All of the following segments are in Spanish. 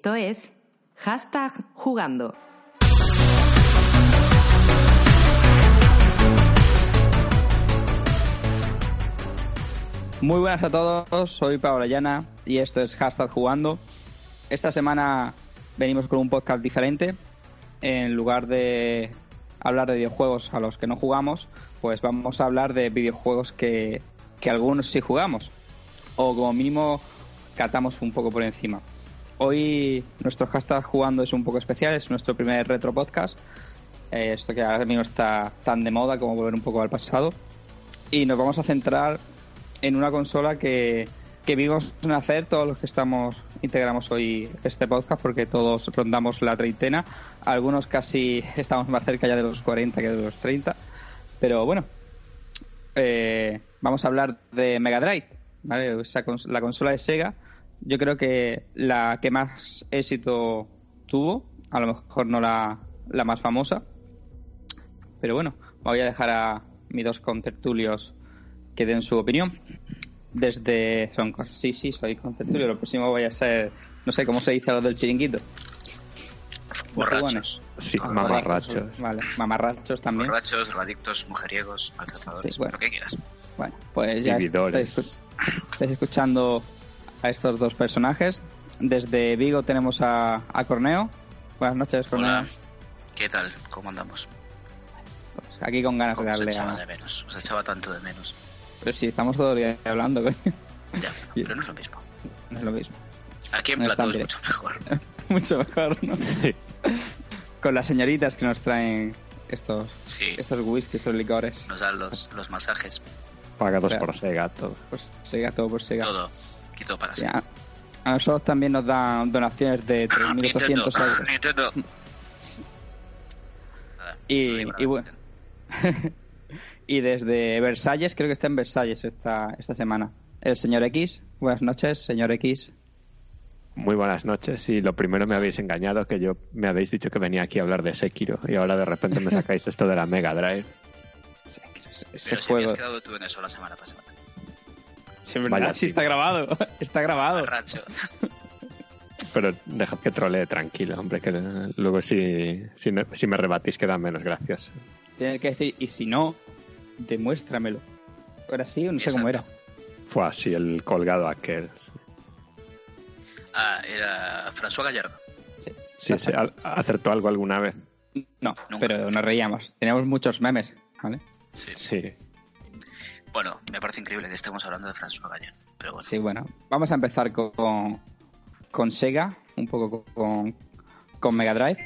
Esto es hashtag jugando. Muy buenas a todos, soy Paola Llana y esto es hashtag jugando. Esta semana venimos con un podcast diferente. En lugar de hablar de videojuegos a los que no jugamos, pues vamos a hablar de videojuegos que, que algunos sí jugamos. O como mínimo catamos un poco por encima. Hoy nuestro hashtag jugando es un poco especial, es nuestro primer retro podcast. Eh, esto que ahora mismo está tan de moda como volver un poco al pasado. Y nos vamos a centrar en una consola que, que vimos nacer todos los que estamos integramos hoy este podcast porque todos rondamos la treintena. Algunos casi estamos más cerca ya de los 40 que de los 30. Pero bueno, eh, vamos a hablar de Mega Drive, ¿vale? La consola de Sega. Yo creo que la que más éxito tuvo, a lo mejor no la, la más famosa. Pero bueno, voy a dejar a mis dos contertulios que den su opinión. Desde. Son, sí, sí, soy contertulio. Lo próximo voy a ser. No sé cómo se dice a los del chiringuito. Borrachos. Sí, mamarrachos. Vale, mamarrachos también. Borrachos, drogadictos, mujeriegos, maltratadores, Sí, bueno. lo que quieras. Bueno, pues ya estáis, estáis escuchando a estos dos personajes. Desde Vigo tenemos a, a Corneo. Buenas noches, Corneo. Hola, ¿qué tal? ¿Cómo andamos? Pues aquí con ganas de ¿Cómo os darle echaba a... de menos? Os echaba tanto de menos. Pero si estamos todo el día hablando, coño. Ya, pero no es lo mismo. no es lo mismo. Aquí en No es mucho mejor. Mucho mejor, ¿no? con las señoritas que nos traen estos, Sí, estos whisky, estos licores. nos dan los, los masajes, Pagados por Sega, todo. Pues Sega, todo por Sega. todo. Para Sí, a, a nosotros también nos dan donaciones de Nintendo, 3.800 euros. Nintendo. Nada, Y- no digo nada, y bueno. Nintendo. Y desde Versalles, creo que está en Versalles esta, esta semana. El señor X. Buenas noches, señor X. Muy buenas noches. Y lo primero me habéis engañado, que yo me habéis dicho que venía aquí a hablar de Sekiro. Y ahora de repente me sacáis esto de la Mega Drive. Ese Pero si juego. habías quedado tú en eso la semana pasada. Sí, ¿verdad? Vaya, Sí, sí. está grabado. Está grabado. Pero dejad que trolee tranquilo, hombre, que luego si, si, no- si me rebatís quedan menos gracias. Tienes que decir, y si no, demuéstramelo. Ahora sí, no sé cómo era. Fue así el colgado aquel. Ah, era François Gallardo. Sí, sí, acertó algo alguna vez. No, Nunca. pero nos reíamos. Teníamos muchos memes, ¿vale? Sí. Sí. Bueno, me parece increíble que estemos hablando de François Gallardo. Pero bueno, Sí, bueno. Vamos a empezar con, con Sega, un poco con, con Mega Drive.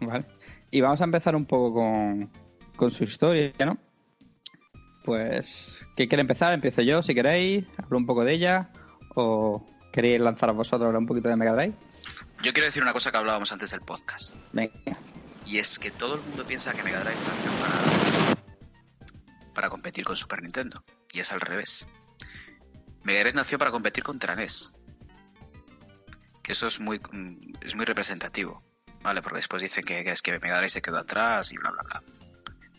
¿Vale? Y vamos a empezar un poco con, con su historia, ¿no? Pues, ¿qué quiere empezar? Empiezo yo, si queréis. Hablo un poco de ella. ¿O queréis lanzar a vosotros ahora un poquito de Mega Drive? yo quiero decir una cosa que hablábamos antes del podcast. Venga. Y es que todo el mundo piensa que Mega Drive nació para, para competir con Super Nintendo. Y es al revés. Mega Drive nació para competir contra NES. Que eso es muy, mm, es muy representativo. ¿Vale? Porque después dicen que, es que Mega Drive se quedó atrás y bla, bla, bla.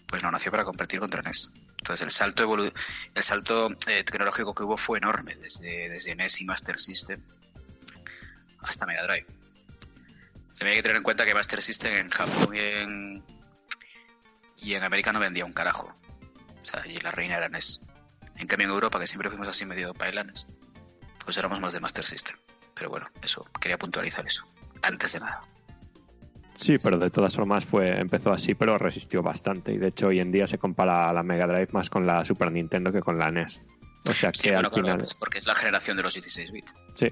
Pues no, nació para competir contra NES. Entonces el salto, evolu- el salto eh, tecnológico que hubo fue enorme. Desde, desde NES y Master System hasta Mega Drive. También hay que tener en cuenta que Master System en Japón y en, y en América no vendía un carajo. O sea, y la reina era NES. En cambio en Europa, que siempre fuimos así medio bailanes, pues éramos más de Master System. Pero bueno, eso, quería puntualizar eso. Antes de nada. Sí, pero de todas formas fue empezó así, pero resistió bastante. Y de hecho hoy en día se compara la Mega Drive más con la Super Nintendo que con la NES. O sea que Sí, al claro, final... es porque es la generación de los 16 bits. Sí,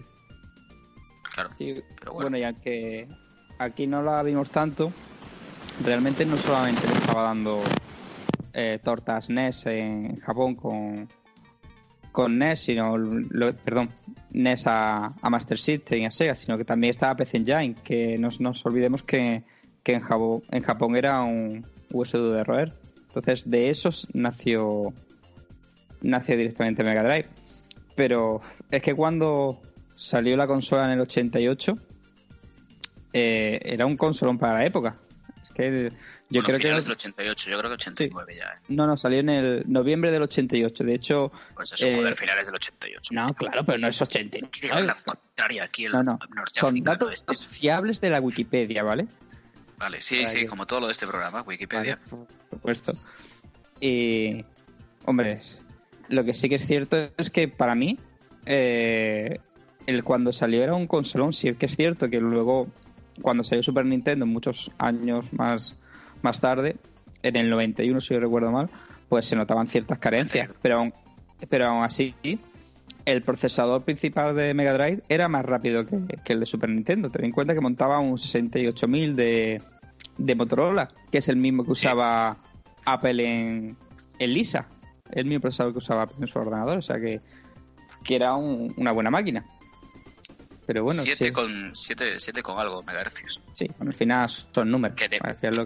Claro. Sí, Pero bueno. bueno, ya que aquí no la vimos tanto, realmente no solamente le estaba dando eh, tortas NES en Japón con, con NES, sino, perdón, NES a, Master System y a Sega, sino que también estaba PC Engine, que no nos olvidemos que, que en, Japón, era un USD de roer. Entonces, de esos nació, nació directamente Mega Drive. Pero es que cuando salió la consola en el 88, eh, era un consolón para la época. Es Que yo Bueno, creo que finales del 88, yo creo que 89 ya. ¿eh? no, no, salió en el noviembre del 88. De hecho, Pues eso, Eh, joder, finales del 88. no, claro, pero no es 89. Lleva la contraria aquí el No, no. Son datos este. fiables de la Wikipedia, ¿vale? Vale, sí, Para sí, que- como todo lo de este programa, Wikipedia. Vale, por supuesto. Y, hombre, lo que sí que es cierto es que para mí, eh, el cuando salió era un consolón. Sí que es cierto que luego, cuando salió Super Nintendo, muchos años más, más tarde, en el 91, si yo recuerdo mal, pues se notaban ciertas carencias. Pero aún, pero aún así, el procesador principal de Mega Drive era más rápido que, que el de Super Nintendo. Ten en cuenta que montaba un 68000 de, de Motorola, que es el mismo que usaba Apple en, en Lisa, el mismo procesador que usaba Apple en su ordenador, o sea que, que era un- una buena máquina. Pero bueno, 7 sí, con, siete, siete con algo megahercios. sí, bueno, al final son números. Que te,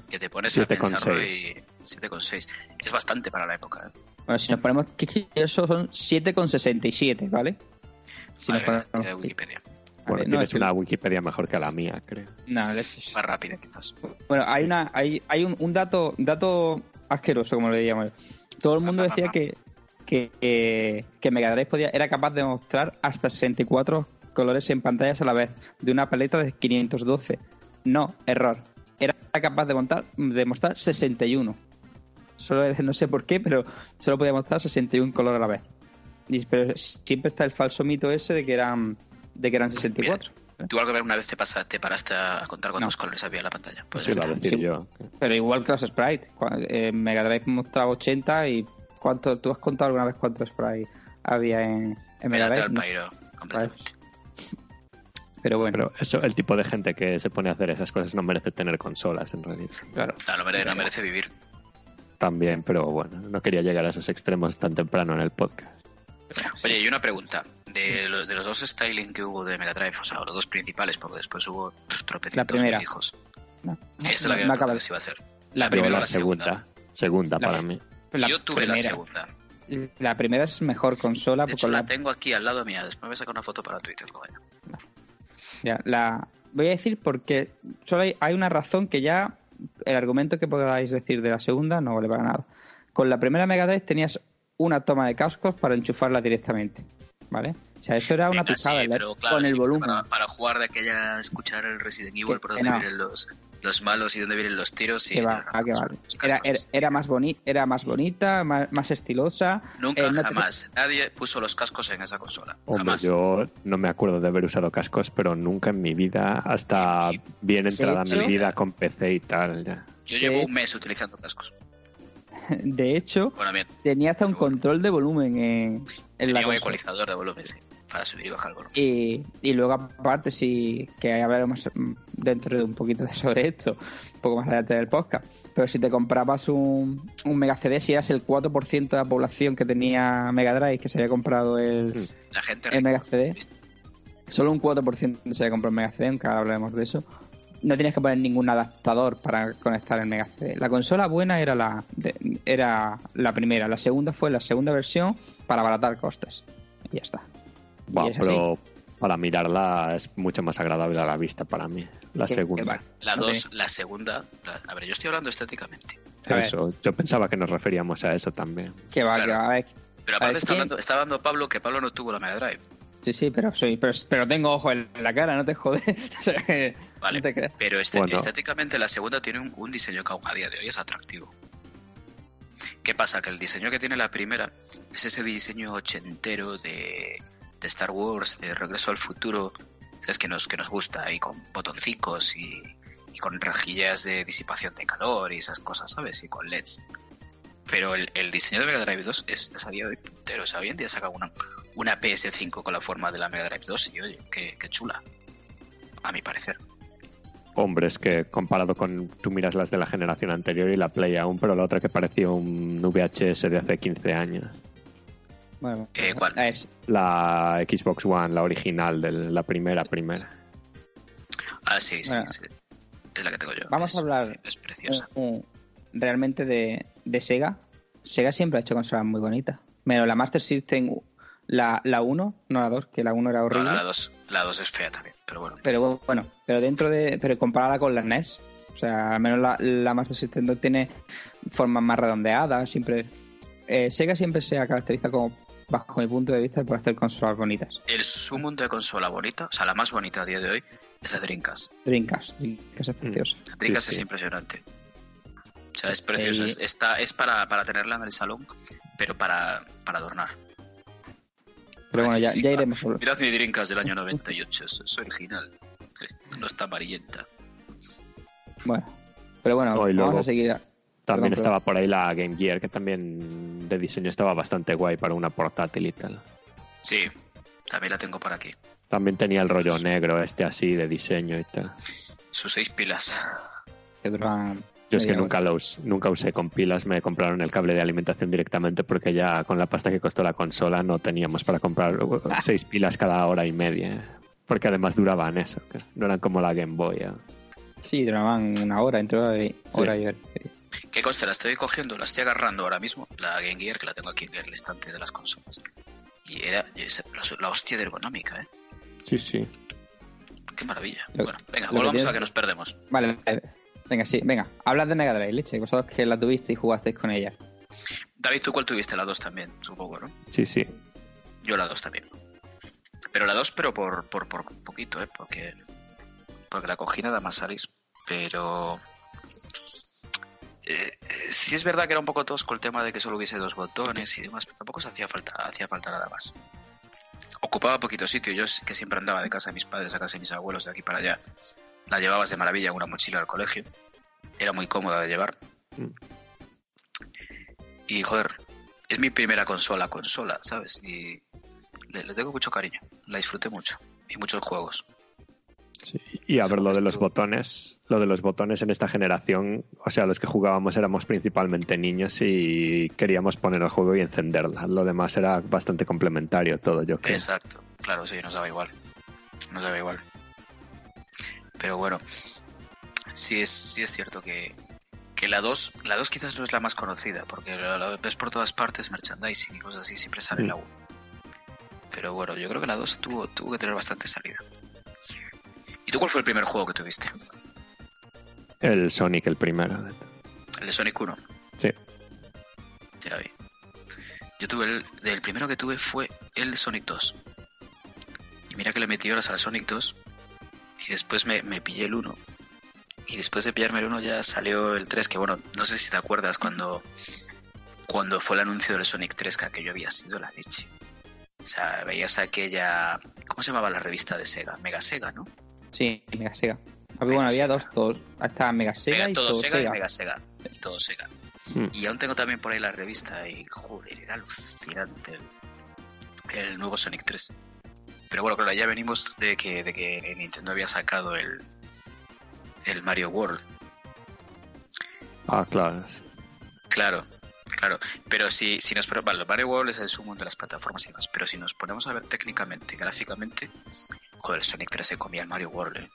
que te pones Siete a con pensarlo seis. y 7,6. Es bastante para la época. ¿eh? Bueno, si nos ponemos que eso son 7,67, ¿vale? Si nos Vale, ponemos- de Wikipedia. Bueno, no, tienes es una Wikipedia mejor que la mía, creo. No, leches. Más rápida, quizás. Bueno, hay una, hay, hay un, un dato, dato asqueroso, como le llamo. yo. Todo el mundo decía que, que, que, que Mega Drive podía, era capaz de mostrar hasta 64 colores en pantallas a la vez, de una paleta de 512. No, error. Era capaz de montar, de mostrar 61. Solo no sé por qué, pero solo podía mostrar 61 colores a la vez. Y, pero siempre está el falso mito ese de que eran, de que eran 64. ¿Tú alguna vez una vez te, pasa, te paraste a contar cuántos No. colores había en la pantalla? Pues decir Sí. yo. Pero igual que los sprites. Cua- eh, Mega Drive mostraba 80 y ¿cuánto, ¿tú has contado alguna vez cuántos sprites había en, en Mega Drive? No. completamente. Pero bueno, Pero eso, el tipo de gente que se pone a hacer esas cosas no merece tener consolas, en realidad. claro. Claro, no merece, no merece vivir. También, pero bueno, no quería llegar a esos extremos tan temprano en el podcast. Oye, y una pregunta. De, lo- de los dos styling que hubo de Mega Drive, o sea, los dos principales, porque después hubo tropecientos La primera. hijos. No, Esa es la no que, me que se iba a hacer. La primera o la la segunda. Segunda, La- para mí. la Yo tuve la primera. segunda. La primera es mejor consola. De porque hecho, la la- tengo aquí al lado mía. Después me voy a sacar una foto para Twitter. coño. Ya, la- voy a decir porque solo hay, hay una razón que ya el argumento que podáis decir de la segunda no vale para nada. Con la primera Mega Drive tenías una toma de cascos para enchufarla directamente. ¿Vale? O sea, eso era una Venga, pisada sí, ¿verdad? pero claro, con el sí, volumen. Para, para jugar de aquella, escuchar el Resident Evil, por dónde no. los, los malos y dónde vienen los tiros. Y va, ah. Era, era, era más boni era más bonita, más, más estilosa. Nunca, eh, no te- jamás. Nadie puso los cascos en esa consola. Hombre, jamás. yo no me acuerdo de haber usado cascos, pero nunca en mi vida, hasta bien entrada mi hecho- vida con PC y tal. Ya. Yo llevo un mes utilizando cascos. De hecho, Bueno, tenía hasta un control de volumen en, en Tenía la un consola. ecualizador de volumen, sí, para subir y bajar el volumen. Y, y luego aparte sí que hablaremos dentro de un poquito sobre esto, un poco más adelante del podcast. Pero si te comprabas un, un Mega CD, si eras el 4% de la población que tenía Mega Drive, que se había comprado el, Mm. La gente el Mega CD, solo un 4% se había comprado el Mega CD, aunque ahora hablaremos de eso. No tenías que poner ningún adaptador para conectar el Mega CD. La consola buena era la, de- era la primera, la segunda fue la segunda versión para abaratar costes. Y ya está. Así. pero para mirarla es mucho más agradable a la vista para mí. La segunda. va. La. 2, la segunda. la- a ver, yo estoy hablando estéticamente. Eso, yo pensaba que nos referíamos a eso también. Que va, Claro. que va. A ver, Pero A ver, aparte está hablando, está hablando Pablo que Pablo no tuvo la Mega Drive. Sí, sí, pero soy, pero, pero tengo ojo en la cara, no te jodes. Vale. No te creas. Pero este- Bueno. estéticamente la segunda tiene un, un diseño que aún a día de hoy es atractivo. ¿Qué pasa? Que el diseño que tiene la primera es ese diseño ochentero de, de Star Wars, de Regreso al Futuro, es que nos, que nos gusta, ahí con botoncicos y, y con rejillas de disipación de calor y esas cosas, ¿sabes? Y con LEDs. Pero el, el diseño de Mega Drive 2 es, es a día de hoy puntero. O sea, hoy en día saca una, una PS5 con la forma de la Mega Drive 2 y oye, qué chula. A mi parecer. Hombre, es que comparado con. Tú miras las de la generación anterior y la Play aún, pero la otra que parecía un VHS de hace 15 años. Bueno, Eh, ¿cuál? es, La Xbox One, la original, de la primera, primera. Ah, sí, sí, Bueno. sí. Es la que tengo yo. Vamos Es- a hablar Es preciosa. un- un- realmente de, de Sega. Sega siempre ha hecho consolas muy bonitas. Pero la Master System, la, la 1, no la 2, que la 1 era No, horrible. la 2 la dos es fea también, pero bueno. Pero bueno, pero dentro de. Pero comparada con la NES, O sea, al menos la, la Master System 2 tiene formas más redondeadas, siempre... eh, Sega siempre se ha caracterizado como, bajo mi punto de vista, por hacer consolas bonitas. El sumo de consola bonita, o sea, la más bonita a día de hoy, es la Dreamcast. Dreamcast, Dreamcast es preciosa. La Dreamcast Sí, es sí. impresionante. O sea, es preciosa. Eh, Es, está, es para, para tenerla en el salón, pero para, para adornar. Pero bueno, ya, Sí, ya iremos por... Mirad mi Dreamcast del año 98, es, es original. No está amarillenta. Bueno, pero bueno, vamos luego- a seguir. También Perdón, estaba por ahí la Game Gear, que también de diseño estaba bastante guay para una portátil y tal. Sí, también la tengo por aquí. También tenía el rollo negro este así de diseño y tal. Sus seis pilas. que duraban Yo es que nunca los nunca usé con pilas, me compraron el cable de alimentación directamente porque ya con la pasta que costó la consola no teníamos para comprar seis pilas cada hora y media. ¿eh? Porque además duraban eso, que no eran como la Game Boy. ¿eh? Sí, duraban una hora, entre hora y, hora y hora. ¿Qué conste? La estoy cogiendo, la estoy agarrando ahora mismo, la Game Gear, que la tengo aquí en el estante de las consolas. Y era es la, la hostia de ergonómica, ¿eh? Sí, sí. Qué maravilla. Lo- bueno, venga, que volvamos tienes- a que nos perdemos. Vale, venga, sí, venga. Hablad de Mega Drive, leche. Vosotros que la tuviste y jugasteis con ella. David, ¿tú cuál tuviste? La 2 también, supongo, ¿no? Sí, sí. Yo la 2 también. Pero la 2, pero por, por, por poquito, ¿eh? Porque, porque la cogí nada más salir. Pero... Eh, sí es verdad que era un poco tosco el tema de que solo hubiese dos botones y demás, pero tampoco se hacía falta, hacía falta nada más. Ocupaba poquito sitio, yo que siempre andaba de casa de mis padres a casa de mis abuelos, de aquí para allá. La llevabas de maravilla en una mochila al colegio. Era muy cómoda de llevar. Mm. Y joder, es mi primera consola, consola, ¿sabes? Y le, le tengo mucho cariño, la disfruté mucho. Y muchos juegos. Sí, Y a ver, lo de los botones, lo de los botones en esta generación, o sea, los que jugábamos éramos principalmente niños y queríamos poner el juego y encenderla. Lo demás era bastante complementario todo, yo creo. Exacto, claro, sí, nos daba igual. Nos daba igual. Pero bueno, sí es, sí es cierto que, que la 2 la 2 quizás no es la más conocida, porque la, la ves por todas partes, merchandising y cosas así, siempre sale Mm. la 1. Pero bueno, yo creo que la 2 tuvo, tuvo que tener bastante salida. ¿Y tú cuál fue el primer juego que tuviste? El Sonic, el primero. El de Sonic 1. Sí. Ya vi. Yo tuve el, el primero que tuve fue el de Sonic 2. Y mira que le metí horas al Sonic 2. Y después me, me pillé el 1. Y después de pillarme el 1 ya salió el 3, que bueno, no sé si te acuerdas cuando, cuando fue el anuncio del Sonic 3, que aquello había sido la leche. O sea, veías aquella... ¿Cómo se llamaba la revista de Sega? Mega Sega, ¿no? Sí, Mega Sega. Había, bueno, había dos, dos. Hasta Mega Sega Mega, y todo todo Sega, Sega. y Mega Sega. Y todo Sega. Hmm. Y aún tengo también por ahí la revista y joder, era alucinante el, el nuevo Sonic 3. Pero bueno, claro, ya venimos de que, de que Nintendo había sacado el, el Mario World. Ah, claro. Claro, claro. Pero si, si nos ponemos... Vale, Mario World es el sumo de las plataformas y demás. Pero si nos ponemos a ver técnicamente, gráficamente, joder, el Sonic 3 se comía el Mario World, ¿eh?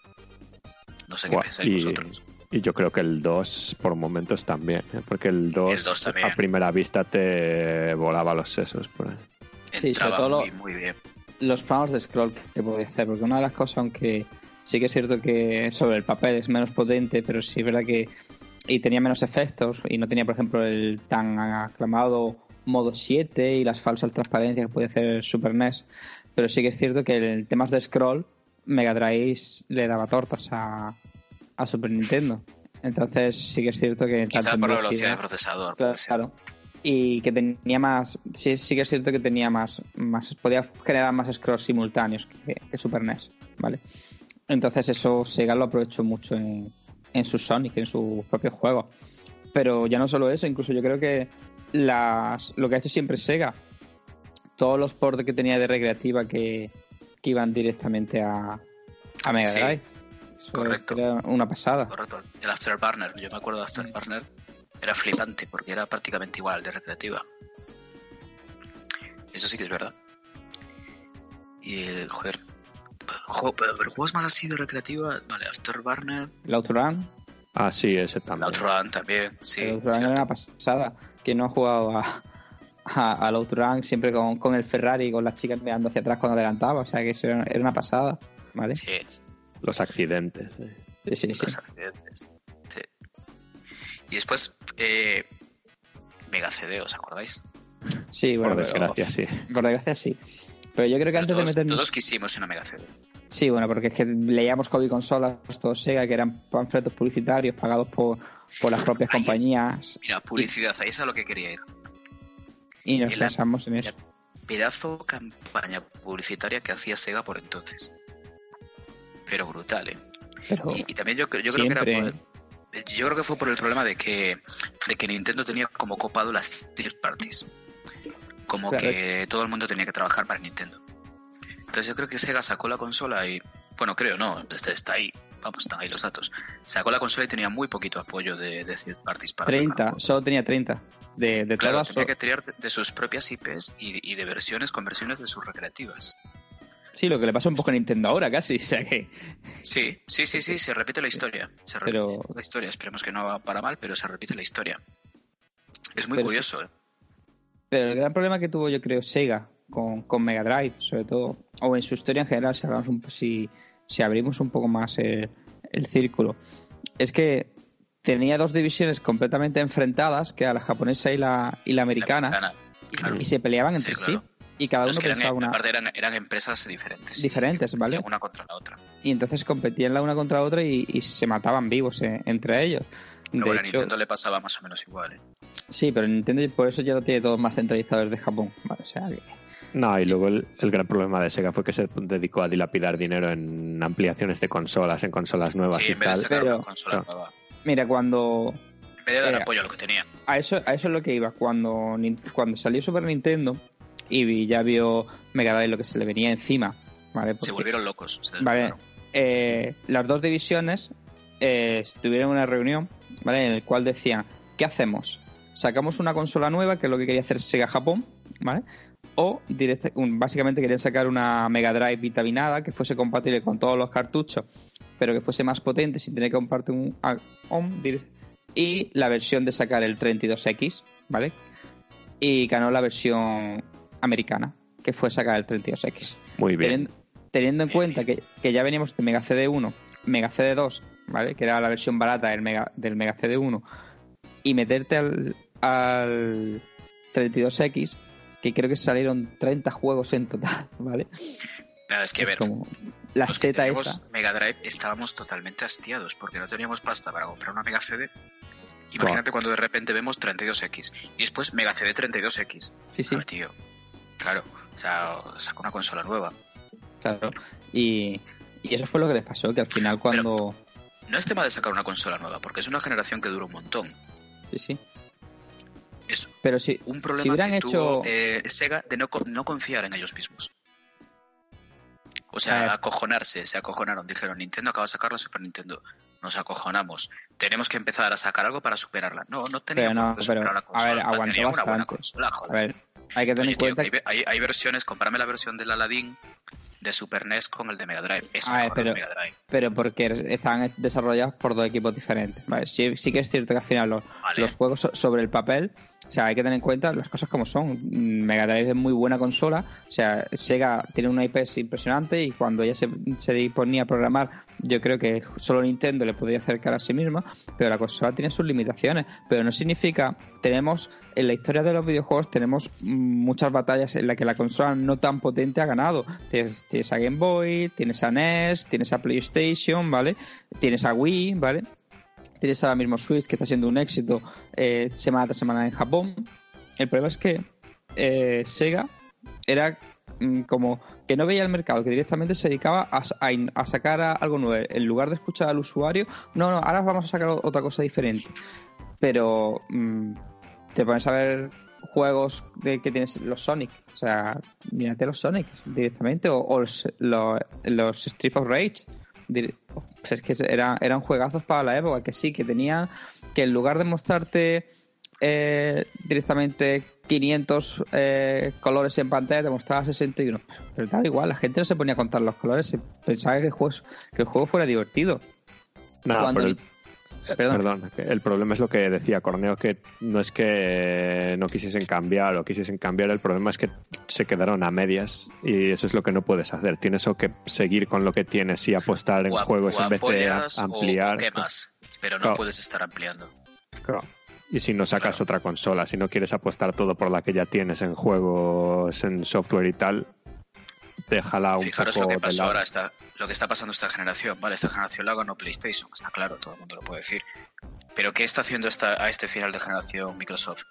No sé qué Buah, pensáis y, vosotros. y yo creo que el 2 por momentos también, ¿eh? porque el 2, El 2 también. a primera vista te volaba los sesos por ahí. sí, sobre todo muy, muy bien. Los planos de scroll que podía hacer, porque una de las cosas, aunque sí que es cierto que sobre el papel es menos potente, pero sí es verdad que y tenía menos efectos y no tenía, por ejemplo, el tan aclamado modo 7 y las falsas transparencias que puede hacer el Super NES, pero sí que es cierto que en temas de scroll Mega Drive le daba tortas a, a Super Nintendo. Entonces sí que es cierto que Quizá tanto en por la velocidad del procesador. Claro. Y que tenía más. Sí, sí que es cierto que tenía más. más podía generar más scrolls simultáneos que, que Super NES, ¿vale? Entonces, eso Sega lo aprovechó mucho en, en su Sonic, en sus propios juegos. Pero ya no solo eso, incluso yo creo que las, lo que ha hecho siempre Sega, todos los ports que tenía de recreativa que, que iban directamente a, a Mega Sí, Drive. Eso correcto. Era una pasada. Correcto. El Afterburner, yo me acuerdo de Afterburner, era flipante porque era prácticamente igual al de recreativa. Eso sí que es verdad. Y eh, joder. jo- pero pero juegos más así de recreativa, vale, Afterburner, El Outrun, Ah, sí, ese también. Outrun también, sí. el Outrun era una pasada. Que no ha jugado a, a- al Outrun siempre con, con el Ferrari y con las chicas mirando hacia atrás cuando adelantaba. O sea que eso era, era una pasada, ¿vale? Sí, Los accidentes. ¿eh? Sí, sí, sí. los accidentes. Sí. Y después, eh, Mega CD, ¿os acordáis? Sí, bueno, Por pero- desgracia, sí. por desgracia sí. Pero yo creo que antes todos, de meternos... todos quisimos una Mega CD. Sí, bueno, porque es que leíamos Código Consolas, todo Sega, que eran panfletos publicitarios pagados por, por las propias compañías Mira, publicidad, ahí es a lo que quería ir. Y nos pensamos en eso. pedazo campaña publicitaria que hacía Sega por entonces. Pero brutal, ¿eh? Pero Y, y también yo, yo creo que era por- yo creo que fue por el problema de que, de que Nintendo tenía como copado las third parties. Como Claro. que todo el mundo tenía que trabajar para Nintendo. Entonces yo creo que Sega sacó la consola y... Bueno, creo, no, está, está ahí. Vamos, están ahí los datos. Sacó la consola y tenía muy poquito apoyo de, de third parties para sacar 30, juegos. solo tenía 30. De, de Claro, todas, tenía que tirar de, sus propias IPs y, y de versiones con versiones de sus recreativas. sí, lo que le pasa un poco a Nintendo ahora casi, o sea que... Sí, sí, sí, sí, se repite la historia. Se repite Pero- la historia, esperemos que no va para mal, pero se repite la historia. Es muy Pero curioso, ¿eh? Pero el gran problema que tuvo, yo creo, Sega con, con Mega Drive, sobre todo, o en su historia en general, si, hablamos un si, si abrimos un poco más el, el círculo, es que tenía dos divisiones completamente enfrentadas, que era la japonesa y la, y la americana, La americana, claro. y se peleaban entre Sí, claro. y cada uno que eran, pensaba una... aparte eran, eran empresas diferentes. Diferentes, ¿vale? Una contra la otra. Y entonces competían la una contra la otra y, y se mataban vivos eh, entre ellos. Pero de bueno, a hecho, Nintendo le pasaba más o menos igual, ¿eh? sí, pero Nintendo por eso ya lo tiene todo más centralizado desde Japón. Vale, o sea que- No, y luego el, el gran problema de Sega fue que se dedicó a dilapidar dinero en ampliaciones de consolas, en consolas nuevas Sí, y en vez de tal. sacar pero- una consola claro. nueva. Mira, cuando En vez de dar Eh, apoyo a lo que tenía. a eso, a eso es lo que iba. Cuando, cuando salió Super Nintendo y ya vio Mega Drive lo que se le venía encima, ¿vale? Se volvieron locos. se vale, eh, las dos divisiones eh, tuvieron una reunión, ¿vale? En el cual decían, ¿qué hacemos? ¿Sacamos una consola nueva, que es lo que quería hacer Sega Japón, ¿vale? O directa- básicamente querían sacar una Mega Drive vitaminada que fuese compatible con todos los cartuchos, pero que fuese más potente sin tener que compartir un dir- y la versión de sacar el 32X, ¿vale? Y ganó la versión americana, que fue sacar el 32X. Muy bien. Teniendo, teniendo en cuenta que, que ya veníamos de Mega CD1, Mega CD2, ¿vale? Que era la versión barata del Mega, del Mega CD1, y meterte al, al 32X, que creo que salieron 30 juegos en total, ¿vale? Pero es que, es ver, como la los que seta teníamos esa. Mega Drive estábamos totalmente hastiados porque no teníamos pasta para comprar una Mega CD. Imagínate cuando de repente vemos 32X y después Mega CD 32X. Sí, sí, tío. Claro, o sea, sacó una consola nueva. claro. Y, y eso fue lo que les pasó, que al final cuando... No es tema de sacar una consola nueva, porque es una generación que dura un montón. Sí, sí. Es Pero sí, un Si problema hubieran que hecho- tuvo eh, Sega de no, no confiar en ellos mismos. O A sea, ver. acojonarse, se acojonaron. Dijeron, Nintendo acaba de sacar la Super Nintendo. Nos acojonamos. Tenemos que empezar a sacar algo para superarla. No, no teníamos no, qué superar pero, la a consola. ver, aguantó una buena consola, a joder. ver, hay que tener Oye, en cuenta hay, ve- hay- hay versiones, compárame la versión del Aladdin de Super NES con el de Mega Drive. Es A ver, mejor el de pero- Mega Drive. pero porque están desarrollados por dos equipos diferentes. Vale, sí, sí que es cierto que al final los, Vale. los juegos so- sobre el papel, o sea, hay que tener en cuenta las cosas como son. Mega Drive es muy buena consola, o sea, Sega tiene una IP impresionante y cuando ella se, se ponía a programar, yo creo que solo Nintendo le podría acercar a sí misma, pero la consola tiene sus limitaciones. Pero no significa, tenemos, en la historia de los videojuegos tenemos muchas batallas en las que la consola no tan potente ha ganado. Tienes, tienes a Game Boy, tienes a NES, tienes a PlayStation, ¿vale? Tienes a Wii, ¿vale? Tienes ahora mismo Switch, que está siendo un éxito eh, semana tras semana en Japón. El problema es que eh, Sega era mm, como que no veía el mercado, que directamente se dedicaba a, a sacar algo nuevo. En lugar de escuchar al usuario, no, no, ahora vamos a sacar otra cosa diferente. Pero mm, te pones a ver juegos de que tienes los Sonic, o sea, mírate los Sonic directamente, o, los, los, los Street of Rage. Dir- Es que era- eran juegazos para la época, que sí, que tenían que en lugar de mostrarte eh, directamente 500 eh, colores en pantalla, te mostraba 61. Pero daba igual, la gente no se ponía a contar los colores, se pensaba que el juego, que el juego fuera divertido. No, Cuando pero el- el, Perdón. el problema es lo que decía Corneo, que no es que no quisiesen cambiar o quisiesen cambiar, el problema es que se quedaron a medias y eso es lo que no puedes hacer. Tienes o que seguir con lo que tienes y apostar en O juegos o en vez de o- ampliar. o quemas, pero no Claro. puedes estar ampliando. Claro. Y si no sacas otra consola, si no quieres apostar todo por la que ya tienes en juegos, en software y tal, un Fijaros poco lo que pasó ahora, lo que está pasando esta generación. Vale, esta generación la ganó PlayStation, está claro, todo el mundo lo puede decir. Pero ¿qué está haciendo esta, a este final de generación Microsoft?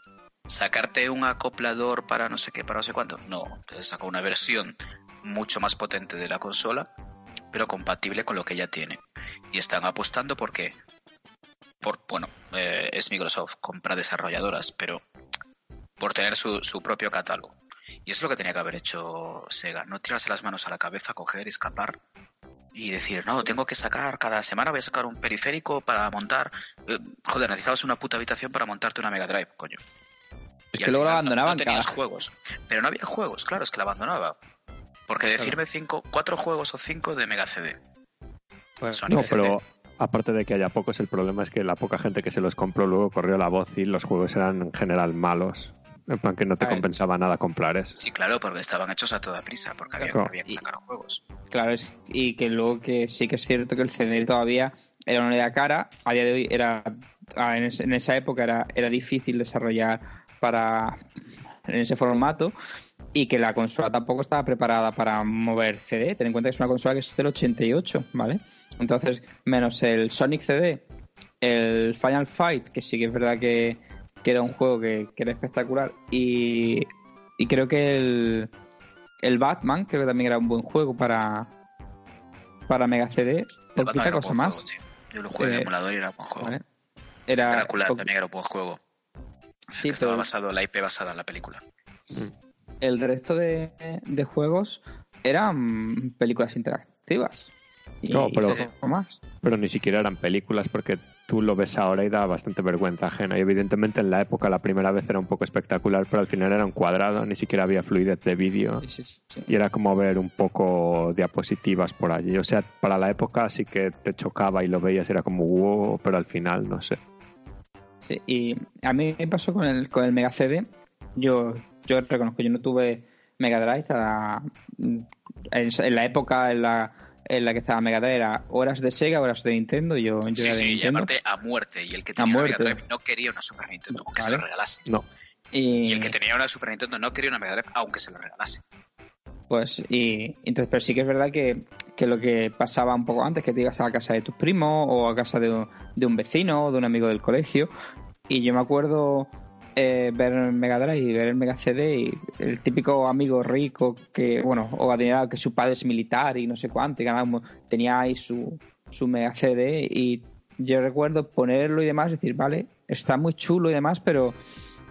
¿Sacarte un acoplador para no sé qué, para no sé cuánto? No, entonces sacó una versión mucho más potente de la consola, pero compatible con lo que ya tiene. Y están apostando porque, por, bueno, eh, es Microsoft, compra desarrolladoras, pero por tener su, su propio catálogo. Y es lo que tenía que haber hecho Sega, no tirarse las manos a la cabeza, coger, escapar y decir, no, tengo que sacar, cada semana voy a sacar un periférico para montar... eh, joder, necesitabas una puta habitación para montarte una Mega Drive, coño. Es Y que luego no- abandonaban No, tenías cada- juegos. Pero no había juegos, claro, es que la abandonaba. Porque decirme cinco, cuatro juegos o cinco de Mega CD. Pues, No, CD. pero aparte de que haya pocos, el problema es que la poca gente que se los compró luego corrió la voz y los juegos eran en general malos. En plan que no te A ver. compensaba nada comprar eso. Sí, claro, porque estaban hechos a toda prisa, porque había, Claro. había que sacar juegos. Claro, es- y que luego que sí que es cierto que el CD todavía era una idea cara, a día de hoy era en esa época era, era difícil desarrollar para en ese formato y que la consola tampoco estaba preparada para mover CD. Ten en cuenta que es una consola que es del 88, ¿vale? Entonces, menos el Sonic CD, el Final Fight, que sí que es verdad que, que era un juego que, que era espectacular, y, y creo que el, el Batman, creo que también era un buen juego para, para Mega CD. Batman Poquita era un cosa más. juego, tío. Yo lo jugué en Eh, emulador y era un buen juego. ¿vale? Era Drácula también era un buen juego. sí, que estaba basado, la IP basada en la película. el resto de, de juegos eran películas interactivas. Y No, pero- más. Pero ni siquiera eran películas porque tú lo ves ahora y da bastante vergüenza ajena. Y evidentemente en la época la primera vez era un poco espectacular, pero al final era un cuadrado, ni siquiera había fluidez de vídeo. Sí, sí, sí. Y era como ver un poco diapositivas por allí. O sea, para la época sí que te chocaba y lo veías, era como wow, pero al final no sé. Sí, y a mí me pasó con el, con el Mega CD. Yo, yo reconozco, yo no tuve Mega Drive. en, en la época en la, en la que estaba Mega Drive era horas de Sega, horas de Nintendo. Yo, yo Sí, era de sí, y Nintendo. aparte a muerte. Y el que A tenía Mega. Drive no quería una Super Nintendo, aunque se la regalase. No. y, Y el que tenía una Super Nintendo no quería una Mega Drive, aunque se la regalase. Pues, y entonces, pero sí que es verdad que, que lo que pasaba un poco antes, que te ibas a la casa de tus primos o a casa de un, de un vecino o de un amigo del colegio. Y yo me acuerdo eh, ver el Mega Drive y ver el Mega CD y el típico amigo rico que, bueno, o adinerado, que su padre es militar y no sé cuánto, y ganaba tenía ahí su, su Mega CD y yo recuerdo ponerlo y demás, decir, vale, está muy chulo y demás, pero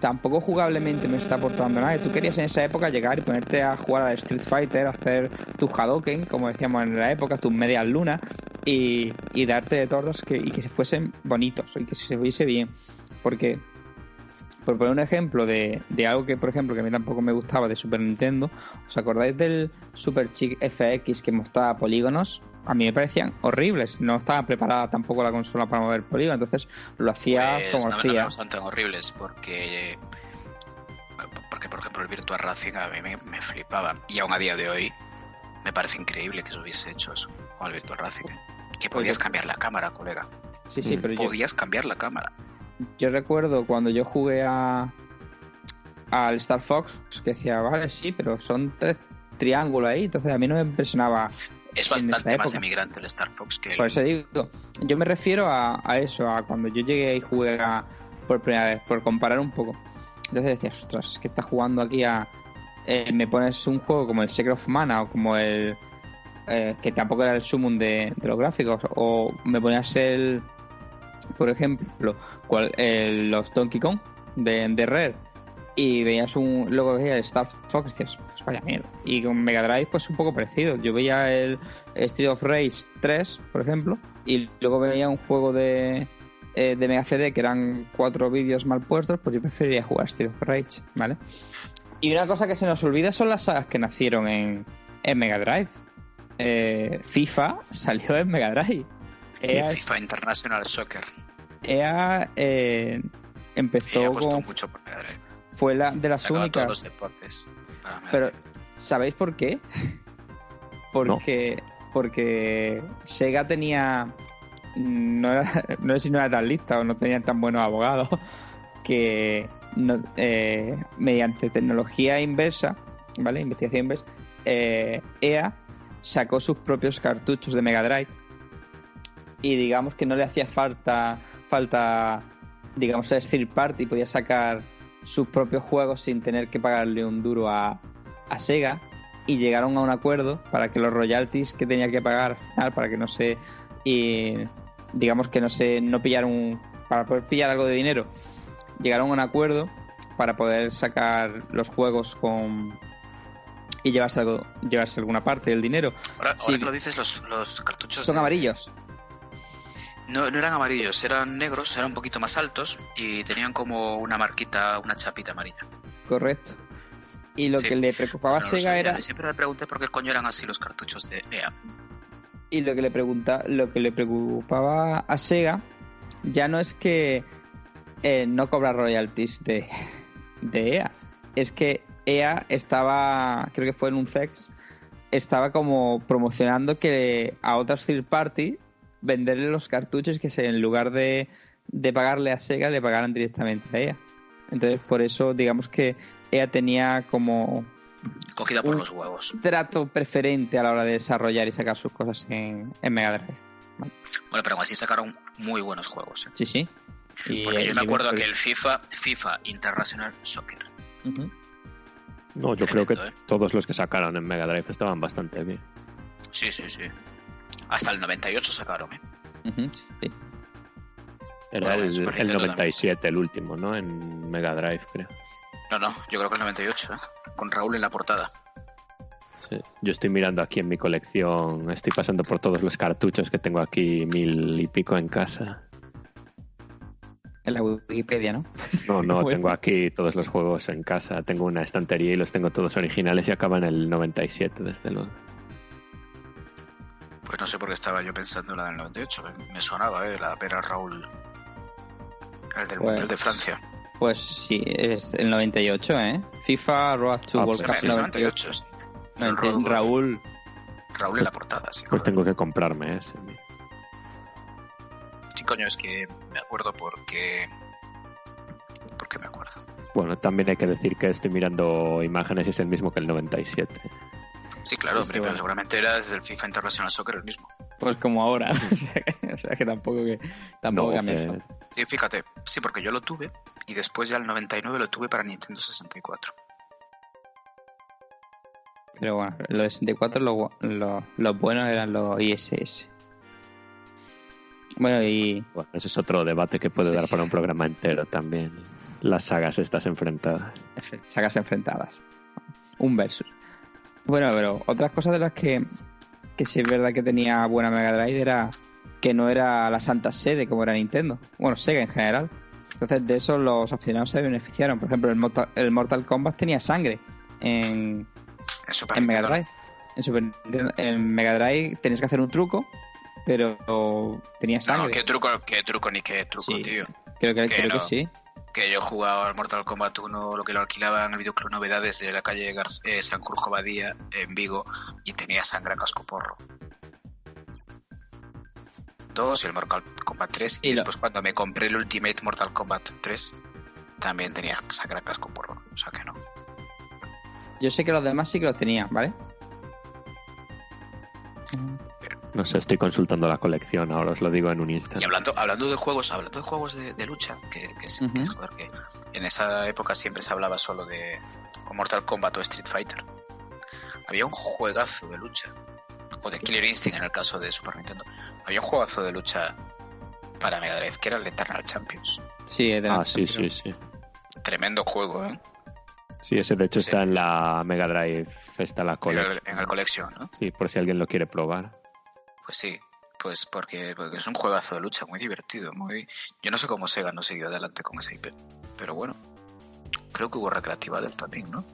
tampoco jugablemente me está aportando nada. Tú querías en esa época llegar y ponerte a jugar al Street Fighter, hacer tus Hadoken, como decíamos en la época, tus medias lunas, y, y darte de tordos que, y que se fuesen bonitos y que se viese bien. Porque, por poner un ejemplo de, de algo que, por ejemplo, que a mí tampoco me gustaba de Super Nintendo, ¿os acordáis del Super Chic FX que mostraba polígonos? A mí me parecían horribles. No estaba preparada tampoco la consola para mover polígonos, entonces lo hacía Pues como no, no hacía. me gustan tan horribles porque, porque por ejemplo, el Virtua Racing a mí me, me flipaba. Y aún a día de hoy me parece increíble que se hubiese hecho eso con el Virtua Racing. Que podías Porque- cambiar la cámara, colega. Sí, sí, pero yo, Podías cambiar la cámara. Yo recuerdo cuando yo jugué a al Star Fox que decía, vale, sí, pero son tres triángulos ahí, entonces a mí no me impresionaba. Es bastante más emigrante el Star Fox que el... Por eso digo, yo me refiero a, a eso, a cuando yo llegué y jugué a- por primera vez, por comparar un poco. Entonces decía, ostras, es que estás jugando aquí a... eh, me pones un juego como el Secret of Mana o como el... eh, que tampoco era el sumum de, de los gráficos, o me ponías el... Por ejemplo, cual, el- los Donkey Kong de, de Rare y veías un luego veías el Star Fox pues vaya mierda y con Mega Drive pues un poco parecido. Yo veía el Street of Rage 3 por ejemplo y luego veía un juego de eh, de Mega CD que eran cuatro vídeos mal puestos pues yo preferiría jugar Street of Rage vale y una cosa que se nos olvida son las sagas que nacieron en, en Mega Drive. Eh, FIFA salió en Mega Drive EA, FIFA International Soccer. EA, eh, empezó apostó con mucho por Mega Drive. fue la de las únicas todos los deportes. para Mega Pero. ¿sabéis por qué? Porque, porque Sega tenía no, era, no sé si no era tan lista o no tenían tan buenos abogados que no- eh, mediante tecnología inversa, ¿vale? Investigación inversa, eh, EA sacó sus propios cartuchos de Mega Drive y digamos que no le hacía falta, falta digamos, ser third party, podía sacar sus propios juegos sin tener que pagarle un duro a, a Sega y llegaron a un acuerdo para que los royalties que tenía que pagar al final, para que no se y digamos que no se no pillaron para poder pillar algo de dinero llegaron a un acuerdo para poder sacar los juegos con y llevarse algo llevarse alguna parte del dinero Ahora, Sí. ahora que lo dices, los, los cartuchos... son de- amarillos No, no eran amarillos, eran negros, eran un poquito más altos y tenían como una marquita, una chapita amarilla. correcto y lo Sí. que le preocupaba a Sega sabía. era Siempre me pregunté por qué coño eran así los cartuchos de EA. y lo que le pregunta lo que le preocupaba a Sega ya no es que eh, no cobra royalties de, de EA es que EA estaba creo que fue en un CEX estaba como promocionando que a otras third party venderle los cartuchos que se, en lugar de, de pagarle a Sega le pagaran directamente a EA entonces por eso digamos que EA tenía como Cogida por Un- los huevos. trato preferente a la hora de desarrollar y sacar sus cosas en, en Mega Drive. Bueno, pero aún así sacaron muy buenos juegos. ¿eh? Sí, sí. Y- Porque yo me acuerdo que el FIFA, FIFA International Soccer. No, yo creo que ¿eh? todos los que sacaron en Mega Drive estaban bastante bien. sí, sí, sí. Hasta el 98 sacaron, ¿eh? Ujú, sí. Era Bueno, el, el Nintendo 97, el último, ¿no? En Mega Drive, creo. No, no, yo creo que el 98, ¿eh? Con Raúl en la portada. Sí. Yo estoy mirando aquí en mi colección, estoy pasando por todos los cartuchos que tengo aquí, mil y pico en casa. En la Wikipedia, ¿no? No, no, Bueno. tengo aquí todos los juegos en casa, tengo una estantería y los tengo todos originales y acaban en el 97, desde luego. Pues no sé por qué estaba yo pensando en la del 98. Me, me sonaba, ¿eh? La ver a Raúl. El del Pues- Mundial de Francia. Pues sí, es el 98, ¿eh? FIFA Road to Ah, World pues Cup Es sí. 98. 98. sí. El 90, Raúl- Raúl, en la portada, sí. Pues tengo que comprarme ese. Sí, coño, es que me acuerdo porque. Porque me acuerdo. Bueno, también hay que decir que estoy mirando imágenes y es el mismo que el 97. Sí, claro, Sí, pero bueno. seguramente era desde el FIFA International Soccer el mismo. pues como ahora. o sea que tampoco que tampoco No, cambia. eh, Sí, fíjate, sí, porque yo lo tuve y después ya el 99 lo tuve para Nintendo 64. Pero bueno, los de 64 lo, gu- lo- los buenos eran los ISS. Bueno, y bueno, ese es otro debate que puede Sí. dar para un programa entero también. Las sagas estas enfrentadas. Sagas enfrentadas. Un versus. Bueno, pero otras cosas de las que, que sí es verdad que tenía buena Mega Drive era que no era la santa sede como era Nintendo. Bueno, Sega en general. Entonces de eso los aficionados se beneficiaron. Por ejemplo, el Mortal, el Mortal Kombat tenía sangre en, En Super en Mega. Drive. En, Super Nintendo- en Mega Drive tenías que hacer un truco, pero tenía No, sangre. no, qué truco, qué truco ni qué truco, Sí. tío. Creo que, que creo que no. sí. Que yo jugaba al Mortal Kombat 1, lo que lo alquilaba en el videoclub Novedades de la calle Gar eh, San Curjo Badía, en Vigo, y tenía sangre a cascoporro. 2 y el Mortal Kombat 3, y, Y lo- después cuando me compré el Ultimate Mortal Kombat 3, también tenía sangre a cascoporro. O sea que no. Yo sé que los demás sí que los tenían, ¿vale? No sé, estoy consultando la colección, ahora os lo digo en un Y instante. hablando, hablando de juegos, hablando de juegos de, de lucha, que, que, es- Ujú. que es, joder, que en esa época siempre se hablaba solo de Mortal Kombat o Street Fighter. Había un juegazo de lucha, o de Killer Instinct en el caso de Super Nintendo. Había un juegazo de lucha para Mega Drive que era el Eternal Champions. Sí, es de Ah, sí, sí, sí. Tremendo juego, ¿eh? Sí, ese de hecho Sí. está en la Mega Drive, está la En el, colección. en el Collection, ¿no? Sí, por si alguien lo quiere probar. Pues sí, pues porque, porque es un juegazo de lucha muy divertido, muy... Yo no sé cómo Sega no siguió adelante con esa IP, pero bueno, creo que hubo recreativa de él también, ¿no?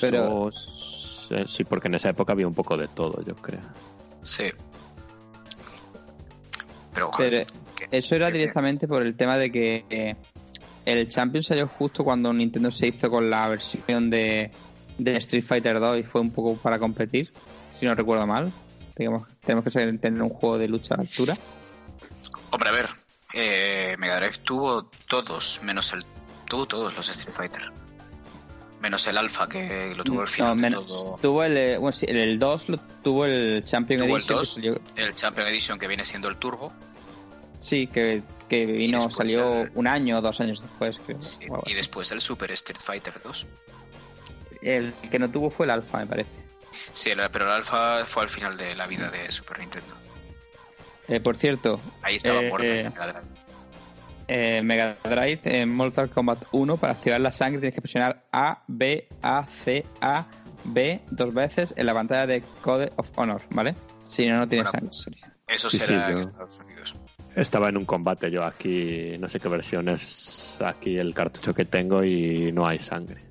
Pero- Eso, sí, porque en esa época había un poco de todo, yo creo. Sí. Pero, joder, Pero que- eso era que- directamente por el tema de que eh, el Champions salió justo cuando Nintendo se hizo con la versión de, de Street Fighter 2 y fue un poco para competir, si no recuerdo mal. Digamos, tenemos que ser- tener un juego de lucha a la altura. Hombre, a ver, eh, Mega Drive tuvo todos, menos el. Tuvo todos los Street Fighter. Menos el Alpha, que lo tuvo al final No, menos- todo. Tuvo el, eh, bueno, sí, el 2 lo, tuvo el Champion Tuvo el Edition. que 2, salió- el Champion Edition, que viene siendo el Turbo. sí, que, que vino, salió el- un año o dos años después. creo, Sí, algo y después el Super Street Fighter 2. El que no tuvo fue el Alpha, me parece. Sí, el- pero el Alpha fue al final de la vida de Super Nintendo. Eh, por cierto, Ahí estaba Eh, muerto eh, Mega Drive. eh, Mega Drive en Mortal Kombat 1, para activar la sangre tienes que presionar A, B, A, C, A, B dos veces en la pantalla de Code of Honor, ¿vale? Si no, no tienes Bueno, sangre. pues, Eso Sí, sí, será en Estados Unidos. Estaba en un combate yo aquí, no sé qué versión es aquí el cartucho que tengo y no hay sangre.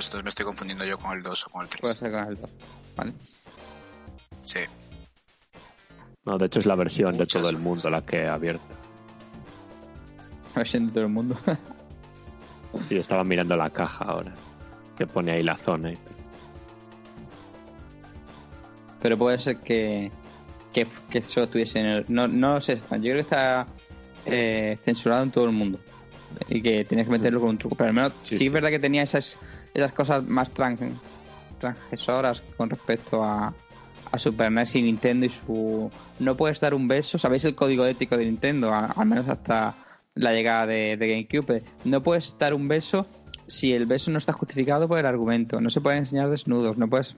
Pues entonces me estoy confundiendo yo con el 2 o con el 3. Puede ser con el 2, ¿vale? Sí. No, de hecho es la versión de todo el mundo la que he abierto. A ver si de todo el mundo. Sí, estaba mirando la caja ahora, que pone ahí la zona. y. Pero puede ser que, que, que eso estuviese en el... No, no lo sé, yo creo que está eh, censurado en todo el mundo. Y que tienes que meterlo con un truco. Pero al menos sí, Sí, sí. es verdad que tenía esas, esas cosas más tran- transgresoras con respecto a, a Super NES y Nintendo y su... No puedes dar un beso, ¿sabéis el código ético de Nintendo? A- al menos hasta la llegada de, de GameCube. No puedes dar un beso si el beso no está justificado por el argumento. No se pueden enseñar desnudos, no puedes...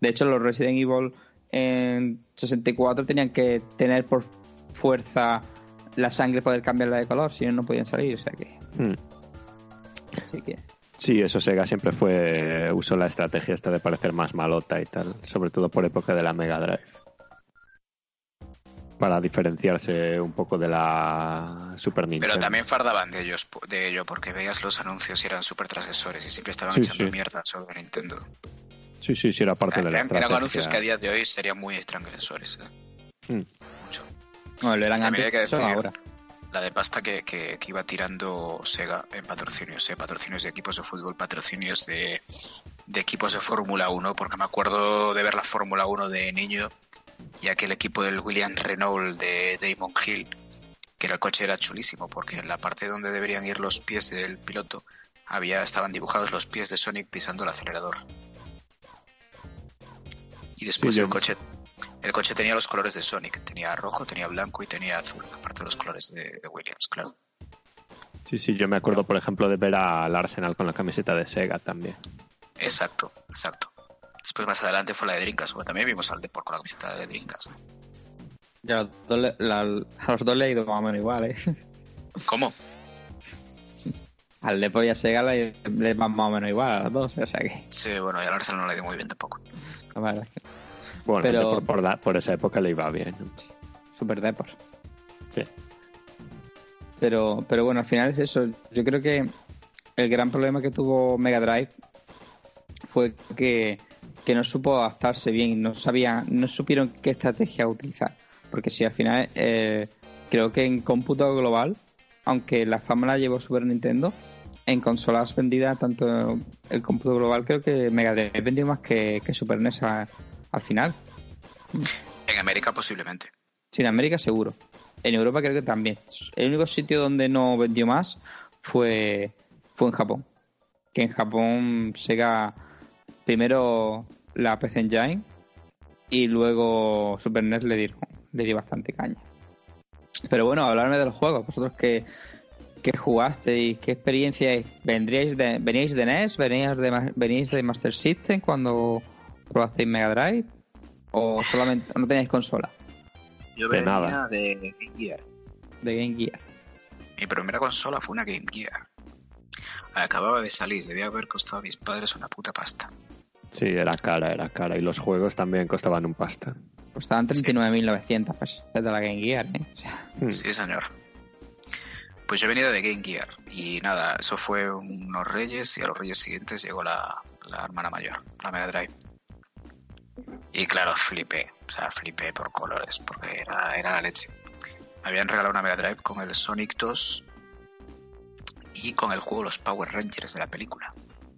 de hecho, los Resident Evil en 64 tenían que tener por fuerza la sangre poder cambiarla de color, si no, no podían salir. O sea que... Hmm. Así que... Sí, eso Sega siempre fue usó la estrategia esta de parecer más malota y tal, sobre todo por época de la Mega Drive. Para diferenciarse un poco de la Super Nintendo. Pero también fardaban de ellos de ello porque veías los anuncios y eran súper transgresores y siempre estaban Sí, echando sí. mierda sobre Nintendo. Sí, sí, sí, era parte de la eran, estrategia. eran anuncios que a día de hoy serían muy transgresores. ¿eh? Hmm. Mucho. Bueno, lo eran antes que decir- ahora. La de pasta que, que, que iba tirando Sega en patrocinios, ¿eh? patrocinios de equipos de fútbol, patrocinios de, de equipos de Fórmula 1, porque me acuerdo de ver la Fórmula 1 de niño y aquel equipo del Williams Renault de Damon Hill, que era el coche era chulísimo, porque en la parte donde deberían ir los pies del piloto había estaban dibujados los pies de Sonic pisando el acelerador. Y después Sí, el coche el coche tenía los colores de Sonic, tenía rojo, tenía blanco y tenía azul, aparte de los colores de, de Williams, claro. Sí, sí, yo me acuerdo, por ejemplo, de ver al Arsenal con la camiseta de Sega también. Exacto, exacto. Después más adelante fue la de Drinkas, bueno, también vimos al Depor con la camiseta de Drinkas. Ya, a, los dos le, la- a los dos le ha ido más o menos igual, ¿eh? ¿Cómo? Al Depor y a Sega le, le va más o menos igual a los dos, o sea que... Sí, bueno, y al Arsenal no le dio muy bien tampoco. la verdad es que Bueno, Pero- por, por, la- por esa época le iba bien. Super Depor. Sí. Pero, pero bueno, al final es eso. Yo creo que el gran problema que tuvo Mega Drive fue que, que no supo adaptarse bien, no sabía, no supieron qué estrategia utilizar. Porque si al final eh, creo que en cómputo global, aunque la fama la llevó Super Nintendo, en consolas vendidas, tanto el cómputo global, creo que Mega Drive vendió más que, que Super NES a- al final. En América posiblemente. Sí, en América seguro. En Europa creo que también. El único sitio donde no vendió más fue, fue en Japón. Que en Japón Sega primero la PC Engine y luego Super NES le dio, le dio bastante caña. Pero bueno, hablarme de los juegos. Vosotros que, que jugasteis, qué experiencia vendríais de, veníais de NES, veníais de, veníais de Master System cuando probasteis Mega Drive o solamente no teníais consola Yo De venía nada. de Game Gear. de Game Gear. Mi primera consola fue una Game Gear. Acababa de salir, debía haber costado a mis padres una puta pasta. Sí, era cara, era cara. Y los juegos también costaban un pasta. Costaban 39.900 pues es de la Game Gear, ¿eh? O sea, Hmm. Sí, señor. Pues yo venía de Game Gear y nada, eso fue unos reyes y a los reyes siguientes llegó la, la hermana mayor, la Mega Drive. Y claro, flipé, o sea, flipé por colores, porque era, era la leche. Me habían regalado una Mega Drive con el Sonic 2 y con el juego Los Power Rangers de la película.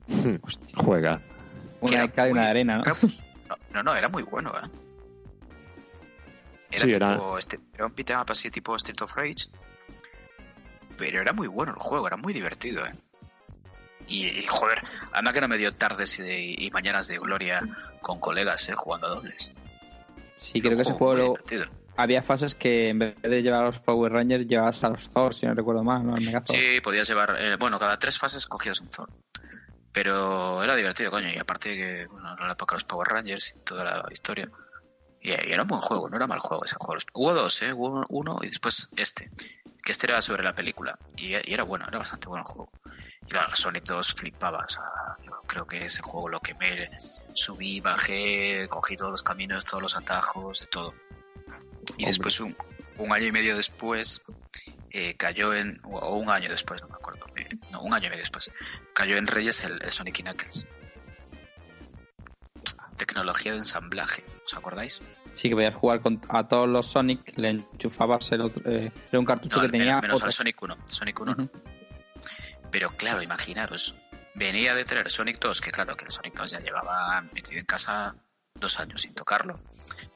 Juega. una era de cal y una muy- de arena, ¿no? no, no, no, era muy bueno, ¿eh? Era Sí, tipo, era- este, era un beat'em up así tipo Street of Rage. Pero era muy bueno el juego, era muy divertido, ¿eh? Y, y, joder, anda que no me dio tardes y, de- y mañanas de gloria con colegas, ¿eh? Jugando a dobles. Sí, creo que ese juego había fases que en vez de llevar a los Power Rangers llevabas a los Thor, si no recuerdo mal, ¿no? Sí, podías llevar. eh, bueno, cada tres fases cogías un Thor. Pero era divertido, coño. Y aparte que, bueno, era la época de los Power Rangers y toda la historia. Y, y era un buen juego, no era mal juego ese juego. Hubo dos, ¿eh? Hubo uno y después este. Que este era sobre la película. Y, y era bueno, era bastante bueno el juego. Y claro, Sonic 2 flipaba. O sea, yo creo que ese juego lo quemé. Subí, bajé, cogí todos los caminos, todos los atajos, de todo. Y Hombre. después, un, un año y medio después, eh, cayó en, o un año después, no me acuerdo, eh, no, un año y medio después, cayó en Reyes el, el Sonic y Knuckles. Tecnología de ensamblaje, ¿os acordáis? Sí, que podías jugar con, a todos los Sonic, le enchufabas el otro. eh, era un cartucho No, que tenía. menos otro. al Sonic 1, Sonic 1 no. Pero claro, imaginaros, venía de tener Sonic 2, que claro, que el Sonic 2 ya llevaba metido en casa dos años sin tocarlo.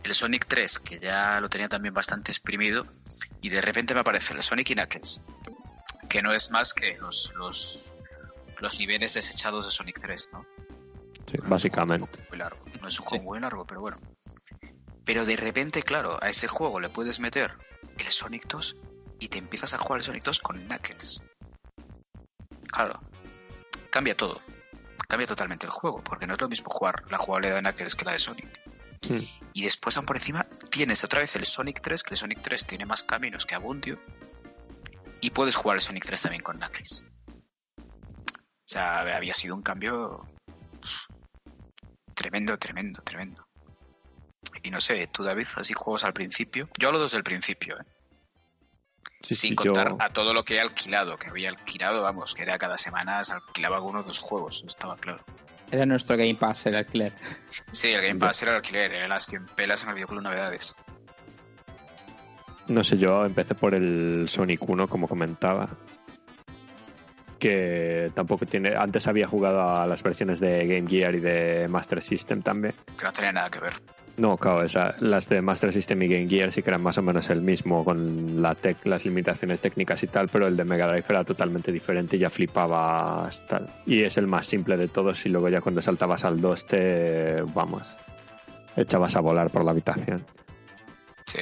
El Sonic 3, que ya lo tenía también bastante exprimido, y de repente me aparece el Sonic y Knuckles, que no es más que los, los, los niveles desechados de Sonic 3, ¿no? Sí, básicamente. Muy largo. No es un juego muy largo, pero bueno. Pero de repente, claro, a ese juego le puedes meter el Sonic 2 y te empiezas a jugar el Sonic 2 con Knuckles. Claro, cambia todo. Cambia totalmente el juego, porque no es lo mismo jugar la jugabilidad de Knuckles que la de Sonic. Y después, aún por encima, tienes otra vez el Sonic 3, que el Sonic 3 tiene más caminos que Abundio. Y puedes jugar el Sonic 3 también con Knuckles. O sea, había sido un cambio tremendo, tremendo, tremendo. Y no sé, tú David, así juegos al principio. Yo hablo desde el principio, ¿eh? Sí, sin sí, contar yo- a todo lo que he alquilado, que había alquilado, vamos, que era cada semana se alquilaba alguno o dos juegos, estaba claro. Era nuestro Game Pass, el alquiler. Sí, el Game Pass era el alquiler, eran las 100 pelas en el videoclub novedades. No sé, yo empecé por el Sonic 1, como comentaba. Que tampoco tiene. Antes había jugado a las versiones de Game Gear y de Master System también. Que no tenía nada que ver. No, claro, esa- las de Master System y Game Gear sí que eran más o menos el mismo, con la tec, las limitaciones técnicas y tal, pero el de Mega Drive era totalmente diferente y ya flipaba tal. Y es el más simple de todos y luego ya cuando saltabas al 2 te, vamos, echabas a volar por la habitación. Sí.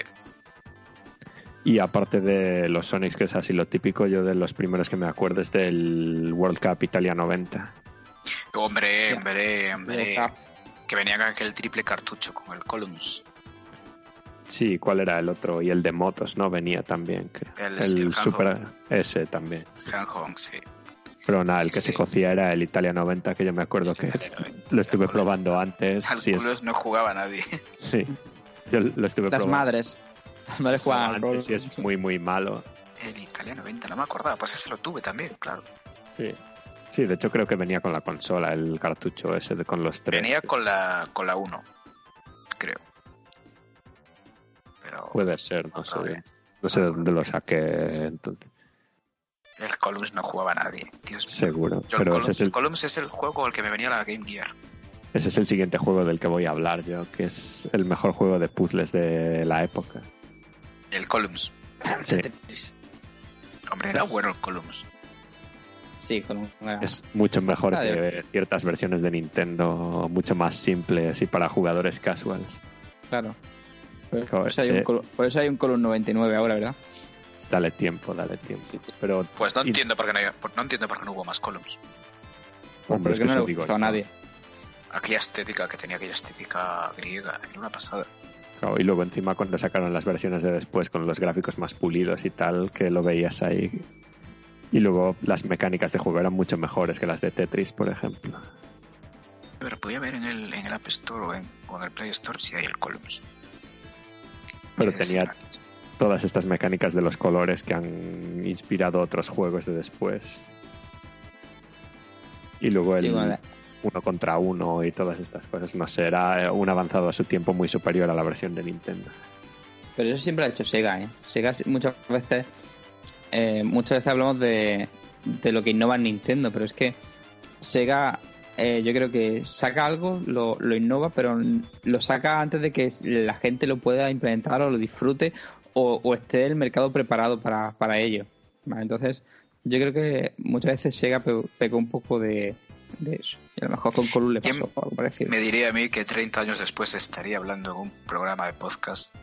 Y aparte de los Sonics, que es así lo típico, yo de los primeros que me acuerdo es del World Cup Italia 90. Hombre, hombre, hombre. Que venía con aquel triple cartucho, con el Columns. Sí, ¿cuál era el otro? Y el de motos, ¿no? Venía también. creo. El- el el Hanhong. Super... Ese también. Han Hong, sí. Pero nada, el Sí, que sí. se cocía era el Italia 90, que yo me acuerdo que lo estuve probando antes. Al Sí, es- no jugaba nadie. sí. Yo lo estuve Las probando madres. Sí, al rol. antes y es muy, muy malo. El Italia 90, no me acordaba. Pues ese lo tuve también, claro. Sí. Sí, de hecho creo que venía con la consola, el cartucho ese de, con los tres. Venía con la, con la 1, creo. Pero Puede ser, no sé. Probable. No sé de dónde lo saqué, entonces, el Columns no jugaba nadie. Dios mío. seguro. Yo el Pero Columns, ese es, el, Columns es el juego con el que me venía la Game Gear. ese es el siguiente juego del que voy a hablar yo, que es el mejor juego de puzzles de la época. El Columns. Sí, Hombre, era bueno el Columns. Sí, con un... es mucho mejor Ah, que ciertas versiones de Nintendo, mucho más simples y para jugadores casuales. Claro. Por, eso hay un eh. Col- por eso hay un Column 99 ahora, ¿verdad? Dale tiempo, dale tiempo. Pero, Pues no Y- entiendo por qué no, hay- no entiendo por qué no hubo más Columns. hombre, es que no le digo gustó a nadie. Aquella estética que tenía aquella estética griega, era una pasada. Claro, y luego encima cuando sacaron las versiones de después con los gráficos más pulidos y tal, que lo veías ahí. Y luego las mecánicas de juego eran mucho mejores que las de Tetris, por ejemplo. Pero podía ver en el, en el App Store o en, o en el Play Store si hay el Columns. Pero tenía todas estas mecánicas de los colores que han inspirado otros juegos de después. Y luego el Sí, bueno, uno contra uno y todas estas cosas. No sé, era un avanzado a su tiempo muy superior a la versión de Nintendo. Pero eso siempre ha hecho Sega, ¿eh? Sega muchas veces... eh, muchas veces hablamos de, de lo que innova en Nintendo, pero es que Sega eh, yo creo que saca algo, lo, lo innova, pero lo saca antes de que la gente lo pueda implementar o lo disfrute o, o esté el mercado preparado para, para ello. Entonces, yo creo que muchas veces Sega pe- pecó un poco de, de eso. Y a lo mejor con Column le ¿Quién pasó algo parecido. Me diría a mí que 30 años después estaría hablando en un programa de podcast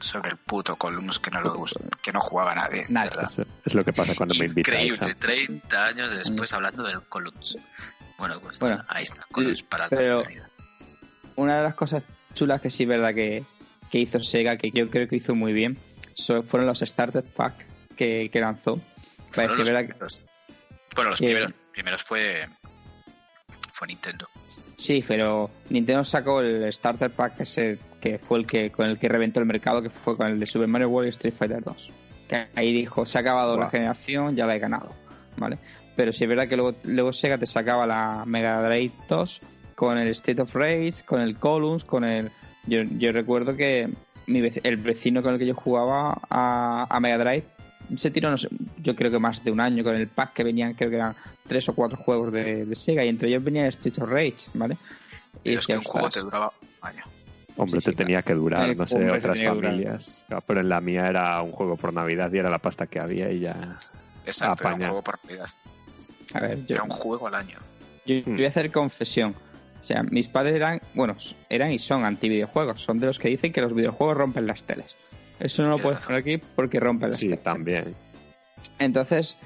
sobre el puto Columns que no lo gust- que no jugaba nadie. Nadie. ¿verdad? Es, es lo que pasa cuando me invitáis. Increíble, ¿eh? 30 años después hablando del Columns. Bueno, pues Bueno, ahí está, Columns para la pero- eternidad. Una de las cosas chulas que sí es verdad que, que hizo Sega, que yo creo que hizo muy bien, fueron los Starter Pack que, que lanzó. Fueron los que- primeros. Bueno, los que- primeros, primeros fue fue Nintendo. Sí, pero Nintendo sacó el Starter Pack ese que fue el que con el que reventó el mercado, que fue con el de Super Mario World y Street Fighter 2. Que ahí dijo, se ha acabado la generación, ya la he ganado, ¿vale? Pero sí es verdad que luego, luego Sega te sacaba la Mega Drive 2 con el State of Rage, con el Columns, con el... Yo, yo recuerdo que mi vec- el vecino con el que yo jugaba a, a Mega Drive se tiró, no sé, yo creo que más de un año con el pack que venían, creo que eran tres o cuatro juegos de, de Sega y entre ellos venía Street of Rage, ¿vale? Y es que un juego te duraba un año. Hombre, Sí, te sí, tenía que durar, Eh, no sé, otras familias. Claro, pero en la mía era un juego por Navidad y era la pasta que había y ya. Exacto, era un juego por Navidad. A ver, yo, Era un juego al año. yo Hmm. voy a hacer confesión. O sea, mis padres eran, bueno, eran y son antivideojuegos. Son de los que dicen que los videojuegos rompen las teles. Eso no lo puedes poner aquí porque rompen las Sí, también. Entonces,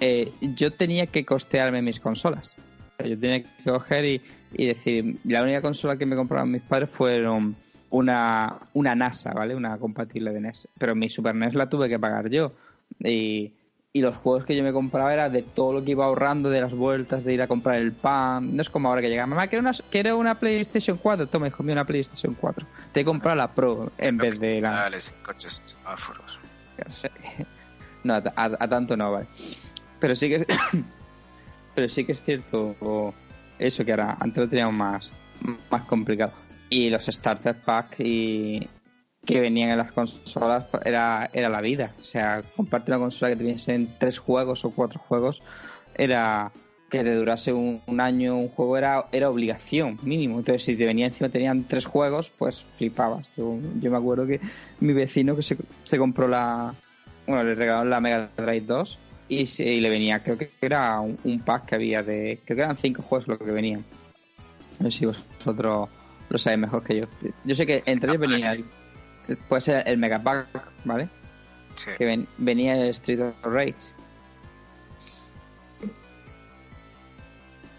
eh, yo tenía que costearme mis consolas. Yo tenía que coger y, y decir, la única consola que me compraron mis padres fueron una, una NASA, ¿vale? Una compatible de NES. Pero mi Super NES la tuve que pagar yo. Y, y los juegos que yo me compraba era de todo lo que iba ahorrando, de las vueltas, de ir a comprar el pan. No es como ahora que llega, mamá, quiero una, quiero una PlayStation 4. Toma, hijo mío, una PlayStation 4. Te he comprado la Pro en vez de la... Coches, semáforos. No, a, a- a tanto no, vale. Pero sí que es, pero sí que es cierto eso que ahora antes lo teníamos más, más complicado. Y los starter pack y que venían en las consolas era, era la vida. O sea, comprarte una consola que tuviese tres juegos o cuatro juegos era que te durase un, año un juego era, era obligación mínimo. Entonces, si te venía encima tenían tres juegos, pues flipabas. Yo, me acuerdo que mi vecino que se, se compró la. Bueno, le regalaron la Mega Drive 2 y, se- y le venía, creo que era un, un pack que había de. Creo que eran cinco juegos lo que venían. No sé si vosotros lo sabéis mejor que yo. Yo sé que entre ellos venía. Puede ser el Mega Pack, ¿vale? Sí. Que ven- venía el Street of Rage.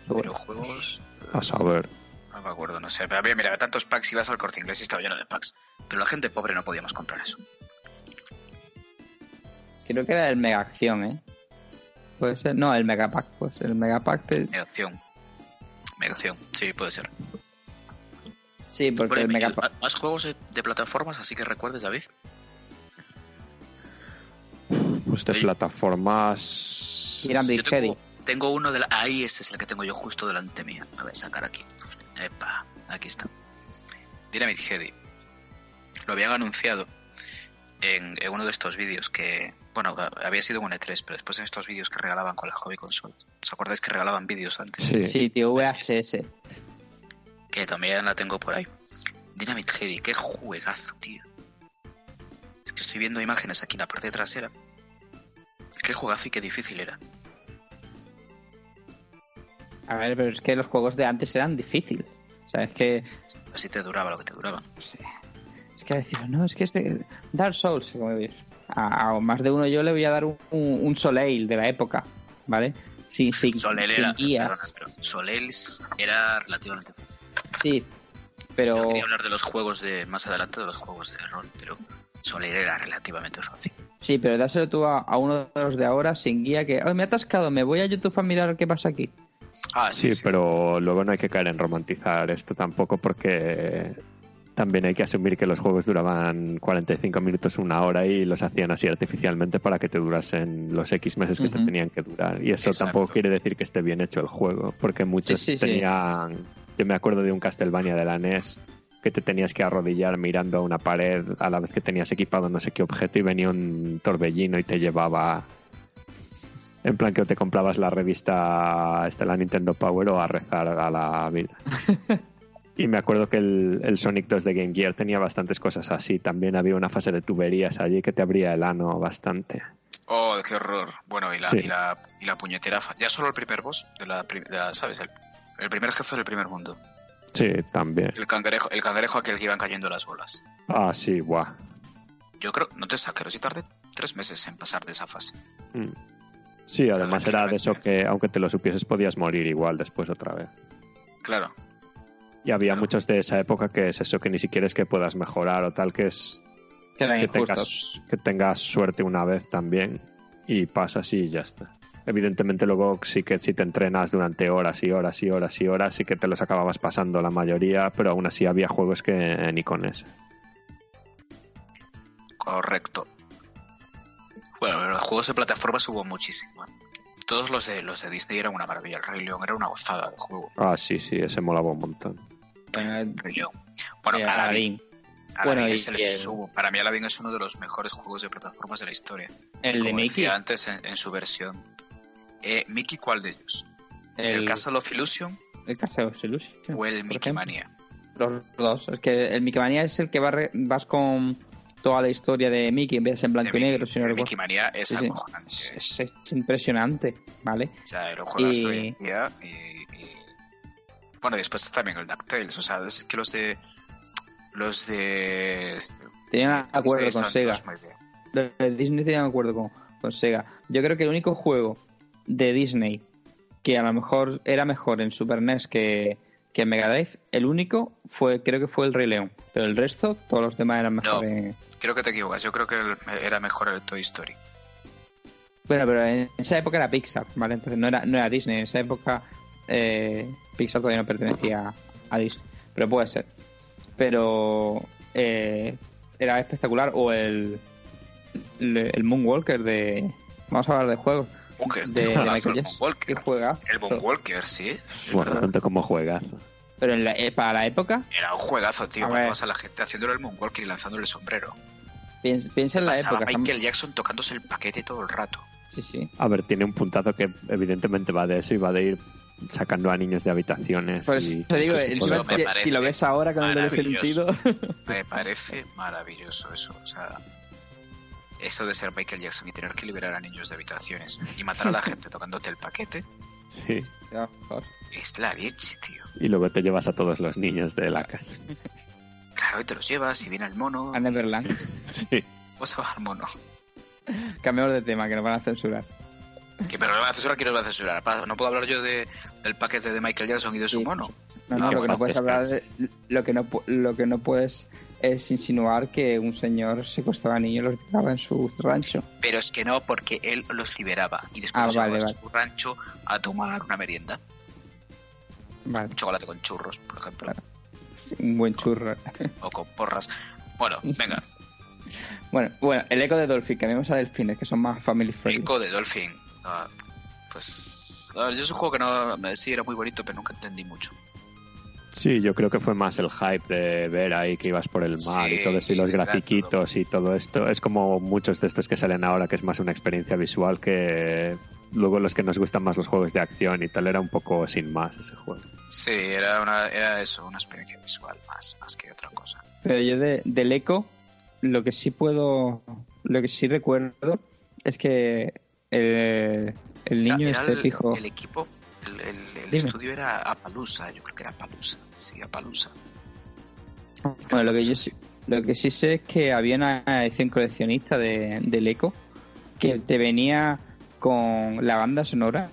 Pero juegos. A saber. No me acuerdo, no sé. Pero mira, mira, tantos packs ibas al corte inglés y estaba lleno de packs. Pero la gente pobre no podíamos comprar eso. Creo que era el Mega Acción, ¿eh? Puede ser. No, el Mega Pack, pues. El Mega Pack. te- Negación. Negación, sí, puede ser. Sí, porque el Mega ¿y Pack. ¿Más juegos de, plataformas así que recuerdes, David? Pues de Oye. plataformas. Yo Head. tengo, tengo uno de la... Ahí este es el que tengo yo justo delante mía. A ver, sacar aquí. Epa, aquí está. Pyramid Head. Lo habían anunciado en, en uno de estos vídeos que... Bueno, había sido un E3, pero después en estos vídeos que regalaban con la Hobby Console. ¿Os acordáis que regalaban vídeos antes? Sí. Sí, tío, VHS. Que también la tengo por ahí. Dynamite Heady, qué juegazo, tío. Es que estoy viendo imágenes aquí en la parte trasera. Qué juegazo y qué difícil era. A ver, pero es que los juegos de antes eran difíciles. O sea, es que. Así te duraba lo que te duraba. Es que decir, no, es que este. Dark Souls, como veis. A, a más de uno yo le voy a dar un, un, un Soleil de la época, ¿vale? Sin, sin, Soleil sin era, guías. perdona, pero Soleil era relativamente fácil. Sí, pero. Quería hablar de los juegos de más adelante, de los juegos de rol, pero Soleil era relativamente fácil. Sí, pero dáselo tú a, a uno de los de ahora sin guía que. ¡Ay, me he atascado! Me voy a YouTube a mirar qué pasa aquí. Ah, Sí, pero luego no hay que caer en romantizar esto tampoco porque también hay que asumir que los juegos duraban 45 minutos, una hora y los hacían así artificialmente para que te durasen los X meses que te tenían que durar. Y eso Exacto. tampoco quiere decir que esté bien hecho el juego, porque muchos Sí, sí, sí. Yo me acuerdo de un Castlevania de la NES que te tenías que arrodillar mirando a una pared a la vez que tenías equipado no sé qué objeto y venía un torbellino y te llevaba En plan que o te comprabas la revista, esta, la Nintendo Power o a rezar a la vida. y me acuerdo que el, el Sonic 2 de Game Gear tenía bastantes cosas así. También había una fase de tuberías allí que te abría el ano bastante. Oh, qué horror. Bueno, y la, Sí. y la, y la puñetera. fa- Ya solo el primer boss, de la, de la- ¿sabes? El, el primer jefe del primer mundo. Sí, también. El cangrejo, el cangrejo aquel que iban cayendo las bolas. Ah, sí, guau. Yo creo, no te saquero, si tardé tres meses en pasar de esa fase. Mm. Sí, además era de eso que, aunque te lo supieses, podías morir igual después otra vez. Claro. Y había Claro. muchos de esa época que es eso, que ni siquiera es que puedas mejorar o tal, que es Que que tengas, que tengas suerte una vez también y pasas y ya está. Evidentemente luego sí que si te entrenas durante horas y horas y horas y horas sí que te los acababas pasando la mayoría, pero aún así había juegos que ni con eso. Correcto. Bueno, los juegos de plataformas hubo muchísimo. ¿eh? Todos los de los de Disney eran una maravilla. El Rey León era una gozada de juego. Ah, sí, sí, ese molaba un montón. El Rey León. Bueno, Aladdin. Aladdin. Aladdin Bueno, y es el el- subo. Para mí Aladdin es uno de los mejores juegos de plataformas de la historia. El de Como Mickey. decía antes en, en su versión. Eh, ¿Mickey cuál de ellos? ¿El, Castle of Illusion el Castle of Illusion, o el Mickey. Mania? Los dos. Es que el Mickey Manía es el que va re- vas con toda la historia de Mickey en vez de ser en De blanco y Mickey. negro, si no el recuerdo. Mickey Mania es Sí, sí. acojonante. Es, es- es impresionante, ¿vale? O sea, lo juegas Y- hoy en día y, y- Bueno, después también el DuckTales. O sea, es que los de... Los de... Tenían acuerdo con Sega. Los de Disney tenían acuerdo con, con Sega. Yo creo que el único juego de Disney que a lo mejor era mejor en Super NES que, que en Mega Drive, el único fue, creo que fue el Rey León. Pero el resto, todos los demás eran mejores. Creo que te equivocas. Yo creo que el- era mejor el Toy Story. Bueno, pero en esa época era Pixar, ¿vale? Entonces no era, no era Disney. En esa época eh, Pixar todavía no pertenecía a Disney. Pero puede ser. Pero eh, era espectacular. O el, el, el Moonwalker de... Vamos a hablar de juegos. De, de Michael Jackson. Juega. El Moonwalker, sí. Bueno, tanto como juegas. Pero en la- eh, para la época, Era un juegazo, tío. A Cuando ver. vas a la gente haciéndole el Moonwalker y lanzándole el sombrero. piensa, piensa en la Pasaba época. Michael Jackson tocándose el paquete todo el rato. Sí, sí. A ver, tiene un puntazo que evidentemente va de eso y va de ir sacando a niños de habitaciones. Por eso y te digo, de Eso me si, lo ves ahora con el sentido, Me parece maravilloso eso. O sea, eso de ser Michael Jackson y tener que liberar a niños de habitaciones y matar a la gente tocándote el paquete Sí. Ya, por favor. es la leche, tío. Y luego te llevas a todos los niños de la casa. Claro, y te los llevas y viene el mono. a Neverland. Sí. Vas a al mono. Cambiamos de tema, que nos van a censurar. Que, pero me va a censurar, ¿quién nos va a censurar? No puedo hablar yo de, del paquete de Michael Jackson y de su Sí, mono. No, ¿Y no, lo que no puedes hablar de- lo que no pu- lo que no puedes es insinuar que un señor secuestraba niños y los liberaba en su rancho. Pero es que no, porque él los liberaba y después Ah, los llevaba vale, a su rancho a tomar una merienda. Vale, Un chocolate con churros, por ejemplo. Claro. un buen churro. O con porras. Bueno, venga. Bueno, bueno, el eco de Dolphin, cambiamos a Delfines, que son más family friendly. Eco de Dolphin. Ah, pues. a ver, yo es un juego que no. me- Sí, era muy bonito, pero nunca entendí mucho. Sí, yo creo que fue más el hype de ver ahí que ibas por el mar Sí, y todo eso, y los grafiquitos y todo esto. Es como muchos de estos que salen ahora, que es más una experiencia visual que luego los que nos gustan más los juegos de acción y tal, era un poco sin más ese juego. Sí, era, una, era eso, una experiencia visual más, más que otra cosa. Pero yo de, del eco, lo que sí puedo, lo que sí recuerdo es que el, el niño Era- era este el, fijo. el equipo, el, el- el Dime. estudio era Apalusa, yo creo que era Apalusa. Sí, Apalusa. Bueno, lo que yo sí, lo que sí sé es que había una edición coleccionista de, del eco que te venía con la banda sonora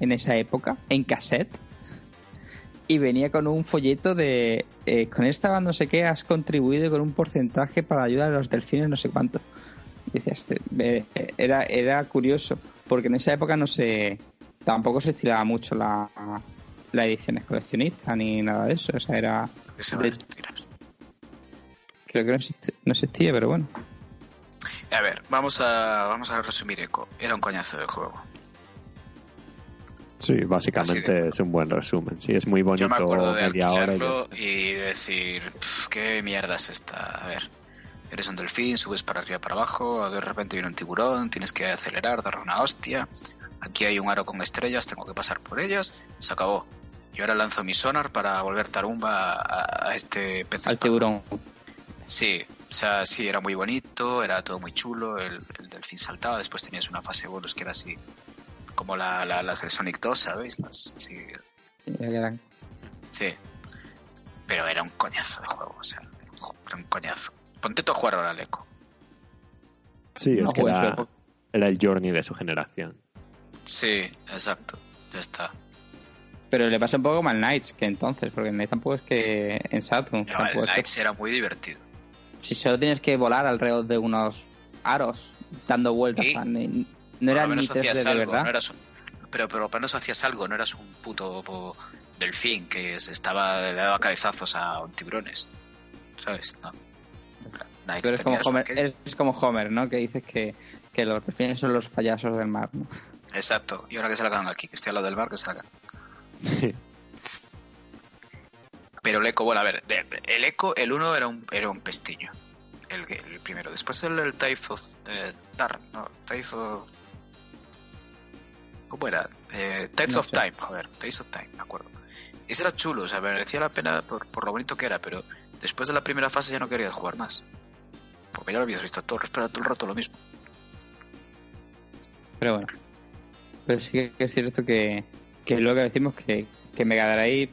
en esa época en cassette y venía con un folleto de eh, con esta banda no sé qué has contribuido con un porcentaje para ayudar a los delfines no sé cuánto decías, eh, era era curioso porque en esa época no se tampoco se estilaba mucho la la ediciones coleccionistas ni nada de eso o sea era se De- creo que no, existía pero bueno A ver, vamos a, vamos a resumir Eco. Era un coñazo de juego. Sí, básicamente de- es un buen resumen. Sí, es muy bonito Yo me acuerdo de media hora. y decir, "Pf, ¿qué mierda es esta? A ver, eres un delfín, subes para arriba para abajo, de repente viene un tiburón, tienes que acelerar, darle una hostia, aquí hay un aro con estrellas, tengo que pasar por ellas, se acabó. Y ahora lanzo mi sonar para volver tarumba a, a este pez. Al tiburón. Sí, o sea, sí, era muy bonito, era todo muy chulo, el, el delfín saltaba, después tenías una fase bonus que era así, como la, la- las de Sonic 2, ¿sabéis? Las, sí, sí. Pero era un coñazo de juego, o sea, era un coñazo. Ponte tú a jugar ahora al Eco. Sí, No es que era el journey de su generación. Sí, exacto, ya está. Pero le pasa un poco como al Knights que entonces, porque el Knights tampoco es que en Saturn. No, el es que- Knights era muy divertido. si solo tienes que volar alrededor de unos aros dando vueltas, Sí. ni- no era ni menos 3D hacías de algo, verdad. no eras un- pero, pero por lo menos hacías algo, no eras un puto delfín que se estaba, le daba cabezazos a tiburones. ¿Sabes? No. Knights Pero es como, Homer, es como Homer, ¿no? Que dices que, que los delfines son los payasos del mar, ¿no? Exacto, y ahora que salgan aquí, que estoy al lado del bar, que salgan. Pero el eco, bueno, a ver, el eco, el uno era un, era un pestiño. El, que- el primero. Después el, el of eh, Dark, no, of... ¿Cómo era? Eh, Tides No of sé. Time, joder, Tides of Time, me acuerdo. Ese era chulo, o sea, merecía la pena por, por lo bonito que era, pero después de la primera fase ya no querías jugar más. Porque ya lo habías visto todo, espera todo el rato lo mismo. Pero bueno. Pero sí que es cierto que, que lo que decimos que, que Mega Drive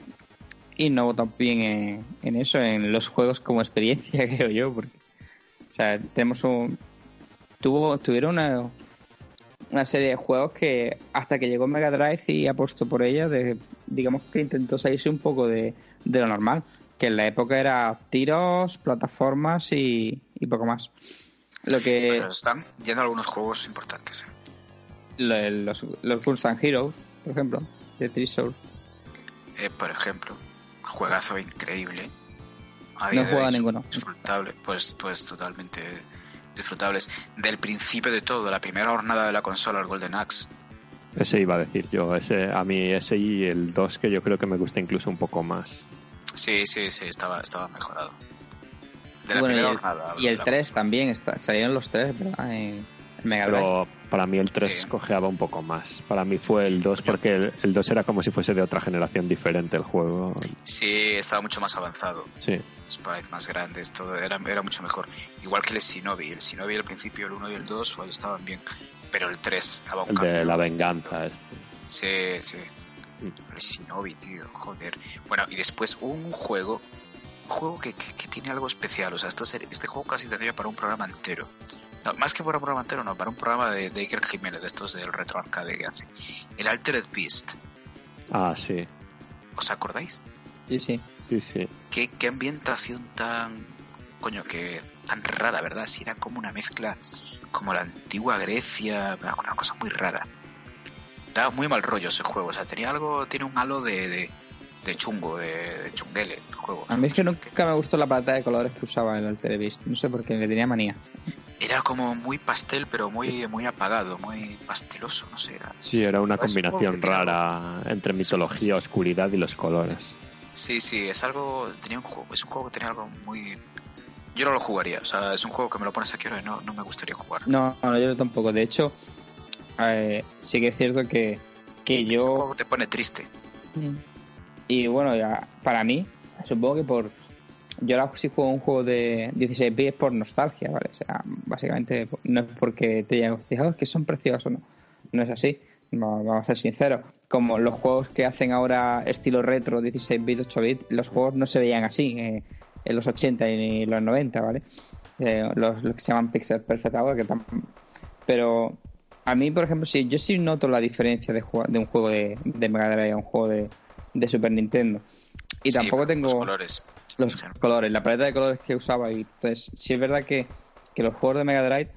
innovó también en, en eso, en los juegos como experiencia, creo yo, porque o sea, tenemos un tuvo tuvieron una una serie de juegos que hasta que llegó Mega Drive y apostó por ella, digamos que intentó salirse un poco de, de lo normal, que en la época era tiros, plataformas y, poco más. Lo que están yendo algunos juegos importantes. ¿eh? Lo- los, los Gunstan Heroes, por ejemplo, de Treasure. Eh, por ejemplo, juegazo increíble. A No he jugado ninguno. Disfrutable, pues, pues totalmente disfrutables. Del principio de todo, la primera jornada de la consola, el Golden Axe. Ese iba a decir yo. Ese, a mí ese y el 2 que yo creo que me gusta incluso un poco más. Sí, sí, sí, estaba, estaba mejorado. De la Bueno, y el, jornada. y el de la- 3 también, está, salieron los 3, ¿verdad? En, en Mega. Pero para mí el 3 Sí. cojeaba un poco más. Para mí fue el 2 porque el, el 2 era como si fuese de otra generación diferente el juego. Sí, estaba mucho más avanzado. Sí. Sprites más grandes, todo era, era mucho mejor. Igual que el Shinobi. El Shinobi al principio, el 1 y el 2, pues, estaban bien. Pero el 3 daba un El de la venganza. este. Sí, sí. Mm. El Shinobi, tío, joder. Bueno, y después un juego, un juego que, que- que tiene algo especial. O sea, esto ser- este juego casi tendría para un programa entero. No, más que para un programa entero, no, para un programa de, de Iker Jiménez, de estos del retro arcade que hace. El Altered Beast. Ah, sí. ¿Os acordáis? Sí, sí. Sí, sí. ¿Qué, qué ambientación tan. coño, que. tan rara, ¿verdad? Si era como una mezcla. como la antigua Grecia. Una una cosa muy rara. Daba muy mal rollo ese juego. O sea, tenía algo. tiene un halo de. de, de chungo, de, de chunguele el juego. A mí es que nunca me gustó la paleta de colores que usaba el Altered Beast. No sé por qué, le tenía manía. Era como muy pastel, pero muy, muy apagado, muy pasteloso, no sé. Era... Sí, era una combinación rara entre mitología, oscuridad y los colores. Sí, sí, es algo. tenía un juego, es un juego que tenía algo muy. Yo no lo jugaría, o sea, es un juego que me lo pones aquí ahora y no, no me gustaría jugar. No, no, yo tampoco. De hecho, eh, sí que es cierto que, que Este yo... juego te pone triste. Y bueno, ya, para mí, supongo que por... Yo ahora si juego un juego de 16 bits es por nostalgia, ¿vale? O sea, básicamente no es porque te hayan fijado que son preciosos, no. No es así, no, vamos a ser sinceros. Como los juegos que hacen ahora estilo retro, 16 bits, 8 bits, los juegos no se veían así eh, en los 80 y los 90, ¿vale? Eh, los, los que se llaman pixel perfect ahora, que tam- Pero a mí, por ejemplo, sí, yo sí noto la diferencia de, de un juego de, de Mega Drive a un juego de, de Super Nintendo. Y Sí, tampoco tengo Los colores. los Sí. colores, la paleta de colores que usaba. Y pues sí es verdad que, que los juegos de Mega Drive,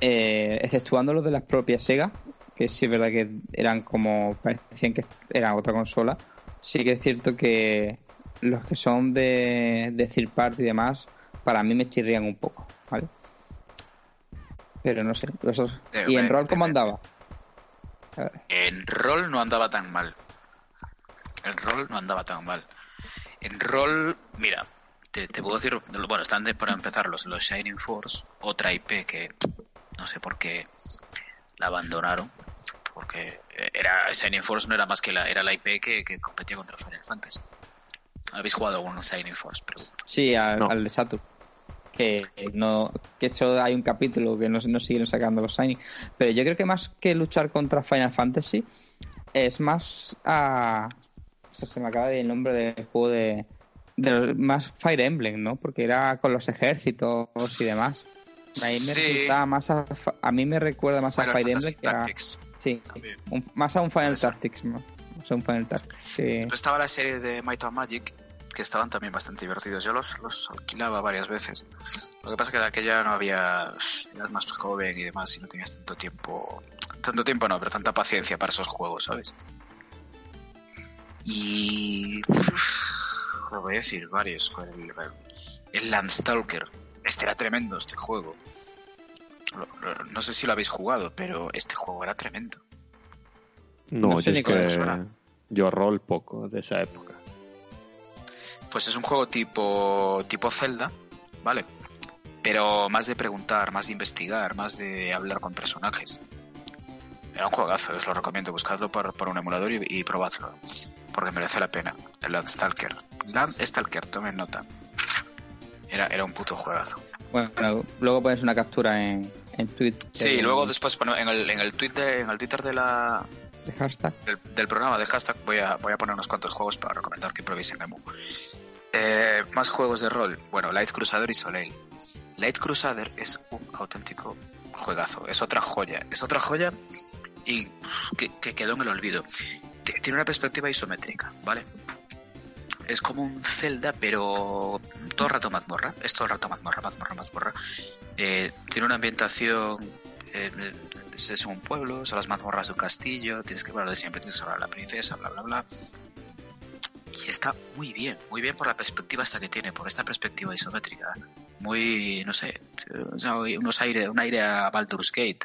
eh, exceptuando los de las propias Sega, que sí es verdad que eran como, parecían que eran otra consola, sí que es cierto que los que son de, de third party y demás, para mí me chirrían un poco, ¿vale? Pero no sé, los Eh, ¿Y en rol cómo andaba? En rol no andaba tan mal. En rol no andaba tan mal. En rol, mira, te, te puedo decir, bueno, están de, para empezar los, los Shining Force, otra IP que no sé por qué la abandonaron, porque era Shining Force no era más que la, era la IP que, que competía contra Final Fantasy. ¿Habéis jugado un Shining Force? Pregunto. Sí, al, No. al de Saturn. Que no que hecho hay un capítulo que no, no siguen sacando los Shiny. Pero yo creo que más que luchar contra Final Fantasy, es más a. o sea, se me acaba de el nombre del juego de. de los- más Fire Emblem, ¿no? Porque era con los ejércitos y demás. A mí me, Sí. más a, a mí me recuerda más a Fire Fantasy Emblem que a. Sí, un- más a un Final. Tactics. ¿no? A un Final Tactics. estaba la serie de Might and Magic, que estaban también bastante divertidos. Yo los, los alquilaba varias veces. Lo que pasa es que de aquella no había. Eras más joven y demás, y no tenías tanto tiempo. Tanto tiempo no, pero tanta paciencia para esos juegos, ¿sabes? Y. uf, Lo voy a decir varios. El, el Landstalker. Este era tremendo, este juego. Lo- lo- No sé si lo habéis jugado, pero este juego era tremendo. No, No sé yo ni es que yo rol poco de esa época. Pues es un juego tipo, tipo Zelda, ¿vale? Pero más de preguntar, más de investigar, más de hablar con personajes. Era un juegazo, os lo recomiendo. Buscadlo por, por un emulador y, y probadlo. Porque merece la pena. El Landstalker. Landstalker, tomen nota. Era, era un puto juegazo. Bueno, luego pones una captura en, en Twitter. Sí, luego después bueno, en el, en el de- en el Twitter de la, de hashtag. del, del programa de hashtag voy a, voy a poner unos cuantos juegos para recomendar que probéis en Emu. Eh, más juegos de rol. Bueno, Light Crusader y Soleil. Light Crusader es un auténtico juegazo. Es otra joya. Es otra joya y que, que quedó en el olvido. Tiene una perspectiva isométrica, ¿vale? Es como un Zelda, pero todo el rato mazmorra. Es todo el rato mazmorra, mazmorra, mazmorra. Eh, tiene una ambientación es un pueblo, son las mazmorras de un castillo, tienes que hablar de siempre, tienes que hablar de la princesa, bla, bla, bla. Y está muy bien, muy bien por la perspectiva hasta que tiene, por esta perspectiva isométrica. Muy, no sé, unos aire, un aire a Baldur's Gate.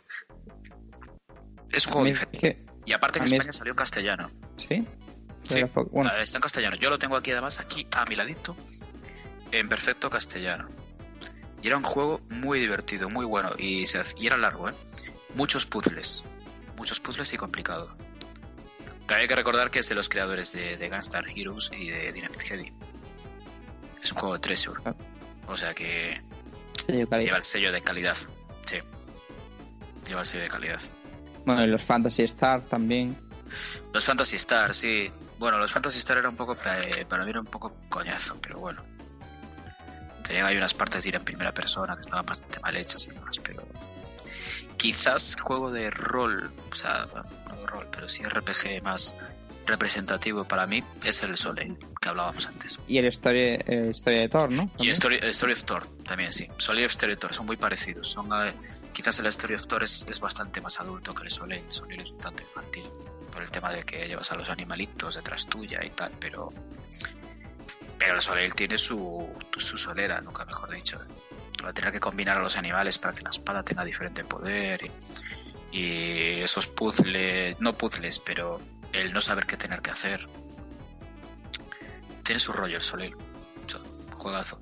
Es un juego diferente. que- Y aparte a en España es- salió en castellano. ¿Sí? Sí. Bueno, Está en castellano. Yo lo tengo aquí además, aquí a mi ladito, en perfecto castellano. Y era un juego muy divertido, muy bueno. Y, se y era largo, ¿eh? Muchos puzzles. Muchos puzzles y complicado. También hay que recordar que es de los creadores de, de Gunstar Heroes y de Dynamite Heady. Es un juego de Treasure. Ah. O sea que sello lleva el sello de calidad. Sí. Lleva el sello de calidad. Bueno, y los Fantasy Star también. Los Fantasy Star, sí. Bueno, los Fantasy Star era un poco, eh, para mí era un poco coñazo, pero bueno. Tenían ahí unas partes de ir en primera persona que estaban bastante mal hechas y demás, pero quizás juego de rol, o sea, no de rol, pero sí RPG más representativo para mí es el Soleil, que hablábamos antes. Y el Story, Historia de Thor, ¿no? Y También. Story, Story of Thor también, sí. Soleil y Story of Thor son muy parecidos. Son, eh, quizás el Story of Thor es, es bastante más adulto que el Soleil. El Soleil es un tanto infantil. Por el tema de que llevas a los animalitos detrás tuya y tal, pero. Pero el Soleil tiene su, su solera, nunca mejor dicho. Tener que combinar a los animales para que la espada tenga diferente poder. Y, esos puzzles. No puzzles, pero el no saber qué tener que hacer. Tiene su rollo el sea, juegazo.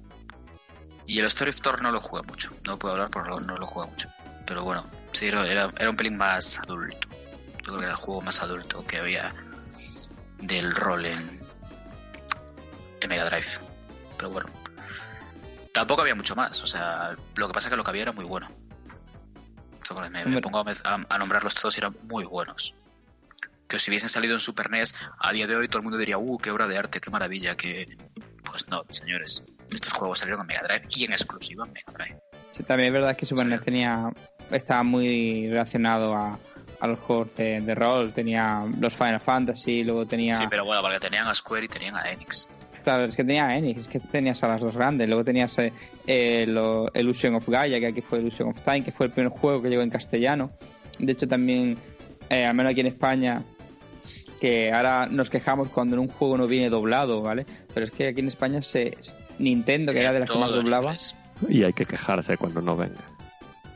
Y el Story of Thor no lo juega mucho. No puedo hablar porque no, no lo juega mucho. Pero bueno, sí, era, era un pelín más adulto. Yo creo que era el juego más adulto que había del rol en, en Mega Drive. Pero bueno, tampoco había mucho más. O sea, lo que pasa es que lo que había era muy bueno. Me, pongo a, nombrarlos todos y eran muy buenos. Que si hubiesen salido en Super NES, a día de hoy todo el mundo diría, uh, qué obra de arte, qué maravilla, que... Pues no, señores. Estos juegos salieron en Mega Drive y en exclusiva en Mega Drive. Sí, también es verdad que Super Sí. NES tenía, estaba muy relacionado a, a los juegos de, de rol. Tenía los Final Fantasy, luego tenía... Sí, pero bueno, porque tenían a Square y tenían a Enix. Claro, es que tenía Enix, es que tenías a las dos grandes. Luego tenías eh, eh, lo- Illusion of Gaia, que aquí fue Illusion of Time, que fue el primer juego que llegó en castellano. De hecho, también, eh, al menos aquí en España, que ahora nos quejamos cuando en un juego no viene doblado, ¿vale? Pero es que aquí en España se Nintendo, que era de las que más doblaba. Y hay que quejarse cuando no venga.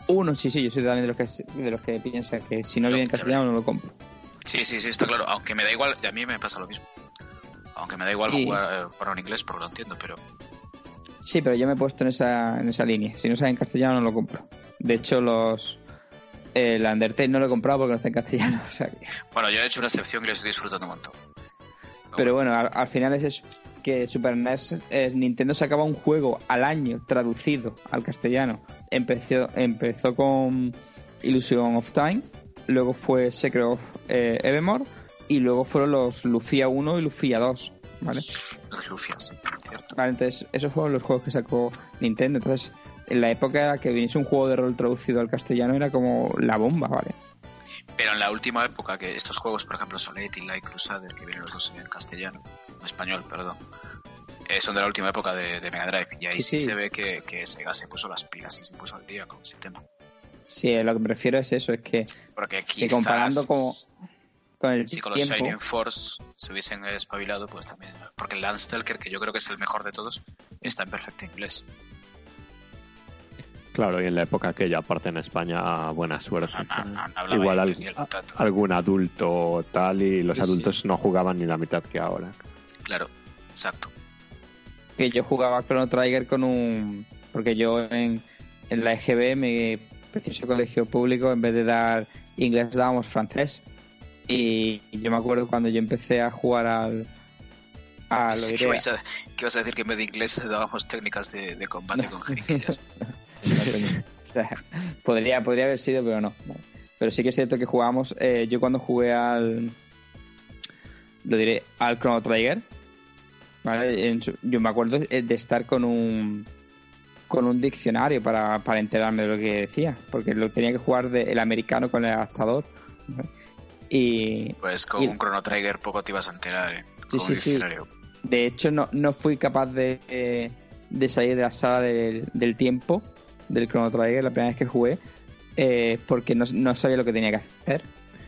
Uno, sí, sí, yo soy también de los que, de los que piensa que si no No, viene en castellano no lo compro. Sí, sí, sí, está claro. Aunque me da igual, y a mí me pasa lo mismo. Aunque me da igual jugar eh, para un inglés porque lo entiendo, pero Sí, pero yo me he puesto en esa, en esa línea. Si no sale en castellano no lo compro. De hecho, los El Undertale no lo he comprado porque no está en castellano. o sea que- Bueno, yo he hecho una excepción y lo estoy disfrutando un montón. Pero bueno, al, al final es eso. Que Super NES, eh, Nintendo sacaba un juego al año traducido al castellano. Empezó, empezó con Illusion of Time, luego fue Secret of eh, Evermore y luego fueron los Lufia 1 y Lufia 2. ¿Vale? Los Lufias, ¿cierto? Vale, entonces esos fueron los juegos que sacó Nintendo. Entonces, en la época que viniese un juego de rol traducido al castellano era como la bomba, ¿vale? Pero en la última época, que estos juegos, por ejemplo, Solet y Light Crusader, que vienen los dos en castellano, en español, perdón, eh, son de la última época de, de Mega Drive. Y ahí Sí, sí, sí. se ve que, que Sega se puso las pilas y se puso al día con ese tema. Sí, lo que me refiero es eso, es que, Porque que comparando como con el si con los tiempo... Shining Force se hubiesen espabilado, pues también. Porque el Landstalker, que yo creo que es el mejor de todos, está en perfecto inglés. Claro, y en la época aquella, aparte en España, buena suerte. No, no, no, Igual al- algún adulto tal y los Sí, sí. adultos no jugaban ni la mitad que ahora. Claro, exacto. que yo jugaba Chrono Trigger con un... Porque yo en, en la EGB, mi precioso colegio público, en vez de dar inglés dábamos francés. Y yo me acuerdo cuando yo empecé a jugar al... Sí, ¿Qué, a, vas a decir que en vez de inglés dábamos técnicas de, de combate con jeringuillas? O sea, podría, podría haber sido, pero no. Pero sí que es cierto que jugábamos. eh, yo cuando jugué al. Lo diré, al Chrono Trigger. ¿vale? Su- yo me acuerdo de de estar con un. Con un diccionario para, para enterarme de lo que decía. Porque lo tenía que jugar de, el americano con el adaptador. ¿vale? Y Pues con Y- un Chrono Trigger poco te ibas a enterar, ¿eh? Sí, sí, de hecho no, no fui capaz de, de salir de la sala del, del tiempo del Chrono Trigger la primera vez que jugué eh, porque no, no sabía lo que tenía que hacer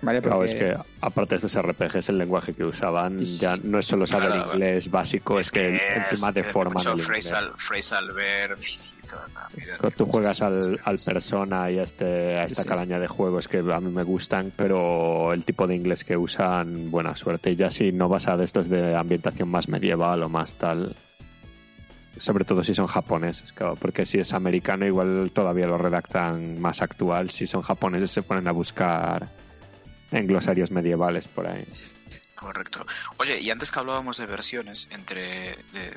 ¿vale? Claro, es que aparte de estos RPGs, el lenguaje que usaban Sí, ya no es solo saber Claro. inglés básico, es, que, encima es mucho el phrasal, phrasal verb Tú juegas al, al Persona y a, este, a esta Sí. calaña de juegos que a mí me gustan, pero el tipo de inglés que usan, buena suerte. Y ya si no vas a de estos de ambientación más medieval o más tal, sobre todo si son japoneses, claro, porque si es americano igual todavía lo redactan más actual, si son japoneses se ponen a buscar en glosarios medievales por ahí. Correcto. Oye, y antes que hablábamos de versiones entre de,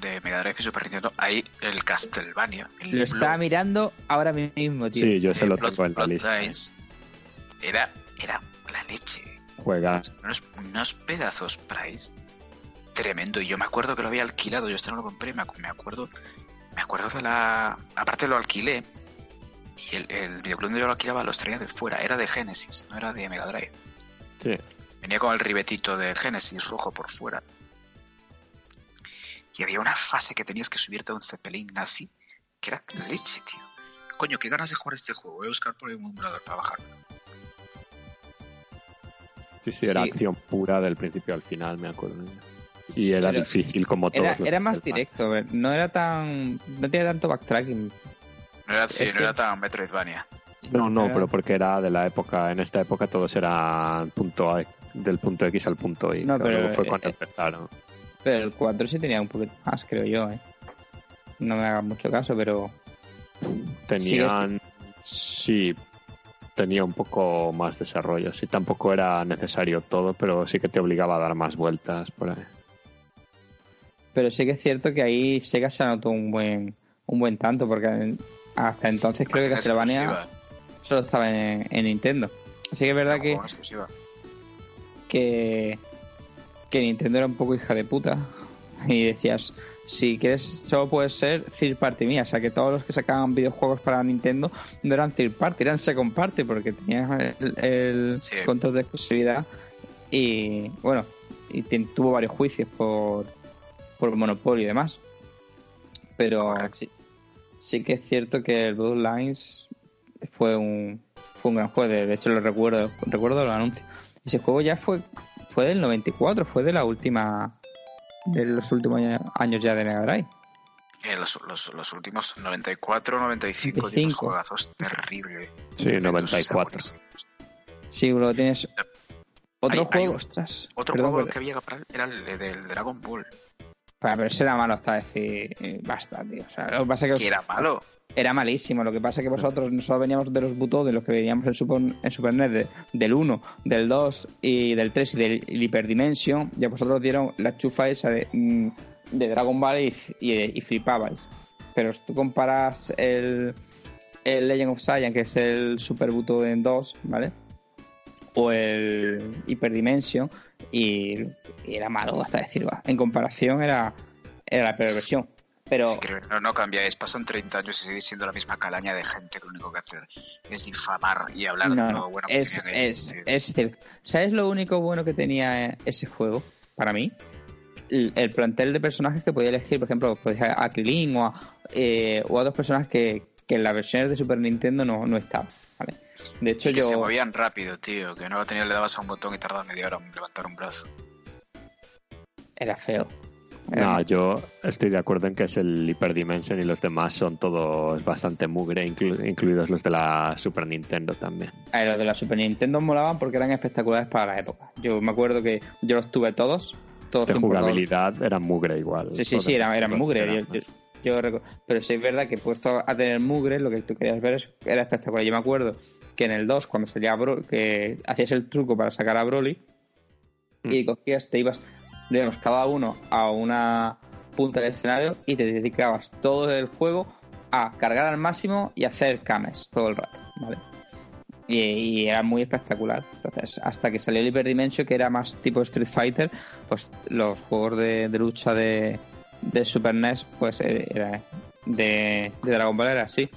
de Mega Drive y Super Nintendo, hay el Castlevania. El lo estaba Blood- mirando ahora mismo tío Sí, yo se lo Blood- tengo en la lista. Era, era la leche. Juegas. Unos, unos pedazos price tremendo. Y yo me acuerdo que lo había alquilado. Yo este no lo compré. Me, me acuerdo. Me acuerdo de la. Aparte lo alquilé. Y el, el videoclub donde yo lo alquilaba los traía de fuera. Era de Genesis, no era de Mega Drive. Sí. Venía con el ribetito de Genesis rojo por fuera. Y había una fase que tenías que subirte a un Zeppelin nazi. Que era leche, tío. Coño, qué ganas de jugar este juego. Voy a buscar por un emulador para bajarlo. Sí, sí, era Sí. acción pura del principio al final, me acuerdo. Y era Pero- difícil como todo. era, era más directo eh, no era tan no tenía tanto backtracking No era, sí, no que- era tan Metroidvania. No, no, Era- pero porque era de la época, en esta época todos eran punto A, del punto X al punto Y. No, pero, fue cuando eh, empezaron. pero el 4 sí tenía un poquito más creo yo ¿eh? no me hagas mucho caso pero Tenían, sí, tenía un poco más desarrollo. Sí, tampoco era necesario todo, pero sí que te obligaba a dar más vueltas por ahí. Pero sí que es cierto que ahí Sega se anotó un buen un buen tanto, porque hasta entonces creo que Castlevania solo estaba en, en Nintendo. Así que es verdad que, Una exclusiva. que, que Nintendo era un poco hija de puta. Y decías, si quieres, solo puedes ser third party mía. O sea, que todos los que sacaban videojuegos para Nintendo no eran third party, eran second party, porque tenían el, el Sí. control de exclusividad. Y bueno, y tuvo varios juicios por, por monopolio y demás. Pero sí, sí que es cierto que el Bloodlines fue un, fue un gran juego. De de hecho, lo recuerdo, recuerdo los anuncios. Ese juego ya fue, fue del 94, fue de la última de los últimos año- años ya de Mega Drive. Eh, los, los, los últimos 94, 95, 95. tienes juegazos terrible. Sí, 94. Sí, luego tienes otro Hay- hay juego, un- ostras. Otro perdón, juego pero- que había que parar era el de- del Dragon Ball. Pero eso era malo hasta decir, basta, tío. O sea, lo que pasa es que era malo. era malísimo. Lo que pasa es que vosotros no solo veníamos de los butos, de los que veníamos en Super, en Super NES, de- del 1, del 2 y del 3 y del y Hyperdimension, y a vosotros dieron la chufa esa de, mm, de Dragon Ball y, y, y flipabais. Pero si tú comparas el, el Legend of Saiyan, que es el Super Butoden 2, ¿vale? O el Hyperdimension, y, y era malo hasta decir, va. En comparación era, era la peor versión. Pero Sí, creo que no, no cambiáis. Pasan 30 años y seguís siendo la misma calaña de gente que lo único que hace es difamar y hablar de No, lo no, bueno que es, es, ¿sabes lo único bueno que tenía ese juego para mí? El, el plantel de personajes que podía elegir, por ejemplo, pues a, Krilin o a, eh, o a dos personajes que, que en las versiones de Super Nintendo no, no estaban, ¿vale? De hecho, Y que yo... se movían rápido, tío. Que no lo tenías, le dabas a un botón y tardaba media hora en levantar un brazo. Era feo. Era No, yo estoy de acuerdo en que es el Hyperdimension y los demás son todos bastante mugre, inclu- incluidos los de la Super Nintendo también. Eh, los de la Super Nintendo molaban porque eran espectaculares para la época. Yo me acuerdo que yo los tuve todos. todos De jugabilidad era mugre igual. Sí, sí, sí, era, era los mugre. eran, Yo, yo-. Yo pero sí es verdad que puesto a tener mugre, lo que tú querías ver es- era espectacular. Yo me acuerdo que en el 2, cuando salía Bro que hacías el truco para sacar a Broly y cogías, te ibas, digamos, cada uno a una punta del escenario y te dedicabas todo el juego a cargar al máximo y hacer cames todo el rato, ¿vale? Y, y era muy espectacular. Entonces, hasta que salió el Hyperdimension, que era más tipo Street Fighter, pues los juegos de, de lucha de, de Super NES, pues eh, era de, de Dragon Ball era así.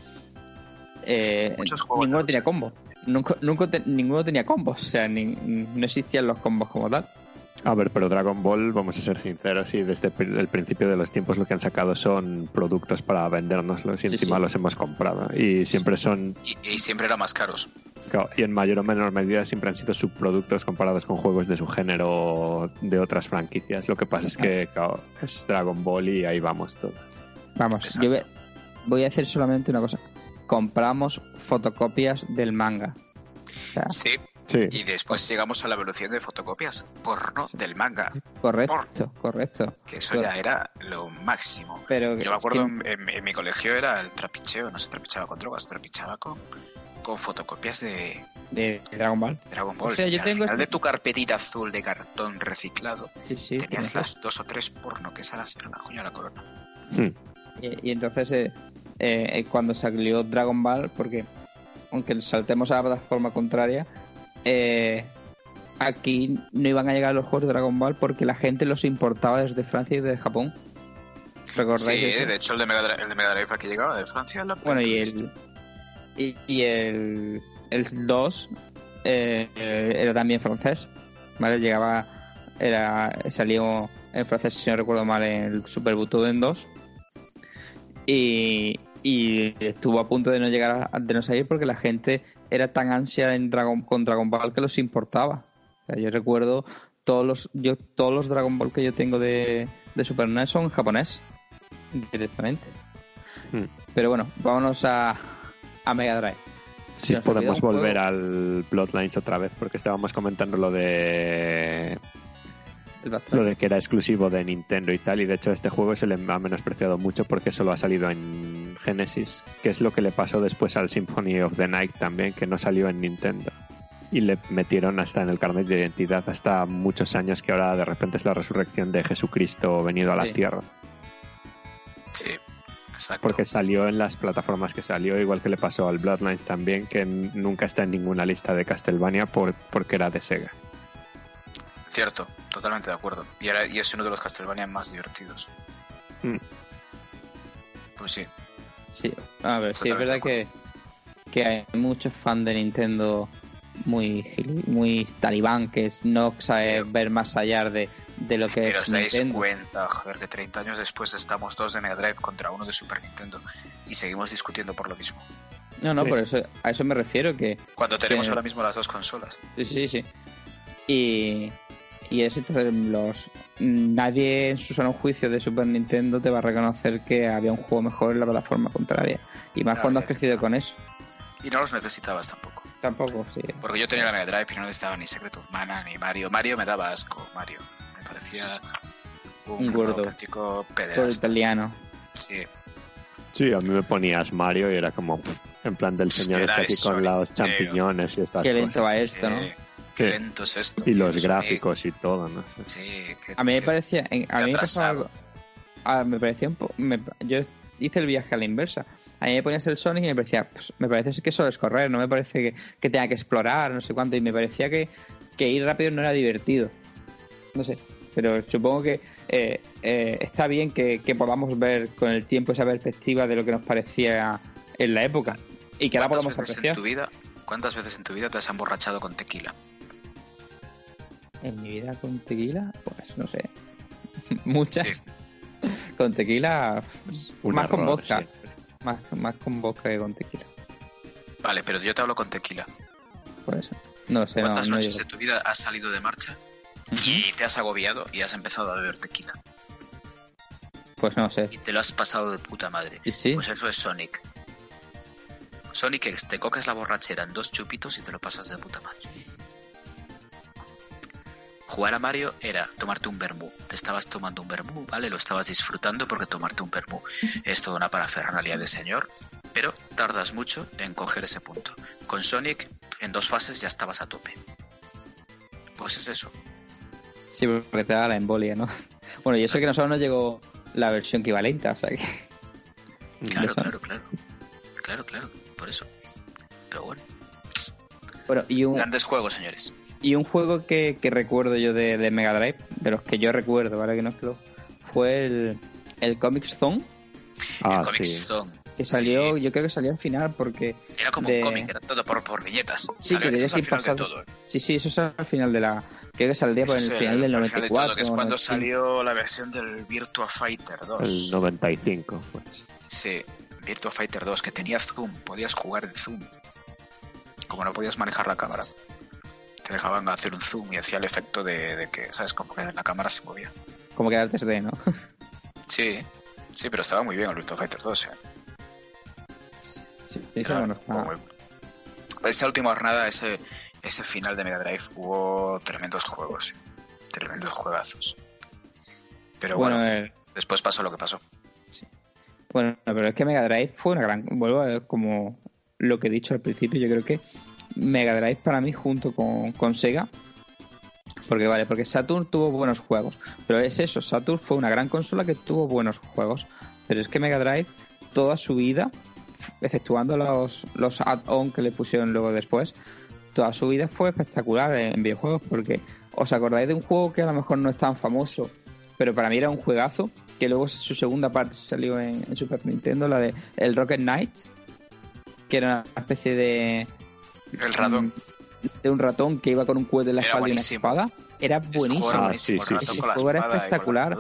Eh, ninguno tenía combo. Nunca, nunca te- ninguno tenía combos. O sea, ni- no existían los combos como tal. A ver, pero Dragon Ball, vamos a ser sinceros, y desde el principio de los tiempos lo que han sacado son productos para vendernoslos y Sí, encima sí. los hemos comprado. Y siempre son, Y, y siempre eran más caros. claro, y en mayor o menor medida siempre han sido subproductos comparados con juegos de su género de otras franquicias. Lo que pasa es que claro, es Dragon Ball y ahí vamos todos. Vamos, Exacto. yo voy, voy a decir solamente una cosa. Compramos fotocopias del manga. O sea, Sí. Sí, Y después llegamos a la evolución de fotocopias porno del manga. correcto, correcto. Que eso ya era lo máximo. Pero Yo me acuerdo que- en, en- en mi colegio era el trapicheo, no se trapichaba con drogas, trapichaba con, con fotocopias de de Dragon Ball. Dragon Ball. O sea, yo al tengo final de este- tu carpetita azul de cartón reciclado, Sí, sí. tenías las dos o tres porno que esas eran la joya de la corona. Hmm. Y, y entonces, eh, eh, cuando salió Dragon Ball, porque aunque saltemos a la plataforma contraria, eh, aquí no iban a llegar los juegos de Dragon Ball porque la gente los importaba desde Francia y desde Japón. ¿Recordáis Sí, eso? de hecho el de Mega el de Mega Drive aquí llegaba de Francia. La Bueno, y el, y, y el, el 2 eh, eh, era también francés, ¿vale? Llegaba, era, salió en francés, si no recuerdo mal, en el Super Butoden 2. Y, y estuvo a punto de no llegar a, de no salir porque la gente era tan ansia en Dragon, con Dragon Ball que los importaba. O sea, yo recuerdo todos los, yo, todos los Dragon Ball que yo tengo de, de Super NES son japonés directamente. Hmm. Pero bueno, vámonos a, a Mega Drive. Sí, nos podemos volver juego. al Bloodlines otra vez porque estábamos comentando lo de. Lo de que era exclusivo de Nintendo y tal y de hecho este juego se le ha menospreciado mucho porque solo ha salido en Genesis que es lo que le pasó después al Symphony of the Night también que no salió en Nintendo. Y le metieron hasta en el carnet de identidad hasta muchos años que ahora de repente es la resurrección de Jesucristo venido a la Sí. tierra. Sí, exacto. porque salió en las plataformas que salió igual que le pasó al Bloodlines también que nunca está en ninguna lista de Castlevania por, porque era de Sega. Cierto, totalmente de acuerdo. Y, era, y es uno de los Castlevania más divertidos. Mm. Pues sí, Sí, a ver, sí, es Totalmente verdad que, que hay muchos fans de Nintendo muy muy talibán que no sabe ver más allá de, de lo que pero es os dais Nintendo. cuenta, joder, que 30 años después estamos dos de Mega Drive contra uno de Super Nintendo y seguimos discutiendo por lo mismo. No, no, Sí. por eso, a eso me refiero que Cuando tenemos Que- ahora mismo las dos consolas. Sí, sí, sí. Y, y es entonces los nadie en su sano juicio de Super Nintendo te va a reconocer que había un juego mejor en la plataforma contraria. Y más Claro, cuando has crecido con eso. Y no los necesitabas tampoco. Tampoco, sí. Porque yo tenía la Mega Drive y no necesitaba ni Secret of Mana ni Mario. Mario me daba asco, Mario. Me parecía Un gordo. auténtico Todo italiano. Sí, Sí, a mí me ponías Mario y era como pff, en plan del señor Era este aquí eso, con los champiñones y estas Qué cosas. lento va esto, ¿no? Eh, qué lento es esto. Y tío, los gráficos y todo, no Sí, qué- A mí me parecía, a mí me pasaba algo. a- me parecía un poco. yo hice el viaje a la inversa. A mí me ponías el Sonic y me parecía, pues, me parece que eso es correr, no me parece que, que tenga que explorar, no sé cuánto, y me parecía que, que ir rápido no era divertido. No sé, pero supongo que eh, eh, está bien que, que podamos ver con el tiempo esa perspectiva de lo que nos parecía en la época y que ahora ¿Cuántas podamos veces apreciar. En tu vida, ¿Cuántas veces en tu vida te has emborrachado con tequila? En mi vida con tequila, pues no sé. Muchas. Sí. Con tequila, pues, Un más con vodka. sí. Más, más con vodka que con tequila. Vale, pero yo te hablo con tequila. Por eso. No sé, ¿Cuántas no noches de tu vida has salido de marcha y te has agobiado y has empezado a beber tequila? Pues no sé. Y te lo has pasado de puta madre. Y sí, Pues eso es Sonic. Sonic te coges la borrachera en dos chupitos y te lo pasas de puta madre. Jugar a Mario era tomarte un vermú. Te estabas tomando un vermú, ¿vale? Lo estabas disfrutando porque tomarte un vermú es toda una parafernalia de señor, pero tardas mucho en coger ese punto. Con Sonic, en dos fases ya estabas a tope. Pues es eso. sí, porque te da la embolia, ¿no? Bueno, y eso que nosotros no llegó la versión equivalente, o sea que. Claro, claro, claro. Claro, claro. Por eso. Pero bueno. Bueno, y un, Grandes juegos, señores. Y un juego que, que recuerdo yo de, de Mega Drive, de los que yo recuerdo, ¿vale? Que no es que lo. Fue el, el Comic Zone, Ah, el Comic sí. Zone. que salió, Sí. yo creo que salió al final, porque. Era como de- un cómic, era todo por, por viñetas. Sí, Salió- que eso al final de pasando- todo. ¿eh? Sí, sí, eso es al final de la. Creo que saldría por el final del al final de 94. todo, que es cuando 95. salió la versión del Virtua Fighter 2. El 95. Pues. Sí, Virtua Fighter 2, que tenía zoom, podías jugar en zoom. Como no podías manejar la cámara, te dejaban hacer un zoom y hacía el efecto de, de que, ¿sabes? Como que la cámara se movía. Como que era el 3D, ¿no? Sí, sí, pero estaba muy bien el Virtua Fighter 2. ¿eh? Sí, eso bueno, muy- Esa última jornada, ese, ese final de Mega Drive, hubo tremendos juegos, tremendos juegazos. Pero bueno, bueno, el- después pasó lo que pasó. Bueno, pero es que Mega Drive fue una gran. Vuelvo a como lo que he dicho al principio, yo creo que Mega Drive para mí, junto con, con Sega, porque vale, porque Saturn tuvo buenos juegos, pero es eso, Saturn fue una gran consola que tuvo buenos juegos, pero es que Mega Drive, toda su vida, exceptuando los, los add-on que le pusieron luego después, toda su vida fue espectacular en videojuegos, porque os acordáis de un juego que a lo mejor no es tan famoso, pero para mí era un juegazo, que luego su segunda parte salió en, en Super Nintendo, la de el Rocket Knight, que era una especie de... El ratón. De un ratón que iba con un cohete en la Era espalda y una espada. Era Ese juego buenísimo. era Ah, buenísimo, sí, sí, la Ese juego era la espectacular.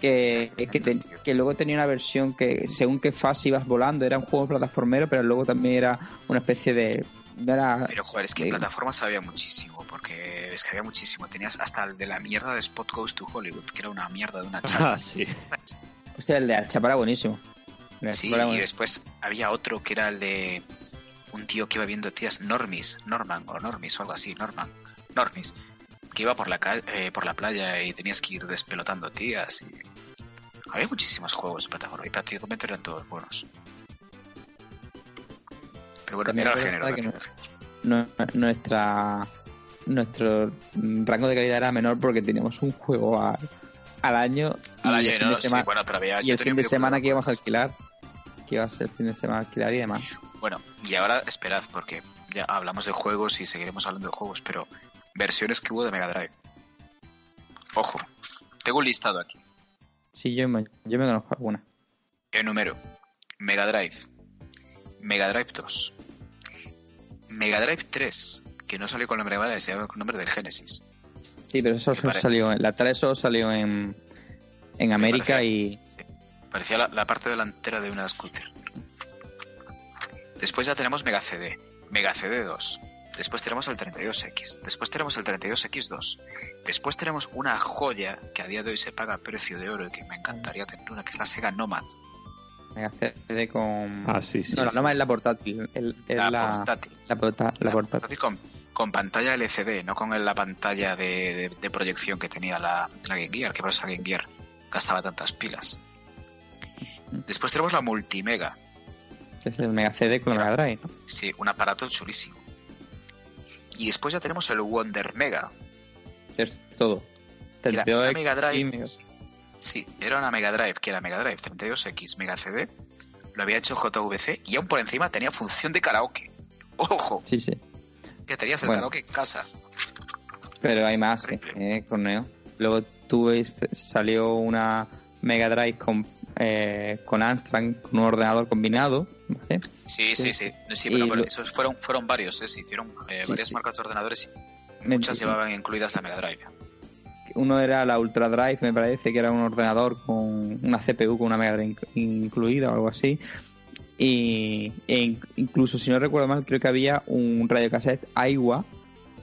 que, que, te- que luego tenía una versión que según qué fase ibas volando era un juego plataformero pero luego también era una especie de era Pero joder, es que en plataformas había muchísimo, porque es que había muchísimo. Tenías hasta el de la mierda de Spot Goes to Hollywood, que era una mierda de una Ah, chapa. sí. o sea el de Alchapa era buenísimo Sí, y después había otro que era el de un tío que iba viendo tías, Normis, Norman o Normis o algo así, Norman, Normis, que iba por la ca- eh, por la playa y tenías que ir despelotando tías. Y... Había muchísimos juegos de plataforma y prácticamente eran todos buenos. Pero bueno, También era el género. que. No- nuestra nuestro rango de calidad era menor porque teníamos un juego al, al año y Al año, el fin no, de sí, semana, bueno, pero había, y yo el fin de semana que íbamos a alquilar que iba a ser el fin de semana alquilar y demás Bueno, y ahora esperad, porque ya hablamos de juegos y seguiremos hablando de juegos, pero versiones que hubo de Mega Drive. Ojo, tengo un listado aquí. sí yo me, yo me conozco alguna Enumero. Mega Drive. Mega Drive 2. Mega Drive 3, que no salió con nombre de Mega Drive, se llama con nombre de Genesis. sí pero eso solo salió la 3 solo salió en en América parecía- y Parecía la, la parte delantera de una scooter. Después ya tenemos Mega CD. Mega CD 2. Después tenemos el 32X. Después tenemos el 32X2. Después tenemos una joya que a día de hoy se paga a precio de oro y que me encantaría tener una, que es la Sega Nomad. Mega CD con Ah, sí, sí. no la sí. Noma es la portátil el- La, la, portátil. la, porta- la La portátil portátil con, con pantalla LCD, no con la pantalla de, de- de proyección que tenía la, la Game Gear, que por eso la Game Gear gastaba tantas pilas. Después tenemos la Multimega. Que es el Mega CD con la Mega Drive, ¿no? Sí, un aparato chulísimo. Y después ya tenemos el Wonder Mega. Es todo. era una 32X Mega Drive. Mega- Sí, era una Mega Drive, que era Mega Drive 32X Mega CD. Lo había hecho JVC y aún por encima tenía función de karaoke. ¡Ojo! Sí, sí. Que tenías el Bueno. karaoke en casa. Pero hay más, eh, eh, con Neo. Luego tuve, salió una Mega Drive con, eh, con Amstrad, con un ordenador combinado. ¿Vale? Sí, sí, Sí. sí. Pero, pero lo- esos fueron, fueron varios, ¿eh? Se hicieron eh, Sí, varias sí. marcas de ordenadores y Me- muchas llevaban incluidas la Mega Drive. Uno era la Ultra Drive, me parece, que era un ordenador con una CPU con una Mega Drive inc- incluida o algo así. Y e in- incluso, si no recuerdo mal, creo que había un radiocassette Aiwa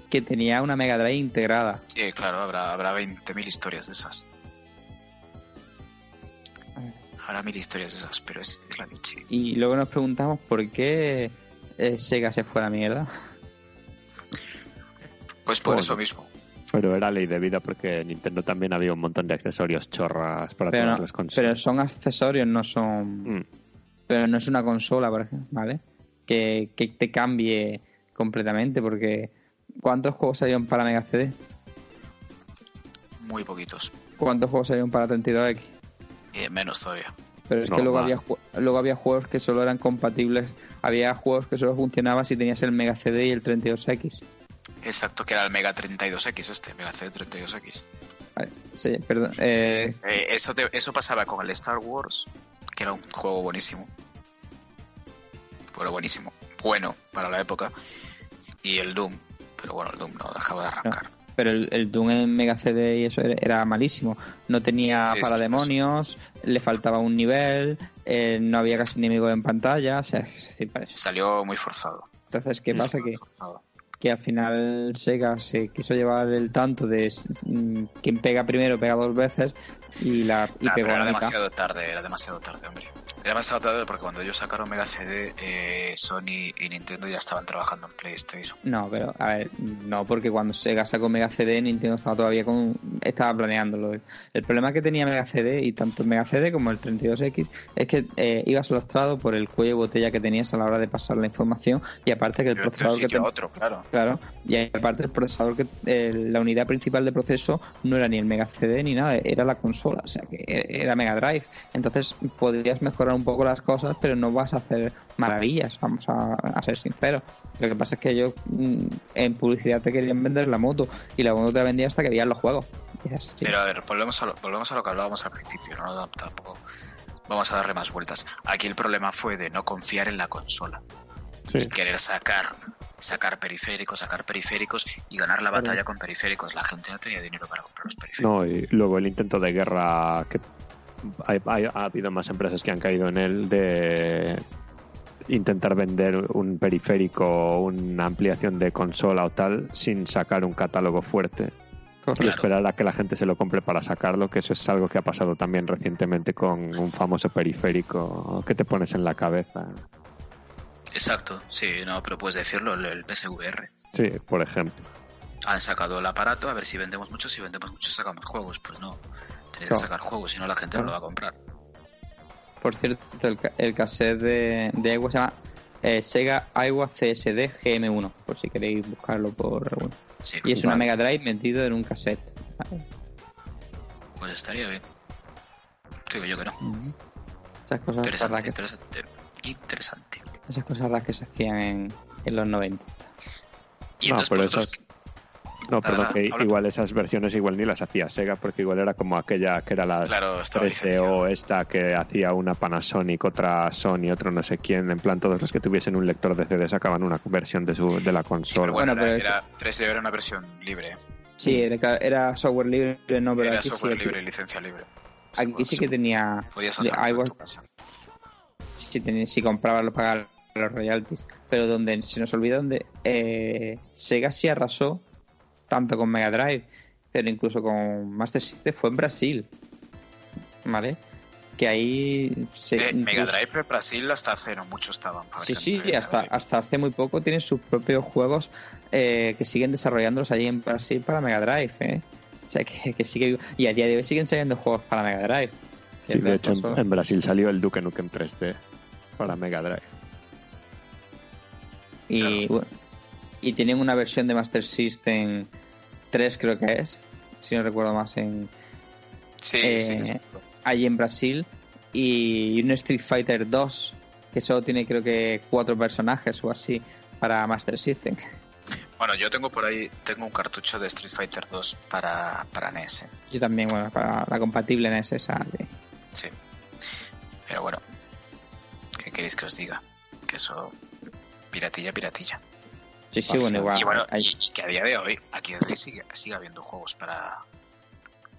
que tenía una Mega Drive integrada. Sí, claro, habrá, habrá 20.000 historias de esas. Habrá mil historias de esas, pero es, es la leche. Y luego nos preguntamos por qué eh, Sega se fue a la mierda. Pues por Bueno. eso mismo. Pero era ley de vida porque Nintendo también había un montón de accesorios chorras para Pero, todas no- las consolas. pero son accesorios, no son. Mm. Pero no es una consola, por ejemplo, ¿vale? Que, que te cambie completamente, porque. ¿Cuántos juegos salieron para Mega CD? Muy poquitos. ¿Cuántos juegos salieron para 32X? Menos todavía. Pero es que luego había, luego había juegos que solo eran compatibles. Había juegos que solo funcionaban si tenías el Mega CD y el 32X. Exacto, que era el Mega 32X este, Mega CD 32X. Vale, sí, perdón. Eh, Eh, eso, te- eso pasaba con el Star Wars, que era un juego buenísimo. Bueno, buenísimo. Bueno para la época. Y el Doom. Pero bueno, el Doom no dejaba de arrancar. Pero el, el Doom en Mega CD y eso era, era malísimo. No tenía Sí, sí, para demonios, le faltaba un nivel, eh, no había casi enemigos en pantalla. O sea, es decir. Salió muy forzado. Entonces, ¿qué pasa? Que, que al final Sega se quiso llevar el tanto de mm, quien pega primero pega dos veces y la y Nah, pegó pero era la demasiado tarde, era demasiado tarde, hombre. Era demasiado tarde porque cuando ellos sacaron Mega CD, eh, Sony y Nintendo ya estaban trabajando en PlayStation. No, pero a ver, no, porque cuando Sega sacó Mega CD, Nintendo estaba todavía con. estaba planeándolo. El problema que tenía Mega CD, y tanto el Mega CD como el 32X, es que eh, ibas lastrado por el cuello de botella que tenías a la hora de pasar la información, y aparte que el Pero procesador que ten- otro, claro. Claro, y aparte el procesador que eh, la unidad principal de proceso no era ni el Mega CD ni nada, era la consola, o sea que era Mega Drive. Entonces podrías mejorar un poco las cosas, pero no vas a hacer maravillas, vamos a, a ser sinceros. Lo que pasa es que ellos mm, en publicidad te querían vender la moto y la moto te la vendía hasta que veían los juegos. Pero a ver, volvemos a, lo, volvemos a lo que hablábamos al principio, ¿no? No, Tampoco vamos a darle más vueltas. Aquí el problema fue de no confiar en la consola. Sí. Y querer sacar, sacar periféricos, sacar periféricos y ganar la batalla con periféricos. La gente no tenía dinero para comprar los periféricos. No, y luego el intento de guerra que hay- hay- ha habido más empresas que han caído en él de intentar vender un periférico o una ampliación de consola o tal sin sacar un catálogo fuerte y esperar a que la gente se lo compre para sacarlo, que eso es algo que ha pasado también recientemente con un famoso periférico que te pones en la cabeza. Exacto, sí, no, pero puedes decirlo, el, el PSVR. Sí, por ejemplo. Han sacado el aparato, a ver si vendemos mucho, si vendemos mucho sacamos juegos. Pues no, tenéis Claro. que sacar juegos, si no la gente no lo va a comprar. Por cierto, el, ca- el cassette de, de Aiwa se llama eh, Sega Aiwa CSD GM1, por si queréis buscarlo por alguno. Sí, Y es una. Mega Drive metido en un cassette. ¿vale? pues estaría bien. Digo yo que no. Esas cosas Interesante, raras que, interesante. Interesante. esas cosas raras que se hacían en, en los 90. Y No, entonces pero vosotros- esas- No, perdón, que habla. igual esas versiones igual ni las hacía Sega, porque igual era como aquella que era la Claro, estaba 3DO esta que hacía una Panasonic, otra Sony, otro no sé quién. En plan, todos los que tuviesen un lector de CD sacaban una versión de, su, de la Sí, consola. pero bueno, Bueno, pero era, era- 3D era una versión libre. Sí, era, era software libre, no, pero era aquí, software sí, libre y licencia libre. aquí sí que tenía. Podías casa. si, tenía- si comprabas lo pagabas los royalties. Pero donde se nos olvida donde eh, Sega sí arrasó tanto con Mega Drive, pero incluso con Master System fue en Brasil. ¿Vale? Que ahí se, Eh, Mega Drive en Brasil hasta hace no mucho estaban Sí, sí, hasta, hasta hace muy poco tienen sus propios juegos eh, que siguen desarrollándolos allí en Brasil para Mega Drive. ¿eh? sea, que, que sigue vivo. Y a día de hoy siguen saliendo juegos para Mega Drive. Sí, de hecho, en, Brasil salió el Duke Nukem 3D para Mega Drive. Y, y tienen una versión de Master System 3, creo que es, si no recuerdo más, en Sí, Eh, sí, sí. allí en Brasil. Y un Street Fighter 2, que solo tiene creo que cuatro personajes o así para Master System. Bueno, yo tengo por ahí, tengo un cartucho de Street Fighter 2 para, para NES. Yo también, bueno, para la compatible en esa. de- Sí. Pero bueno, ¿qué queréis que os diga? Que eso, piratilla, piratilla. Sí, sí, bueno, igual. y bueno, hay- y, y que a día de hoy, aquí sigue, sigue habiendo juegos para,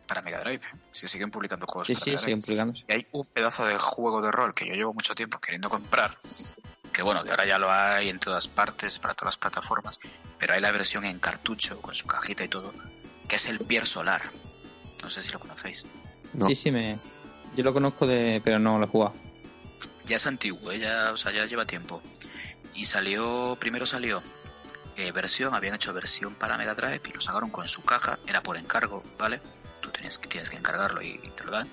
para Mega Drive. Se siguen publicando juegos sí, para sí, Mega siguen Drive. publicándose. Y hay un pedazo de juego de rol que yo llevo mucho tiempo queriendo comprar, que bueno, que ahora ya lo hay en todas partes, para todas las plataformas, pero hay la versión en cartucho, con su cajita y todo, que es el Pier Solar. No sé si lo conocéis. No. Sí, sí, me... yo lo conozco, de pero no lo he jugado. Ya es antiguo, ¿eh? ya, o sea, ya lleva tiempo. Y salió, primero salió eh, versión, habían hecho versión para Mega Drive y lo sacaron con su caja, era por encargo, ¿vale? Tú tienes, que- tienes que encargarlo y, te lo dan.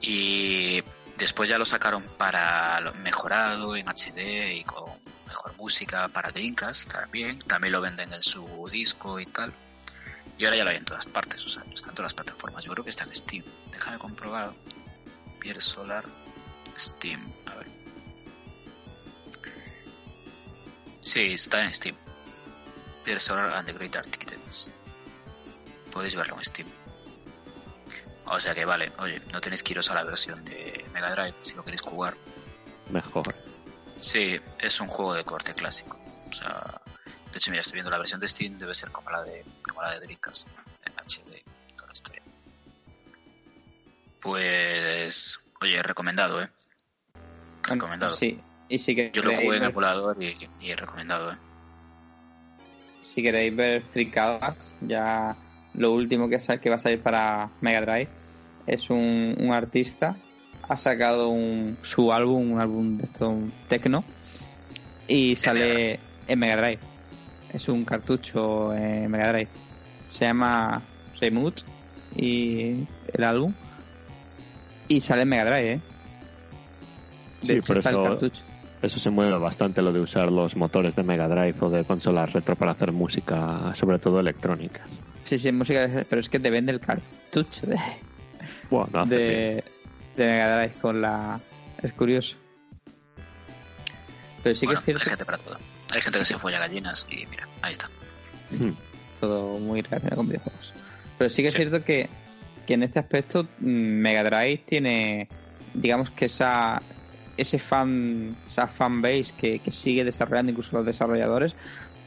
Y después ya lo sacaron para mejorado en HD y con mejor música para Dreamcast también. También lo venden en su disco y tal. Y ahora ya lo hay en todas partes, o sea, en todas las plataformas. Yo creo que está en Steam. Déjame comprobar. Pier Solar Steam. A ver. Sí, está en Steam. Pier Solar and the Great Architects. Podéis verlo en Steam. O sea que vale, oye, no tenéis que iros a la versión de Mega Drive si lo queréis jugar. Mejor. Sí, es un juego de corte clásico. O sea, de hecho, mira, estoy viendo la versión de Steam, debe ser como la de, como la de Dreamcast, en HD, toda la historia. Pues, oye, recomendado, ¿eh? Recomendado. Sí, y si queréis, Yo lo jugué en emulador y, y recomendado, ¿eh? si queréis ver Fricadas, ya lo último que, que va a salir para Mega Drive es un, un artista, ha sacado un, su álbum, un álbum de esto, un techno, y sale en Mega Drive. Es un cartucho en Mega Drive. Se llama Remote y el álbum. Y sale en Mega Drive, ¿eh? Sí, De hecho, por está el eso- cartucho. Eso se mueve bastante lo de usar los motores de Mega Drive o de consolas retro para hacer música, sobre todo electrónica. Sí, sí, música, pero es que te vende el cartucho de, Bueno, de, de Mega Drive con la... Es curioso. Pero sí bueno, que es cierto hay gente para todo. Hay gente que se folla gallinas y mira, ahí está. Hmm. todo muy relacionado con videojuegos. Pero sí que es cierto que, que en este aspecto mm, Mega Drive tiene, digamos que esa ese fan, esa fanbase que, que sigue desarrollando incluso los desarrolladores.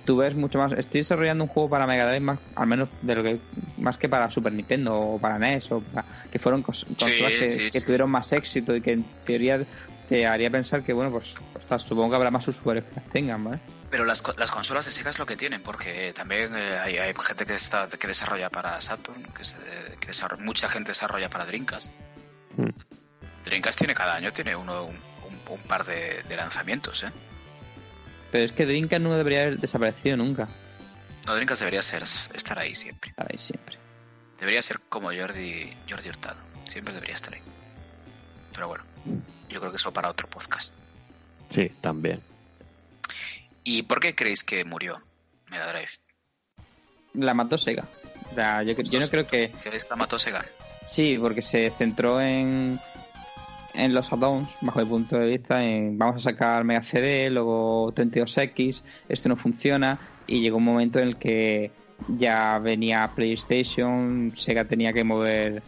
Tú ves mucho más. Estoy desarrollando un juego para Mega Drive más, al menos de lo que más que para Super Nintendo o para NES o para- que fueron cos- consolas que, sí, que sí. tuvieron más éxito y que en teoría te haría pensar que bueno pues ostras, supongo que habrá más usuarios que las tengan, ¿vale? Pero las, las consolas de Sega es lo que tienen, porque también eh, hay, hay gente que está que desarrolla para Saturn, que, se- que desarrolla- mucha gente desarrolla para Dreamcast. Hmm. Dreamcast tiene cada año tiene uno un, un- par de, de lanzamientos, ¿eh? Pero es que Dreamcast no debería haber desaparecido nunca. No, Dreamcast debería ser estar ahí siempre. Estar ahí siempre. Debería ser como Jordi Jordi Hurtado, siempre debería estar ahí. Pero bueno, yo creo que eso para otro podcast. Sí, también. ¿Y por qué creéis que murió Mega Drive? La mató Sega. O sea, yo, yo no creo que... ¿Creéis que la mató Sega? Sí, porque se centró en, en los add-ons, bajo mi punto de vista, en vamos a sacar Mega CD, luego 32X, esto no funciona, y llegó un momento en el que ya venía PlayStation, Sega tenía que mover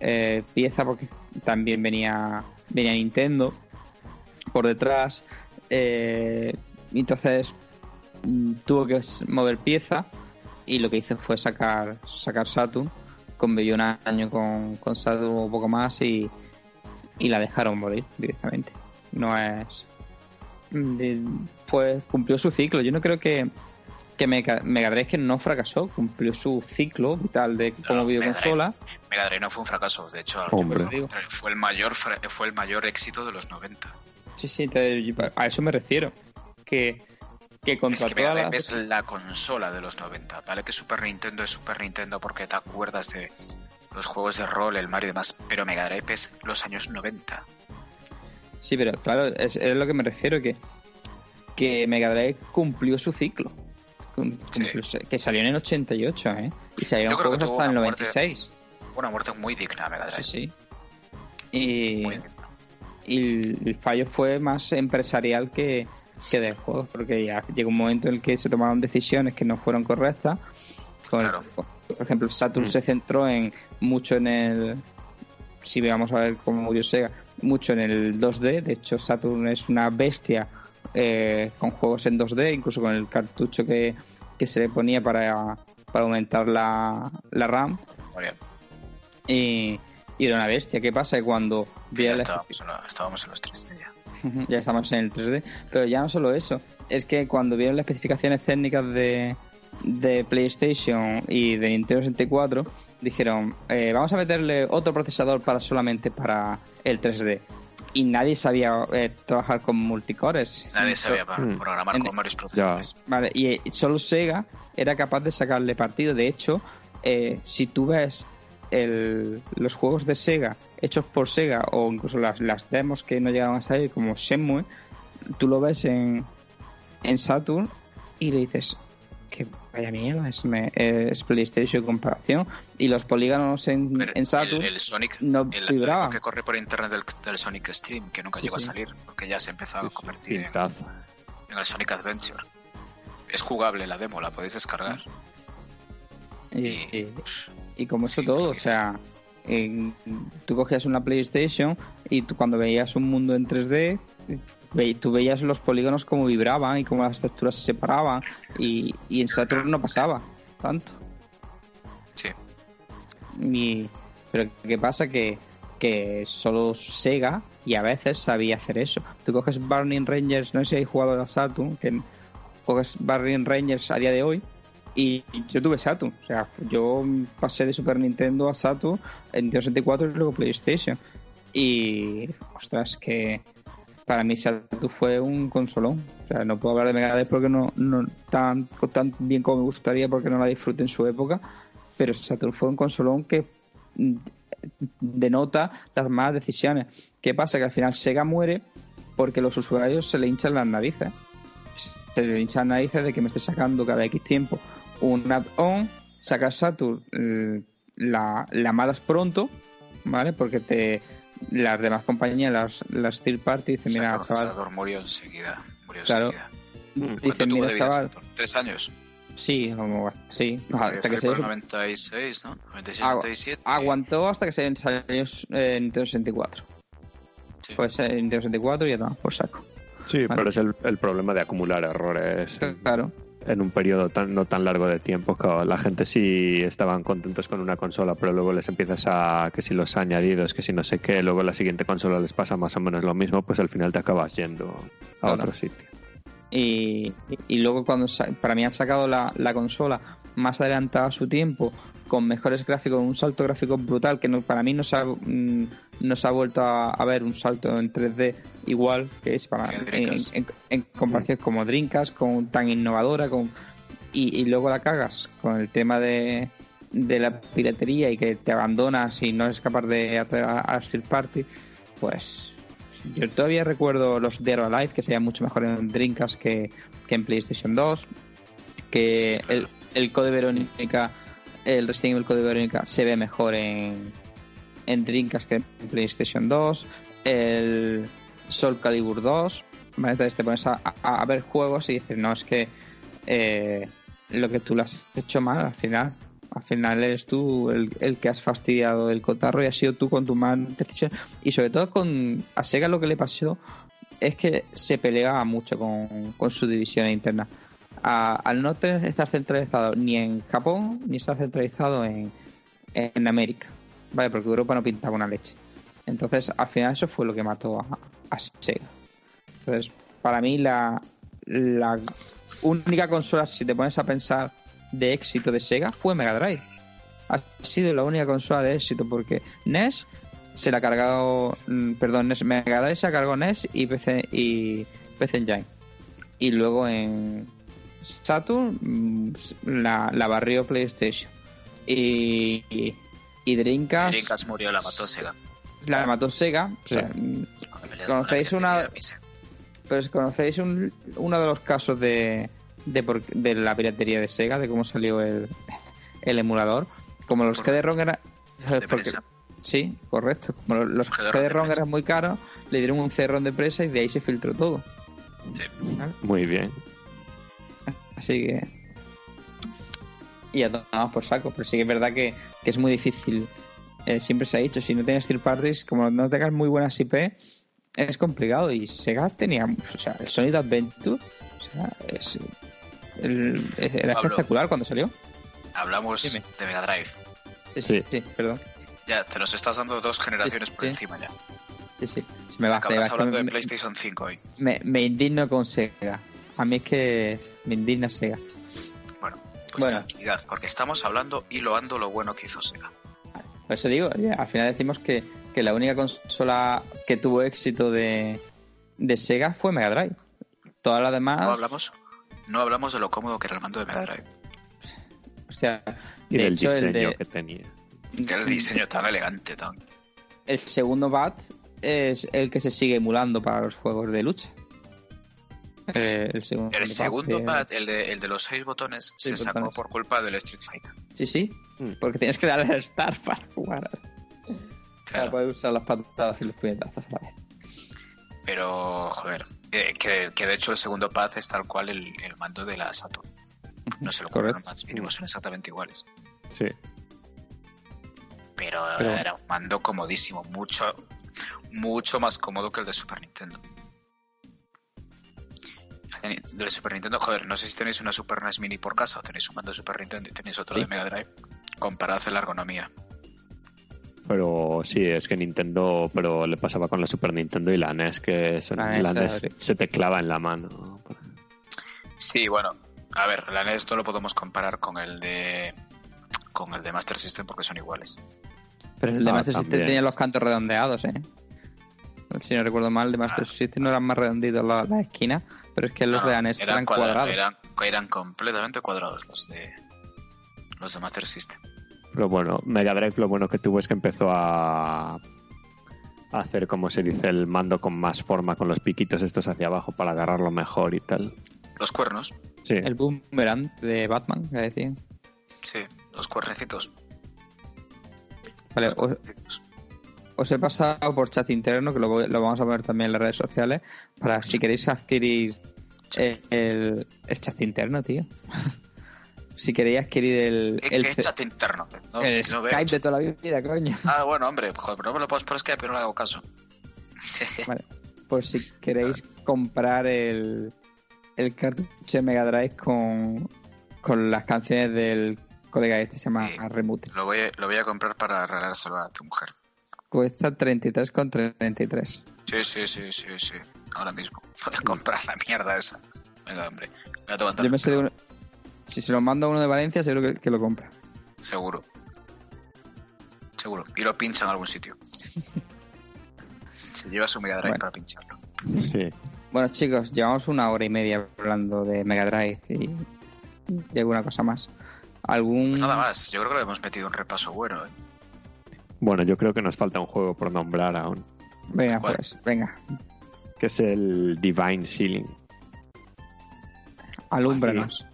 eh, pieza porque también venía, venía Nintendo por detrás, eh, entonces mm, tuvo que mover pieza y lo que hizo fue sacar, sacar Saturn convivió un año con, con Saturn un poco más y, y la dejaron morir directamente. No es. de- Pues cumplió su ciclo. Yo no creo que, que Mega, Mega Drive que no fracasó, cumplió su ciclo vital de como No, videoconsola. Mega Drive no fue un fracaso, de hecho, Hombre. fue el mayor fra- fue el mayor éxito de los 90. Sí, sí, te- a eso me refiero. Que que contra Es que Mega todas Drive las... es la consola de los 90. Vale que Super Nintendo es Super Nintendo porque te acuerdas de los juegos de rol, el Mario y demás, pero Mega Drive es los años 90. Sí, pero claro, es, es lo que me refiero, que, que Mega Drive cumplió su ciclo. Sí. Que salió en el 88, ¿eh? Y salieron juegos hasta el una muerte- 96. Una muerte muy digna Mega Drive. Sí, sí. Y, Muy digna. y el, fallo fue más empresarial que, que de juegos, porque ya llegó un momento en el que se tomaron decisiones que no fueron correctas. Con el- Claro. Por ejemplo, Saturn Mm. se centró en mucho en el. Si vamos a ver cómo murió Sega, mucho en el 2D. De hecho, Saturn es una bestia eh, con juegos en 2D, incluso con el cartucho que, que se le ponía para, para aumentar la, la RAM. Muy bien. Y, y era una bestia. ¿Qué pasa? Que cuando Ya la- estábamos, en la- estábamos en los 3D ya. Ya estamos en el 3D. Pero ya no solo eso, es que cuando vieron las especificaciones técnicas de, de PlayStation y de Nintendo 64, dijeron, eh, vamos a meterle otro procesador para solamente para el 3D. Y nadie sabía eh, trabajar con multicores. Nadie sabía so- para Mm. programar En- con varios procesadores. Vale, y eh, solo Sega era capaz de sacarle partido. De hecho, eh, si tú ves el- los juegos de Sega hechos por Sega o incluso las, las demos que no llegaron a salir como Shenmue, tú lo ves en, en Saturn y le dices que vaya mierda, es, me- es PlayStation en comparación. Y los polígonos en, Pero en Saturn el, el Sonic, no el, que corre por internet del, del Sonic Stream, que nunca Sí, llegó sí. a salir, porque ya se empezó a convertir en, el Sonic Adventure. Es jugable la demo, la podéis descargar. Y, Y- y- y como eso todo, o sea, en- tú cogías una PlayStation y tú cuando veías un mundo en 3D, ve- tú veías los polígonos como vibraban y como las texturas se separaban y, y en Saturn no pasaba tanto. Sí. Y, pero ¿qué pasa? Que, que solo Sega y a veces sabía hacer eso. Tú coges Burning Rangers, no sé si habéis jugado a Saturn, que coges Burning Rangers a día de hoy y yo tuve Saturn. O sea, yo pasé de Super Nintendo a Saturn en Nintendo 64 y luego PlayStation. Y, ostras, que para mí Saturn fue un consolón. O sea, no puedo hablar de Mega Drive porque no, no tan, tan bien como me gustaría porque no la disfruté en su época. Pero Saturn fue un consolón que mm, denota las malas decisiones. ¿Qué pasa? Que al final Sega muere porque los usuarios se le hinchan las narices. Se le hinchan las narices de que me esté sacando cada X tiempo un add-on, sacas Saturn, eh, la, la matas pronto, ¿vale? Porque te las demás compañías, las, las third party, dicen, mira, Saturn- chaval, Saturn murió enseguida. Murió Claro. enseguida. ¿Cuánto dicen, mira, chaval? ¿Tres años? sí, como, sí, hasta que se el 96, ¿no? 96, Agu- 97. aguantó hasta que se salió eh, Nintendo 64. Sí. Pues eh, Nintendo 64 y ya tomamos por saco. Sí, Vale. pero es el, el problema de acumular errores Claro. En un periodo tan no tan largo de tiempo. La gente sí estaban contentos con una consola, pero luego les empiezas a que si los añadidos, que si no sé qué, luego la siguiente consola les pasa más o menos lo mismo, pues al final te acabas yendo a Claro. otro sitio. y, y luego cuando sa- para mí han sacado la, la consola más adelantada a su tiempo con mejores gráficos un salto gráfico brutal que no, para mí no se ha, mm, no se ha vuelto a, a ver un salto en 3D igual que es para En comparación como Dreamcast con tan innovadora con y, y luego la cagas con el tema de, de la piratería y que te abandonas y no eres capaz de a, third party pues yo todavía recuerdo los Dead or Alive que se veían mucho mejor en Dreamcast que, que en PlayStation 2 que Sí, el, el Code Verónica el Resident Evil Code Verónica se ve mejor en, en Dreamcast que en PlayStation 2 el Soul Calibur 2 ¿vale? entonces te pones a, a- ver juegos y dices no es que eh, lo que tú lo has hecho mal al final al final eres tú el, el que has fastidiado el cotarro y has sido tú con tu decisión y sobre todo con a Sega lo que le pasó es que se peleaba mucho con, con su división interna Al no estar centralizado ni en Japón ni estar centralizado en, en América vale porque Europa no pintaba una leche. Entonces al final eso fue lo que mató a, Sega. Entonces para mí la, la única consola si te pones a pensar de éxito de Sega fue Mega Drive. Ha sido la única consola de éxito porque NES se la ha cargado mm, perdón NES, Mega Drive se ha cargado NES y PC y PC Engine. Y luego en Saturn mm, la, la barrió PlayStation. Y, y, y Dreamcast, Dreamcast murió, la mató Sega. la mató Sega. O sea, mm, ¿Conocéis una- si conocéis un- uno de los casos de, de, por- de la piratería de Sega, de cómo salió el, el emulador. Como los eran... De prensa. Sí, correcto. Como los- CD-ROM de prensa. eran muy caros, le dieron un CD-ROM de presa y de ahí se filtró todo. Sí. Muy bien. Así que. Y ya tomamos por saco. Pero sí que es verdad que, que es muy difícil. Eh, siempre se ha dicho, si no tienes third parties, como no tengas muy buenas IP, es complicado. Y Sega tenía. O sea, el Sonic Adventure. O sea, es. el- es- era Pablo. espectacular cuando salió. Hablamos Dime. de Mega Drive. Sí, Sí. sí, perdón. Ya, te nos estás dando dos generaciones Sí, por sí. encima ya. Sí, sí. Se me va, se me va. Acabas hablando de PlayStation 5 hoy. me, me indigno con Sega. A mí es que me indigna Sega. Bueno, pues Bueno. tranquilidad, porque estamos hablando y loando lo bueno que hizo Sega. Por eso digo, al final decimos que, que la única consola que tuvo éxito de, de Sega fue Mega Drive. Todas las No demás, hablamos, no hablamos de lo cómodo que era el mando de Mega Drive. o sea, Y de del hecho el, diseño de- que tenía. El diseño tan elegante, tan. el segundo BAT es el que se sigue emulando para los juegos de lucha. Eh, el segundo, El segundo eh, pad, el de, el de los seis botones, se sacó botones. por culpa del Street Fighter. Sí, sí, Mm. porque tienes que darle al Start para jugar. Para Claro. poder usar las patadas y los puñetazos a la vez. Pero, joder, que, que, que de hecho el segundo pad es tal cual el, el mando de la Saturn. No se lo Correcto. ocurren más mínimos, son exactamente iguales. Sí. Pero, Pero- era un mando comodísimo, mucho, mucho más cómodo que el de Super Nintendo. Del Super Nintendo, joder, no sé si tenéis una Super NES Mini por casa o tenéis un mando de Super Nintendo y tenéis otro Sí. de Mega Drive. Comparad la ergonomía. Pero sí, es que Nintendo, pero le pasaba con la Super Nintendo y la NES, que son, La NES, la NES sí. se te clava en la mano. Sí, bueno, a ver, la NES no lo podemos comparar con el de con el de Master System porque son iguales. Pero el de Ah, Master System tenía los cantos redondeados, ¿eh? Si no recuerdo mal, el de Master Ah. System no eran más redonditos las las esquinas, pero es que los No, de la NES eran, cuadra- cuadrados. Eran, eran completamente cuadrados los de los de Master System. Pero bueno, Mega Drive lo bueno que tuvo es que empezó a, hacer, como se dice, el mando con más forma, con los piquitos estos hacia abajo para agarrarlo mejor y tal. Los cuernos, Sí, El boomerang de Batman, que decían. sí, los cuernecitos. Vale, Los cuernecitos. Os he pasado por chat interno, que lo, voy- lo vamos a poner también en las redes sociales, para si queréis adquirir el, el chat interno, tío. si queréis adquirir el, ¿Qué, el, qué chat interno? No, el no veo. Skype de toda la vida, coño. Ah, bueno, hombre, joder, pero no me lo pones por Skype, pero no le hago caso. Vale, pues si queréis comprar el, el cartucho de Mega Drive con, con las canciones del colega este, se llama Sí. Remutil. lo, voy a, lo voy a comprar para regalárselo a tu mujer. Cuesta 33,33. Sí, sí, sí, sí, sí. Ahora mismo. Voy a comprar la mierda esa. Venga, hombre. Me tengo que Yo me sé de uno- Si se lo mando a uno de Valencia, seguro que, que lo compra. Seguro. Seguro. Y lo pincha en algún sitio. Se lleva su Mega Drive Bueno. para pincharlo. sí. Bueno, chicos, llevamos una hora y media hablando de Mega Drive y, y alguna cosa más. ¿Algún. Pues nada más. Yo creo que le hemos metido un repaso bueno. ¿eh? Bueno, yo creo que nos falta un juego por nombrar aún, Venga, ¿Cuál? pues, venga, que es el Divine Ceiling. alúmbranos.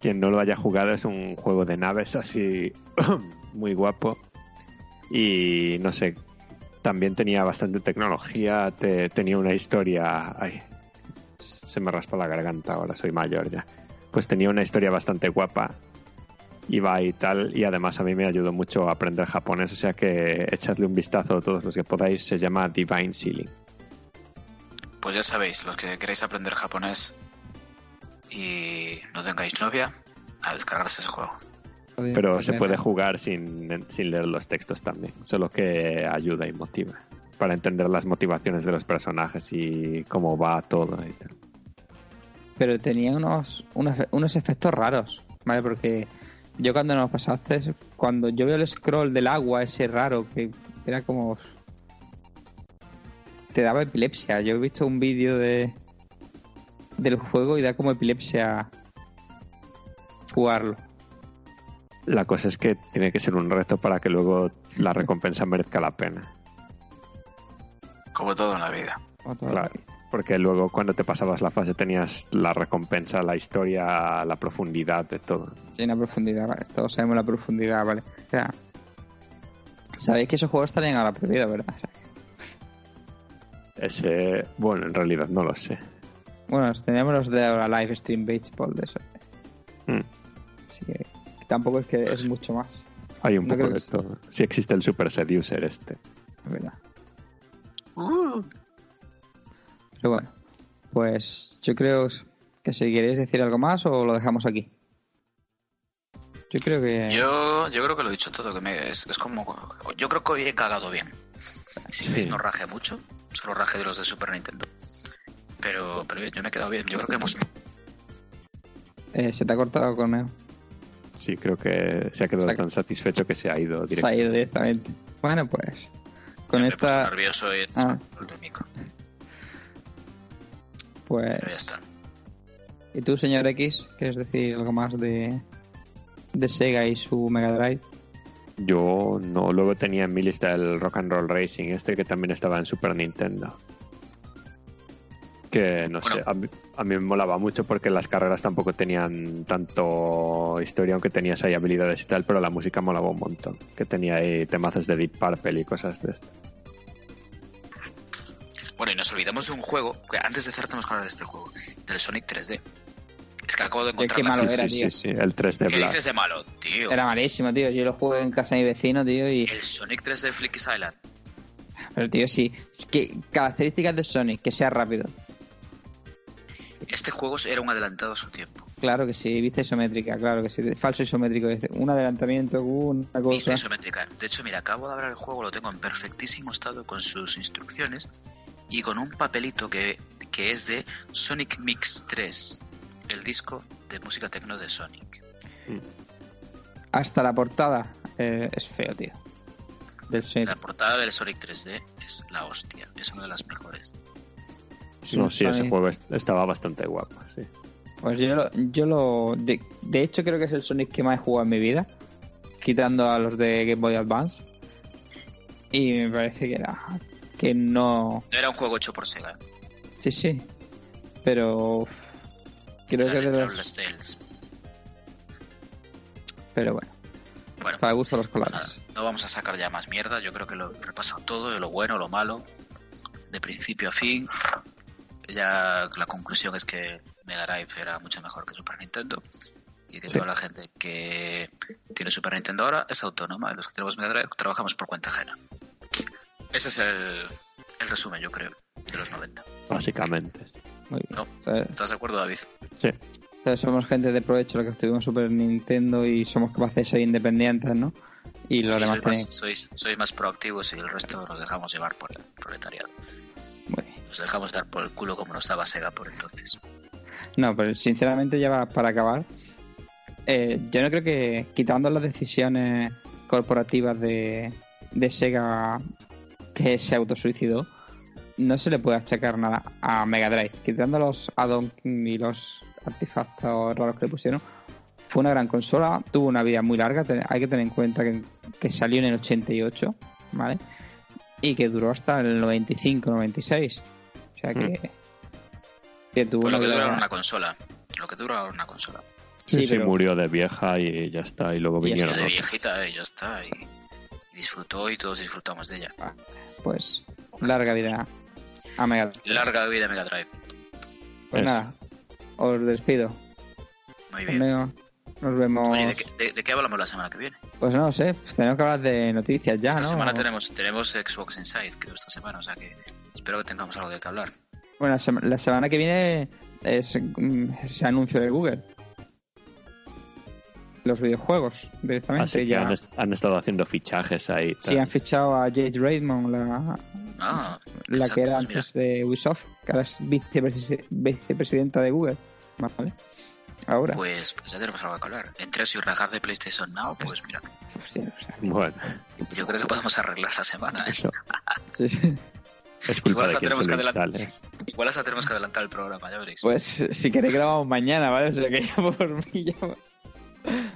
Quien no lo haya jugado es un juego de naves así muy guapo y no sé, también tenía bastante tecnología, te- tenía una historia... Ay, se me raspa la garganta ahora, soy mayor ya. Pues tenía una historia bastante guapa, iba y tal, y además a mí me ayudó mucho a aprender japonés, o sea que echadle un vistazo a todos los que podáis, se llama Divine Ceiling. Pues ya sabéis, los que queréis aprender japonés y no tengáis novia, a descargarse ese juego. Pero se puede jugar sin, sin leer los textos también, solo que ayuda y motiva. Para entender las motivaciones de los personajes y cómo va todo y tal. Pero tenía unos, unos, unos efectos raros, ¿vale? Porque yo cuando nos pasaste, cuando yo veo el scroll del agua ese raro, que era como... Te daba epilepsia. Yo he visto un vídeo de... del juego y da como epilepsia jugarlo. La cosa es que tiene que ser un reto para que luego la recompensa merezca la pena. Como todo en la vida. Como todo. Claro. Porque luego cuando te pasabas la fase tenías la recompensa, la historia, la profundidad de todo. Sí, la profundidad, vale. Todos sabemos la profundidad, vale. O sea, sabéis que esos juegos estarían ahora prohibidos, ¿verdad? O sea, Ese, bueno, en realidad no lo sé. bueno, tenemos los de la live stream baseball de eso. Mm. Así que tampoco es que Pues es sí. mucho más, Hay un No poco de todo. Sí existe el Super Seducer este. es verdad. Uh. Pero bueno, pues yo creo que si queréis decir algo más o lo dejamos aquí. Yo creo que... Yo, yo creo que lo he dicho todo, que me, es, es como... Yo creo que hoy he cagado bien. Si Sí. veis, no raje mucho. Solo raje de los de Super Nintendo. Pero, pero bien, yo me he quedado bien. Yo creo que hemos... eh, se te ha cortado con él. Sí, creo que se ha quedado tan satisfecho que se ha ido Se directo. ha ido directamente. Bueno, pues con me he esta... nervioso y Ah. el micro. Pues... Pero ya está. ¿Y tú, señor X, quieres decir algo más de, de Sega y su Mega Drive? Yo no, luego tenía en mi lista el Rock and Roll Racing, este que también estaba en Super Nintendo. Que no Bueno. sé, a mí, a mí me molaba mucho porque las carreras tampoco tenían tanto historia, aunque tenías ahí habilidades y tal, pero la música molaba un montón. Que tenía ahí temazos de Deep Purple y cosas de esto. Bueno, y nos olvidamos de un juego, que antes de hacer tenemos que hablar de este juego, del Sonic 3D. Es que acabo de encontrar qué malo era, sí, tío. sí, sí, el 3D ¿Qué Blast. dices de malo, tío? Era malísimo, tío. Yo lo jugué en casa de mi vecino, tío, y... El Sonic 3D Flicky's Island. Pero, tío, sí. Es que características de Sonic, que sea rápido. Este juego era un adelantado a su tiempo. Claro que sí, vista isométrica, claro que sí. Falso isométrico, este. un adelantamiento, una Vista cosa. isométrica. De hecho, mira, acabo de abrir el juego, lo tengo en perfectísimo estado con sus instrucciones y con un papelito que, que es de Sonic Mix 3, el disco de música techno de Sonic. Hasta la portada eh, es feo, tío. Del Sonic. La portada del Sonic 3D es la hostia, es una de las mejores. Es No, sí, ese juego est- estaba bastante guapo, sí. Pues yo lo, yo lo de, de hecho creo que es el Sonic que más he jugado en mi vida, quitando a los de Game Boy Advance. Y me parece que era que no, No era un juego hecho por Sega. sí sí, pero creo Era que de Tales. pero bueno, Bueno, para gusto los colores. nada, no vamos a sacar ya más mierda. Yo creo que lo he repasado todo, lo bueno, lo malo, de principio a fin. Ya la conclusión es que Mega Drive era mucho mejor que Super Nintendo y que Sí. toda la gente que tiene Super Nintendo ahora es autónoma y los que tenemos Mega Drive trabajamos por cuenta ajena. Ese es el, el resumen, yo creo, de los 90. Básicamente. Muy bien. No. ¿Estás de acuerdo, David? Sí. o sea, somos gente de provecho los que estuvimos en Super Nintendo y somos capaces de ser independientes, ¿no? Y los Sí, demás sois, más, sois, sois más proactivos y el resto nos dejamos llevar por el proletariado. Muy bien. Nos dejamos dar por el culo como nos daba Sega por entonces. No, pero sinceramente ya va- para acabar, eh, yo no creo que quitando las decisiones corporativas de, de Sega que se autosuicidó, no se le puede achacar nada a Mega Drive. Quitando los add y los artefactos raros que le pusieron, fue una gran consola, tuvo una vida muy larga, hay que tener en cuenta que, que salió en el 88, ¿vale? Y que duró hasta el 95, 96. O sea que... que tuvo Pues lo una que dura una consola. Lo que dura una consola. Sí, Sí, sí, pero- murió de vieja y ya está. Y luego Y ya vinieron de viejita, eh, ya está. Y, y disfrutó y todos disfrutamos de ella. Pues larga vida a Mega Drive. Larga vida Mega Drive. Pues Eso. nada, os despido. Muy bien. Nos nos vemos. Oye, ¿de qué, de- de qué hablamos la semana que viene? Pues no sé, pues tenemos que hablar de noticias ya, esta ¿no? semana tenemos, tenemos Xbox Inside, creo, esta semana. O sea que espero que tengamos algo de qué hablar. Bueno, la, sema- la semana que viene es mm, ese anuncio de Google. Los videojuegos, directamente. Así que ya. han, est- han estado haciendo fichajes ahí. Sí, han fichado a Jade Raymond, la, Ah, la que era mira. antes de Ubisoft, que ahora es vicepresi- vicepresidenta de Google. Vale. Ahora. Pues, pues ya tenemos algo que hablar. Entre eso y rajar de PlayStation Now, pues mira, Hostia, o sea, Bueno, yo creo que podemos arreglar la semana. ¿eh? eso. sí, sí. Es culpa Igual de hasta tenemos que adelantar. Igual hasta tenemos que adelantar el programa, ya veréis. Pues si queréis grabamos mañana, ¿vale? O sea que ya por mí ya...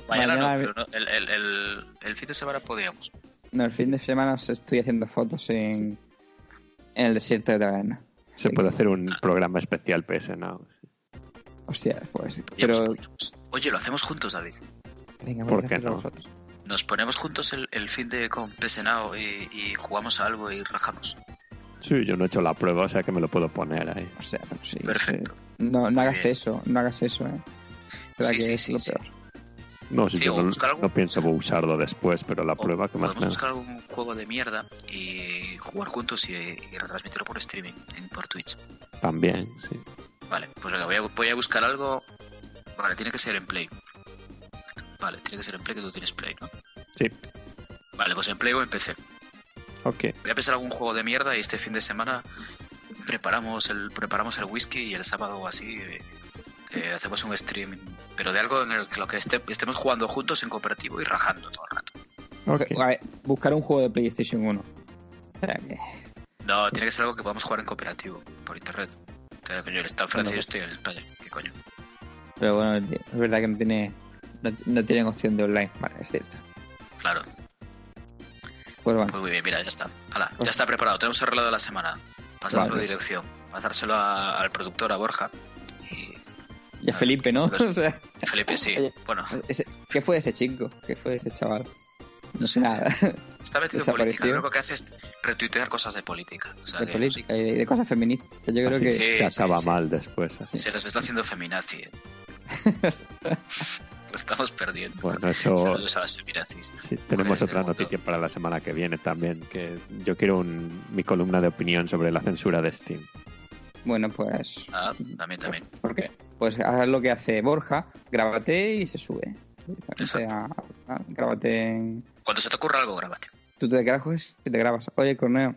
mañana, mañana- no, pero no, el, el, el, el fin de semana podíamos. No, el fin de semana estoy haciendo fotos en, en el desierto de taberna. Se puede que, hacer un programa especial PS Now. Hostia, pues... Pero... Oye, lo hacemos juntos, David. Venga, ¿Por qué no? Nos ponemos juntos el, el fin de con Pesenao y, y jugamos a algo y rajamos. Sí, yo no he hecho la prueba, o sea que me lo puedo poner ahí. O sea, sí, Perfecto. sí. No, no hagas eso, no hagas eso, eh. Sí, que sí, es sí, lo sí. peor. No, si Sí, yo o no, no pienso usarlo después, pero la O prueba que más podemos buscar algún juego de mierda y jugar juntos y, y retransmitirlo por streaming, en, por Twitch. También, sí. Vale, pues venga, voy a, voy a buscar algo. Vale, tiene que ser en Play. Vale, tiene que ser en Play que tú tienes Play, ¿no? Sí. Vale, pues en Play o en PC. Ok. Voy a pensar algún juego de mierda y este fin de semana preparamos el preparamos el whisky y el sábado así eh, hacemos un stream, pero de algo en el que lo que este- estemos jugando juntos en cooperativo y rajando todo el rato. A ver, buscar un juego de PlayStation 1. Espera que... No, tiene que ser algo que podamos jugar en cooperativo por internet. O sea, coño, él está en Francia y yo estoy en España. ¿Qué coño? Pero bueno, es verdad que no tiene no, no tienen opción de online. Vale, es cierto. Claro, Pues bueno, pues muy bien, mira, ya está. Hala, ya está preparado. Tenemos arreglado la semana. Pasadlo Vale. de dirección. Pasárselo a- al productor, a Borja. Y, y a Felipe, ¿no? O sea, y Felipe, sí. Oye, Bueno, ese- ¿qué fue de ese chico? ¿Qué fue de ese chaval? No sé nada. está metido en política. Lo único que hace es retuitear cosas de política. O sea, De que, política y de, de cosas feministas. Yo creo Así que... Sí, se acaba sí. mal después. Así. Se nos está haciendo feminazi. eh. Lo estamos perdiendo. Bueno, eso Saludos a las feminazis. sí, tenemos otra mundo. noticia para la semana que viene también, que yo quiero un, mi columna de opinión sobre la censura de Steam. Bueno, pues... Ah, también, también. ¿Por qué? Pues haz lo que hace Borja, grábate y se sube. O sea, ah, grábate en... Cuando se te ocurra algo, grábate. Tú te grabas y te grabas. Oye, Corneo.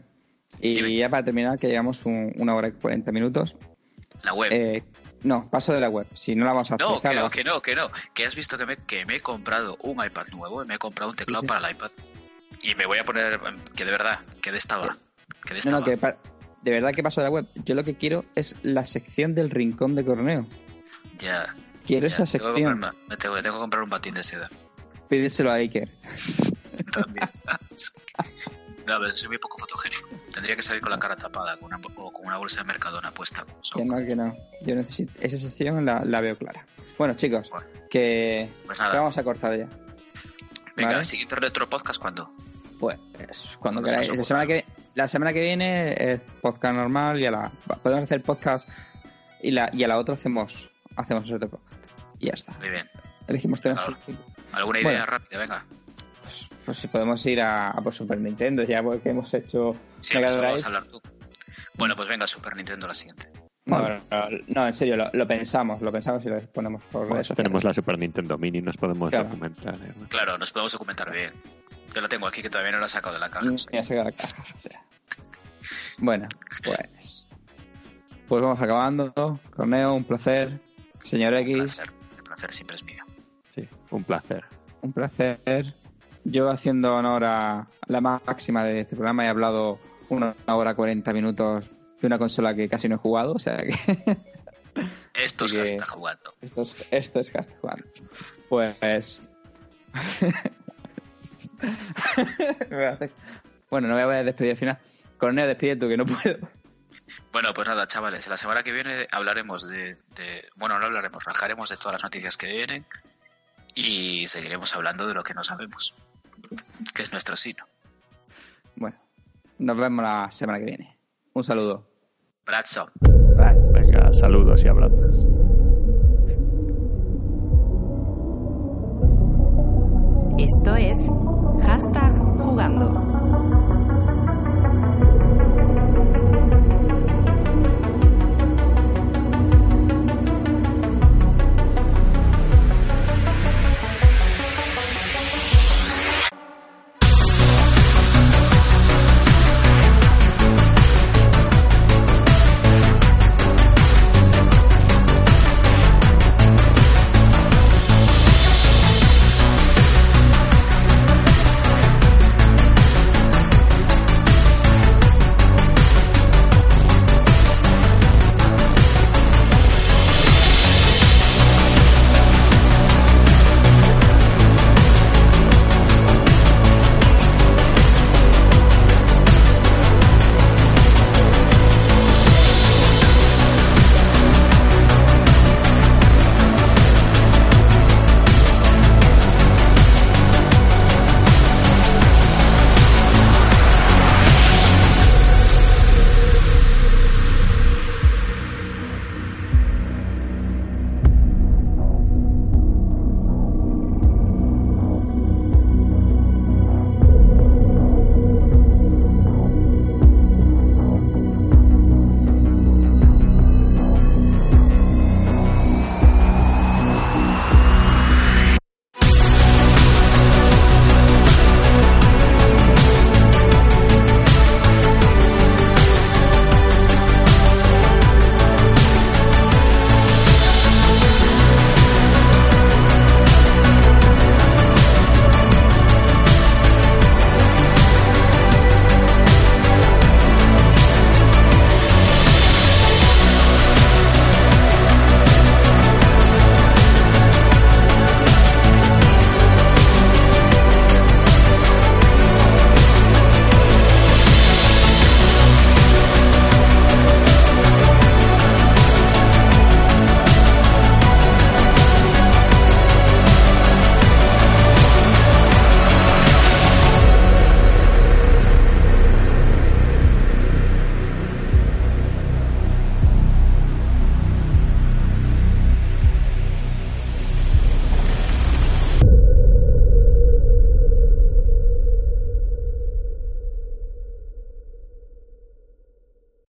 Y Dime. ya para terminar, que llevamos un- una hora y 40 minutos. La web. Eh, no, paso de la web. Si no la vamos a no, actualizar, que no, que no, que no. Que has visto que me, que me he comprado un iPad nuevo y me he comprado un teclado Sí, sí. para el iPad. Y me voy a poner. Que de verdad, que de esta va. Que de esta No, no, va. que pa- de verdad que paso de la web. Yo lo que quiero es la sección del rincón de Corneo. Ya. Quiero ya, esa tengo que sección. comprarme- Me tengo, que comprar un batín de seda. Pídeselo a Iker. También. no, pero soy muy poco fotogénico. Tendría que salir con la cara tapada con una, o con una bolsa de Mercadona puesta. Que no, que no. Yo necesito. Esa sección la, la veo clara. Bueno, chicos, Bueno. que, Pues vamos a cortar ya. venga, vale. siguiente retro podcast cuando. Pues cuando Cuando queráis. La semana, que, la semana que viene es podcast normal y a la. Podemos hacer podcast y, la, y a la otra hacemos hacemos otro podcast. Y ya está. Muy bien. Elegimos temas. Claro. ¿Alguna idea Bueno. rápida? Venga. Pues, pues si podemos ir a, a por Super Nintendo ya porque hemos hecho Sí, Mega pues Drive. a hablar tú. Bueno, pues venga, Super Nintendo la siguiente. No, no, no, no, en serio, lo, lo pensamos, lo pensamos y lo ponemos por Bueno, sociales. tenemos la Super Nintendo Mini, nos podemos Claro. documentar. ¿eh? Claro, nos podemos documentar bien. Yo la tengo aquí que todavía no la he sacado de la caja. o sea. Ya se queda la caja. o sea. Bueno, pues. Pues vamos acabando. Corneo, un placer. Señor Un X, placer. El placer siempre es mío. Sí, un placer. un placer. Yo haciendo honor a la máxima de este programa he hablado una hora 40 minutos de una consola que casi no he jugado, o sea que Esto es que que- está jugando. esto es, esto es casi jugando. Pues. Bueno, no me voy a despedir al final. Corneo, despide tú, que no puedo. Bueno, pues nada, chavales. La semana que viene hablaremos de, de- Bueno, no hablaremos, rajaremos de todas las noticias que vienen. Y seguiremos hablando de lo que no sabemos. Que es nuestro sino. Bueno, nos vemos la semana que viene. Un saludo. Brazo. Venga, saludos y abrazos. Esto es hashtag jugando.